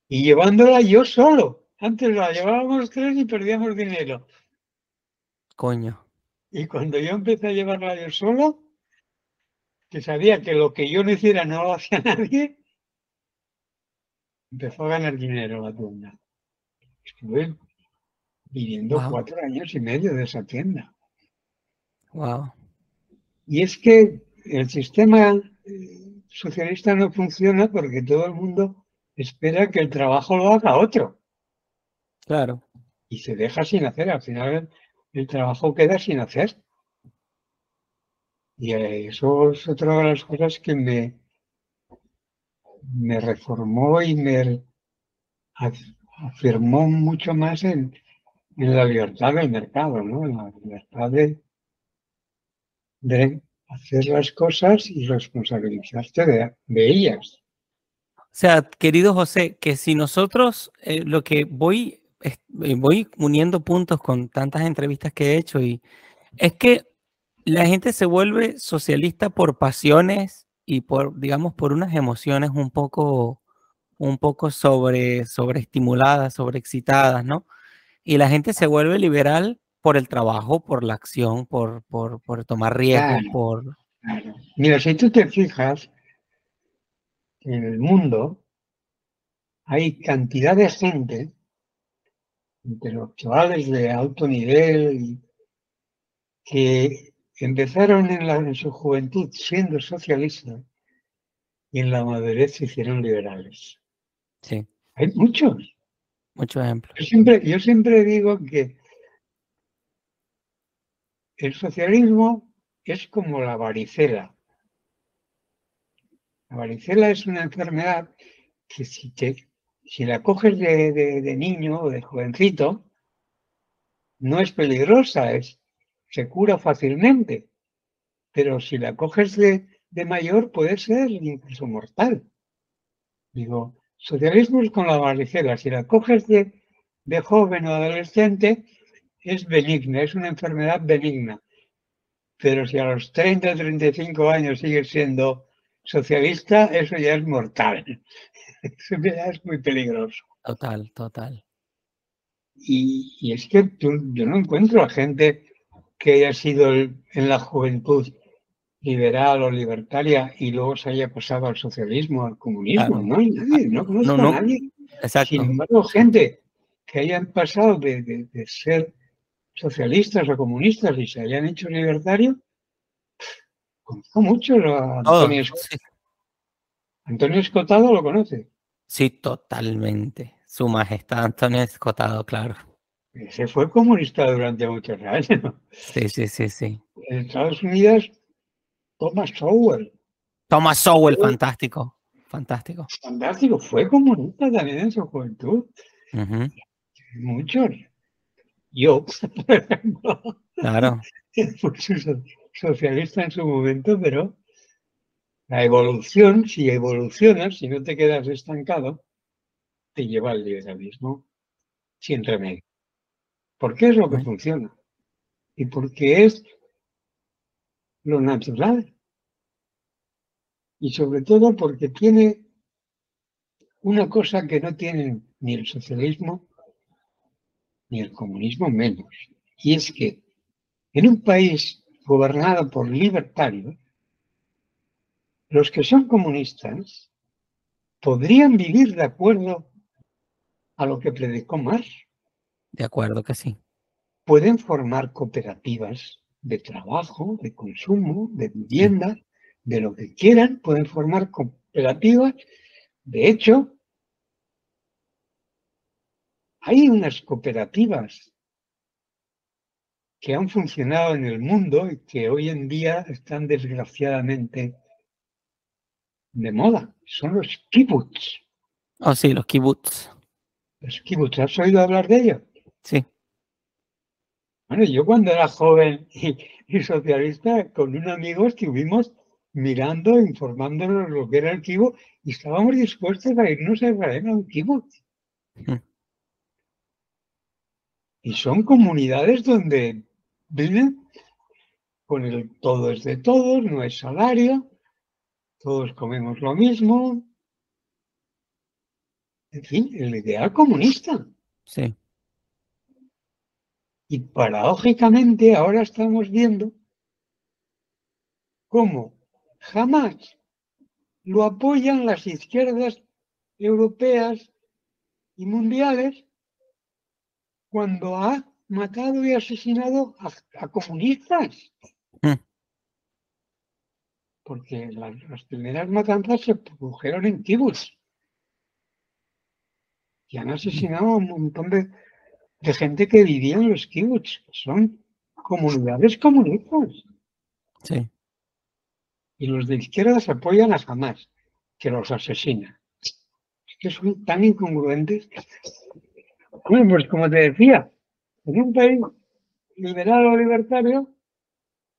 Y llevándola yo solo. Antes la llevábamos tres y perdíamos dinero. Coño. Y cuando yo empecé a llevarla yo solo, que sabía que lo que yo no hiciera no lo hacía nadie, empezó a ganar dinero la tienda. Estuve viviendo cuatro años y medio de esa tienda. Wow. Y es que el sistema eh, socialista no funciona porque todo el mundo espera que el trabajo lo haga otro. Claro. Y se deja sin hacer. Al final el trabajo queda sin hacer. Y eso es otra de las cosas que me, me reformó y me afirmó mucho más en, la libertad del mercado, ¿no? En la libertad de, de hacer las cosas y responsabilizarte de, ellas. O sea, querido José, que si nosotros eh, lo que voy voy uniendo puntos con tantas entrevistas que he hecho y es que la gente se vuelve socialista por pasiones y por, digamos, por unas emociones un poco, un poco sobre, sobreestimuladas, sobreexcitadas, ¿no? Y la gente se vuelve liberal por el trabajo, por la acción, por, por, por tomar riesgos, por... Mira, si tú te fijas, en el mundo hay cantidad de gente chavales de alto nivel que empezaron en, la, en su juventud siendo socialistas y en la madurez se hicieron liberales. Sí. Hay muchos. Muchos ejemplos. Yo siempre, yo siempre digo que el socialismo es como la varicela. La varicela es una enfermedad que si te si la coges de, niño o de jovencito, no es peligrosa, es, se cura fácilmente. Pero si la coges de, mayor, puede ser incluso mortal. Digo, socialismo es con la varicela. Si la coges de, de joven o adolescente, es benigna, es una enfermedad benigna. Pero si a los 30 o 35 años sigues siendo socialista, eso ya es mortal. Eso ya es muy peligroso. Total, total. Y, es que yo no encuentro a gente que haya sido en la juventud liberal o libertaria y luego se haya pasado al socialismo, al comunismo. No hay nadie, no conozco a nadie. Exacto. Sin embargo, gente que hayan pasado de, ser socialistas o comunistas y se hayan hecho libertarios, conozco mucho a Antonio Antonio Escotado lo conoce. Sí, totalmente. Su Majestad Antonio Escotado, claro. Ese fue comunista durante muchos años. Sí, sí, sí, sí. En Estados Unidos, Thomas Sowell. Thomas Sowell, fantástico. Fantástico. Fantástico. Fue comunista también en su juventud. Muchos. Yo, por ejemplo. Claro. Socialista en su momento, pero la evolución, si evolucionas, si no te quedas estancado, te lleva al liberalismo sin remedio. Porque es lo que funciona. Y porque es lo natural. Y sobre todo porque tiene una cosa que no tienen ni el socialismo ni el comunismo menos. Y es que en un país gobernado por libertarios, los que son comunistas podrían vivir de acuerdo a lo que predicó Marx. De acuerdo que sí. Pueden formar cooperativas de trabajo, de consumo, de vivienda, de lo que quieran, pueden formar cooperativas. De hecho, hay unas cooperativas que han funcionado en el mundo y que hoy en día están desgraciadamente de moda. Son los kibbutz. Oh, sí, los kibbutz. Los kibbutz, ¿has oído hablar de ellos? Sí. Bueno, yo cuando era joven y, socialista, con un amigo estuvimos mirando, informándonos lo que era el kibbutz y estábamos dispuestos a irnos a Israel a un kibbutz. Y son comunidades donde viven con el todo es de todos, no es salario, todos comemos lo mismo. En fin, el ideal comunista. Sí. Y paradójicamente ahora estamos viendo cómo jamás lo apoyan las izquierdas europeas y mundiales cuando ha matado y asesinado a, comunistas. Mm. Porque las, primeras matanzas se produjeron en kibbutz. Y han asesinado a un montón de, gente que vivía en los kibbutz. Son comunidades comunistas. Sí. Y los de izquierda se apoyan a Hamas, que los asesina. Es que son tan incongruentes bueno, pues como te decía, en un país liberal o libertario,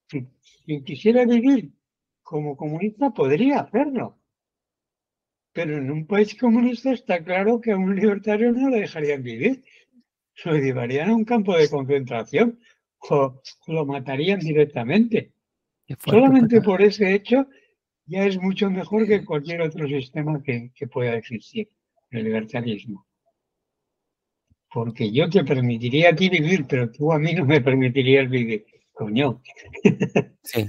si, quisiera vivir como comunista podría hacerlo. Pero en un país comunista está claro que a un libertario no le dejarían vivir. Lo llevarían a un campo de concentración o lo matarían directamente. Solamente por ese hecho ya es mucho mejor que cualquier otro sistema que, que pueda existir, el libertarismo porque yo te permitiría a ti vivir, pero tú a mí no me permitirías vivir. Coño. Sí.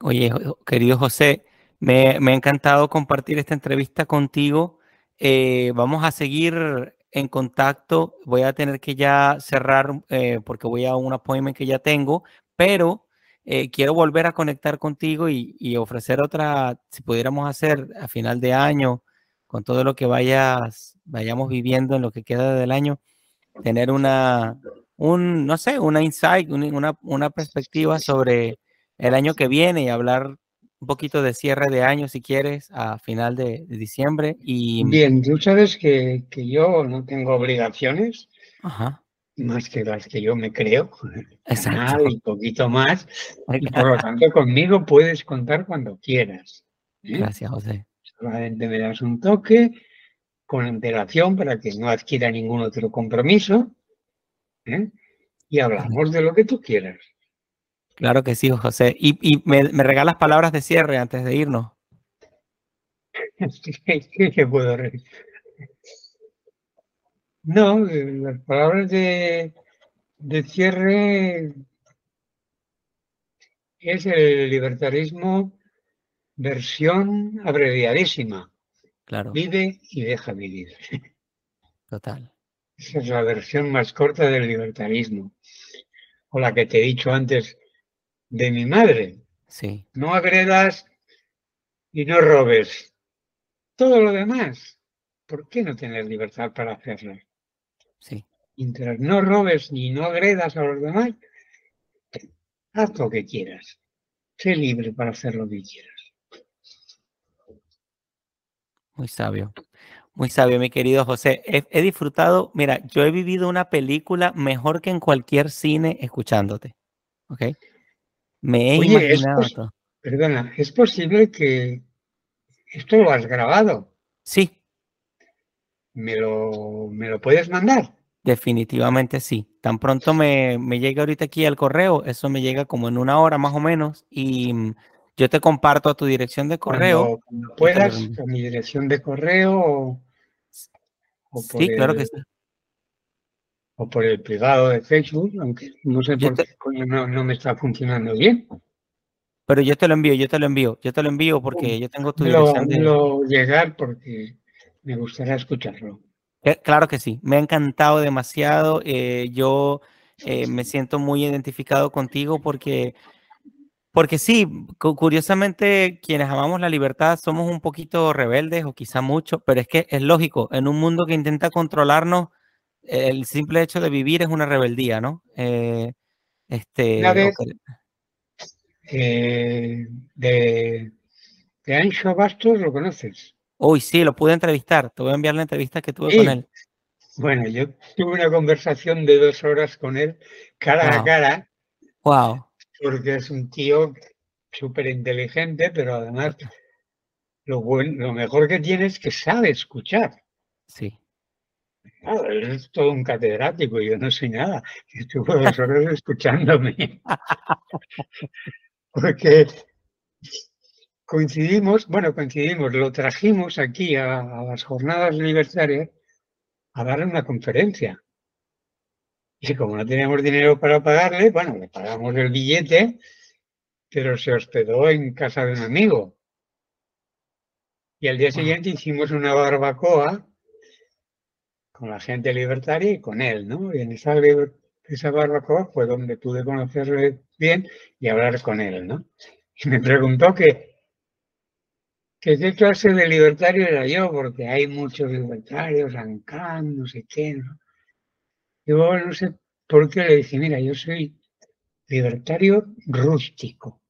Oye, querido José, me, ha encantado compartir esta entrevista contigo. Eh, vamos a seguir en contacto. Voy a tener que ya cerrar eh, porque voy a un appointment que ya tengo, pero eh, quiero volver a conectar contigo y, y, ofrecer otra, si pudiéramos hacer a final de año, con todo lo que vayas vayamos viviendo en lo que queda del año, tener una, un, no sé, una insight, una, una perspectiva sobre el año que viene y hablar un poquito de cierre de año, si quieres, a final de, diciembre. Y... Bien, tú sabes que, yo no tengo obligaciones, más que las que yo me creo, Exacto. y poquito más, y por lo tanto conmigo puedes contar cuando quieras. ¿eh? Gracias, José. Solamente me das un toque con antelación para que no adquiera ningún otro compromiso ¿eh? y hablamos de lo que tú quieras. Claro que sí, José. ¿Y, me, regalas palabras de cierre antes de irnos? ¿Qué, puedo reír? No, las palabras de, de cierre es el libertarismo versión abreviadísima. Vive y deja vivir. Total. Esa es la versión más corta del libertarismo. O la que te he dicho antes de mi madre. Sí. No agredas y no robes. Todo lo demás, ¿por qué no tener libertad para hacerlo? Sí. Mientras no robes ni no agredas a los demás, haz lo que quieras. Sé libre para hacer lo que quieras. Muy sabio. Muy sabio, mi querido José. He, disfrutado, mira, yo he vivido una película mejor que en cualquier cine escuchándote. ¿Ok? Me he imaginado Perdona, ¿es posible que esto lo has grabado? Sí. ¿Me lo, me lo puedes mandar? Definitivamente sí. Tan pronto me, me llega ahorita aquí al correo, eso me llega como en una hora más o menos y Yo te comparto a tu dirección de correo. Cuando, puedas, a mi dirección de correo o, sí, claro que sí. O por el privado de Facebook, aunque no sé por qué no, me está funcionando bien. Pero yo te lo envío, yo te lo envío, yo te lo envío porque yo tengo tu dirección de... Lo llegar porque me gustaría escucharlo. Eh, claro que sí, me ha encantado demasiado. Eh, yo eh, me siento muy identificado contigo porque, porque sí, curiosamente quienes amamos la libertad somos un poquito rebeldes o quizá mucho, pero es que es lógico, en un mundo que intenta controlarnos, el simple hecho de vivir es una rebeldía, ¿no? este, de, de Ancho Bastos, ¿lo conoces? Uy, sí, lo pude entrevistar. Te voy a enviar la entrevista que tuve con él. Bueno, yo tuve una conversación de dos horas con él, cara a cara. Wow. Porque es un tío súper inteligente, pero además lo, lo mejor que tiene es que sabe escuchar. Sí. Claro, él es todo un catedrático, yo no sé nada. Estuve dos horas escuchándome. Porque coincidimos, bueno, coincidimos, lo trajimos aquí a, las jornadas libertarias a darle una conferencia. Y como no teníamos dinero para pagarle, bueno, le pagamos el billete, pero se hospedó en casa de un amigo. Y al día siguiente hicimos una barbacoa con la gente libertaria y con él, ¿no? Y en esa, esa barbacoa fue donde pude conocerle bien y hablar con él, ¿no? Y me preguntó que que qué clase de libertario era yo, porque hay muchos libertarios, Ancán, no sé qué. ¿no? Yo no sé por qué le dije, mira, yo soy libertario rústico.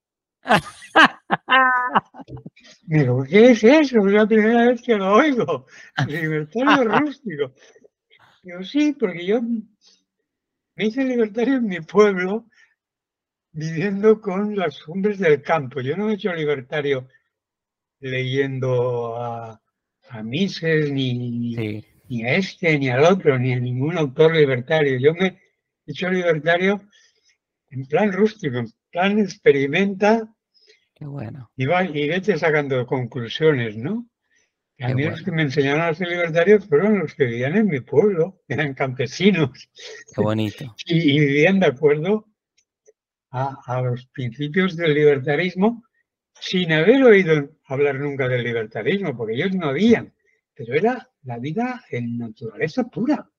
Digo, ¿qué es eso? Es la primera vez que lo oigo. Libertario rústico. Digo, sí, porque yo me hice libertario en mi pueblo viviendo con los hombres del campo. Yo no me he hecho libertario leyendo a, Mises, ni, ni a este, ni al otro, ni a ningún autor libertario. Yo me he hecho libertario en plan rústico, en plan experimenta. Qué bueno. Y, va, y vete sacando conclusiones, ¿no? a mí los que me enseñaron a ser libertarios fueron los que vivían en mi pueblo, eran campesinos. Qué bonito. y, vivían de acuerdo a, a, los principios del libertarismo sin haber oído hablar nunca del libertarismo, porque ellos no habían, pero era la vida en naturaleza pura.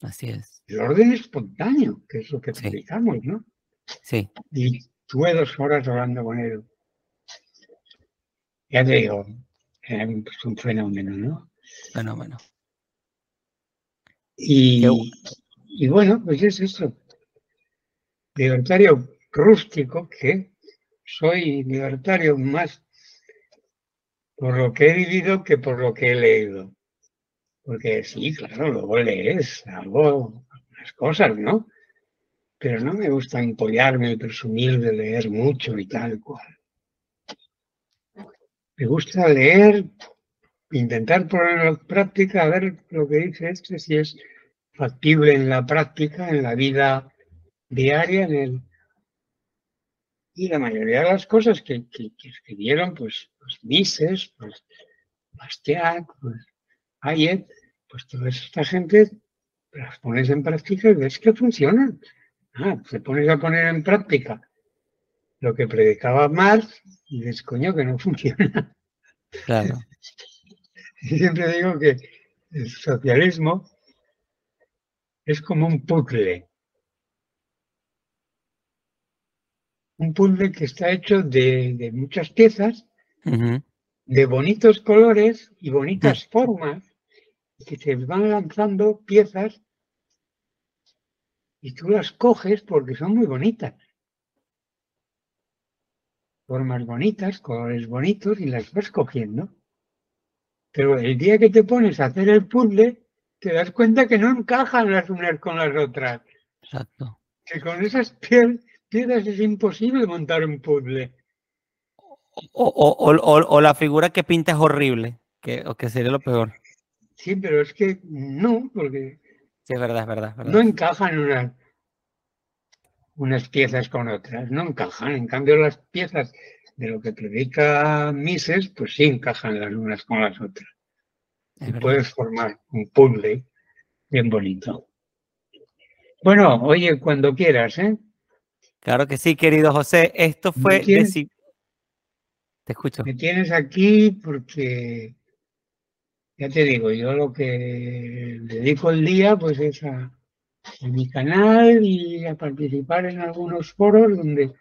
Así es. El orden espontáneo, que es lo que predicamos, ¿no? Sí. Y tuve dos horas hablando con él. Ya te digo, es un fenómeno, ¿no? Fenómeno. Y, y bueno, pues es eso. Libertario rústico que soy libertario más por lo que he vivido que por lo que he leído. Porque sí, claro, luego lees algo, algunas cosas, ¿no? Pero no me gusta empollarme y presumir de leer mucho y tal cual. Me gusta leer, intentar ponerlo en práctica, a ver lo que dice este, si es factible en la práctica, en la vida diaria, en el y la mayoría de las cosas que, escribieron, pues, pues Mises, pues Bastiat, pues Hayek, pues toda esta gente las pones en práctica y ves que funcionan. Ah, te pones a poner en práctica lo que predicaba Marx y ves, coño, que no funciona. Claro. y siempre digo que el socialismo es como un puzzle. un puzzle que está hecho de, muchas piezas, de bonitos colores y bonitas formas, que se van lanzando piezas y tú las coges porque son muy bonitas. Formas bonitas, colores bonitos y las vas cogiendo. Pero el día que te pones a hacer el puzzle, te das cuenta que no encajan las unas con las otras. Exacto. Que con esas piezas piedras es imposible montar un puzzle. O, la figura que pinta es horrible, que, o que sería lo peor. Sí, pero es que no, porque... Sí, es verdad, es verdad. No encajan unas, unas piezas con otras, no encajan. En cambio, las piezas de lo que predica Mises, pues sí encajan las unas con las otras. Y puedes formar un puzzle bien bonito. Bueno, oye, cuando quieras, ¿eh? Claro que sí, querido José. Esto fue... Te escucho. Me tienes aquí porque, ya te digo, yo lo que dedico el día pues es a, mi canal y a participar en algunos foros donde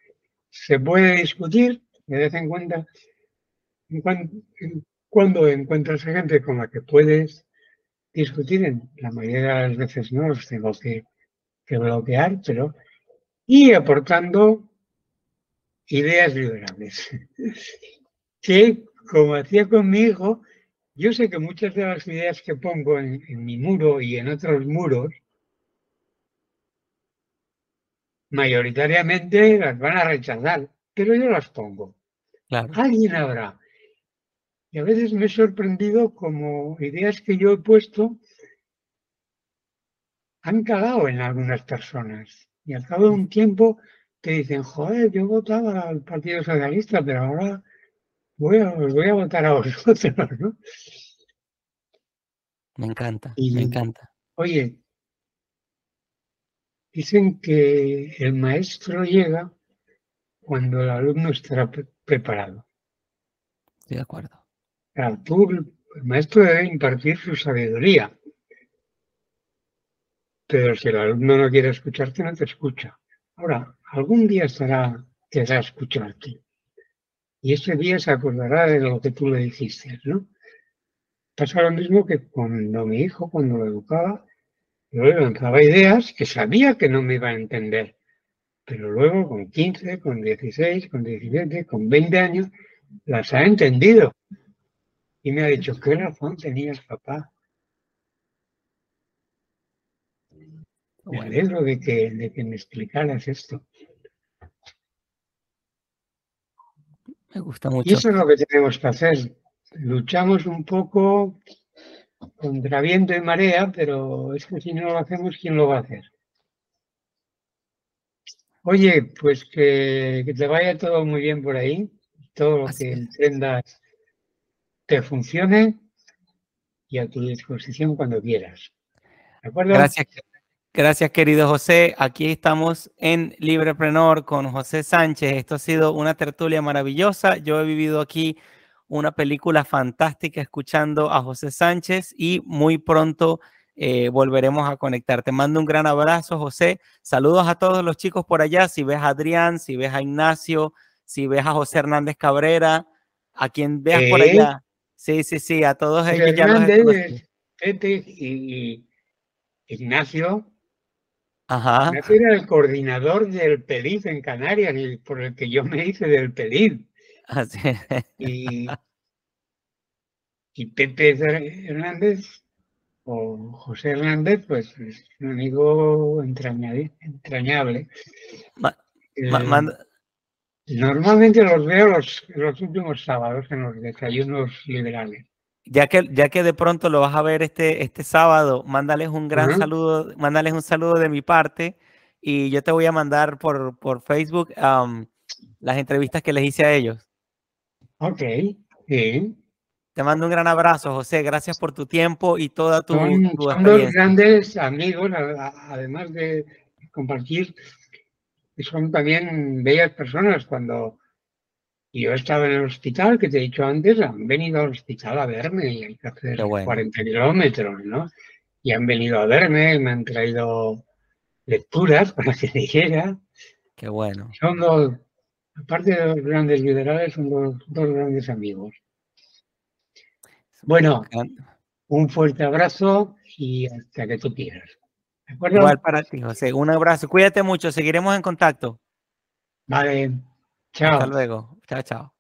se puede discutir de vez en cuando, cuando encuentras gente con la que puedes discutir, en la mayoría de las veces no los tengo que, que bloquear, pero y aportando ideas liberables. que, como hacía con mi hijo, yo sé que muchas de las ideas que pongo en, mi muro y en otros muros, mayoritariamente las van a rechazar, pero yo las pongo. Alguien habrá. Y a veces me he sorprendido como ideas que yo he puesto han calado en algunas personas. Y al cabo de un tiempo te dicen, joder, yo votaba al Partido Socialista, pero ahora voy a, os voy a votar a vosotros, ¿no? Me encanta, me encanta. Oye, dicen que el maestro llega cuando el alumno está preparado. Estoy de acuerdo. el maestro debe impartir su sabiduría. Pero si el alumno no quiere escucharte, no te escucha. Ahora, algún día estará, querrá escucharte. Y ese día se acordará de lo que tú le dijiste, ¿no? Pasa lo mismo que cuando mi hijo, cuando lo educaba, yo le lanzaba ideas que sabía que no me iba a entender. Pero luego, con 15, con 16, con 17, con 20 años, las ha entendido. Y me ha dicho, ¿qué razón tenías, papá? Me alegro de que, de que me explicaras esto. Me gusta mucho. Y eso es lo que tenemos que hacer. Luchamos un poco contra viento y marea, pero es que si no lo hacemos, ¿quién lo va a hacer? Oye, pues que, te vaya todo muy bien por ahí, todo lo que emprendas te funcione y a tu disposición cuando quieras. ¿De acuerdo? Gracias, Gracias, querido José. Aquí estamos en Libreprenor con José Sánchez. Esto ha sido una tertulia maravillosa. Yo he vivido aquí una película fantástica escuchando a José Sánchez y muy pronto eh, volveremos a conectar. Te mando un gran abrazo, José. Saludos a todos los chicos por allá. Si ves a Adrián, si ves a Ignacio, si ves a José Hernández Cabrera, a quien veas por allá. Sí, sí, sí, a todos ellos. Hernández, y Ignacio Ajá. era el coordinador del PELID en Canarias, y por el que yo me hice del PELID. Así. Y, y Pepe Hernández o José Hernández, pues es un amigo entrañable. Eh, normalmente los veo los, los últimos sábados en los desayunos liberales ya que, ya que de pronto lo vas a ver este, este sábado, mándales un gran saludo, mándales un saludo de mi parte y yo te voy a mandar por, por Facebook las entrevistas que les hice a ellos. Ok, sí. Te mando un gran abrazo, José. Gracias por tu tiempo y toda tu, son, son dos grandes amigos, además de compartir, son también bellas personas cuando y yo estaba en el hospital, que te he dicho antes, han venido al hospital a verme y hay que hacer 40 kilómetros, ¿no? Y han venido a verme y me han traído lecturas para que leyera. Qué bueno. Son dos, aparte de los grandes liberales, son dos, dos grandes amigos. Bueno, un fuerte abrazo y hasta que tú quieras. ¿De acuerdo? Igual para ti, José. Un abrazo. Cuídate mucho. Seguiremos en contacto. Vale. Chao. Hasta luego. Chao, chao.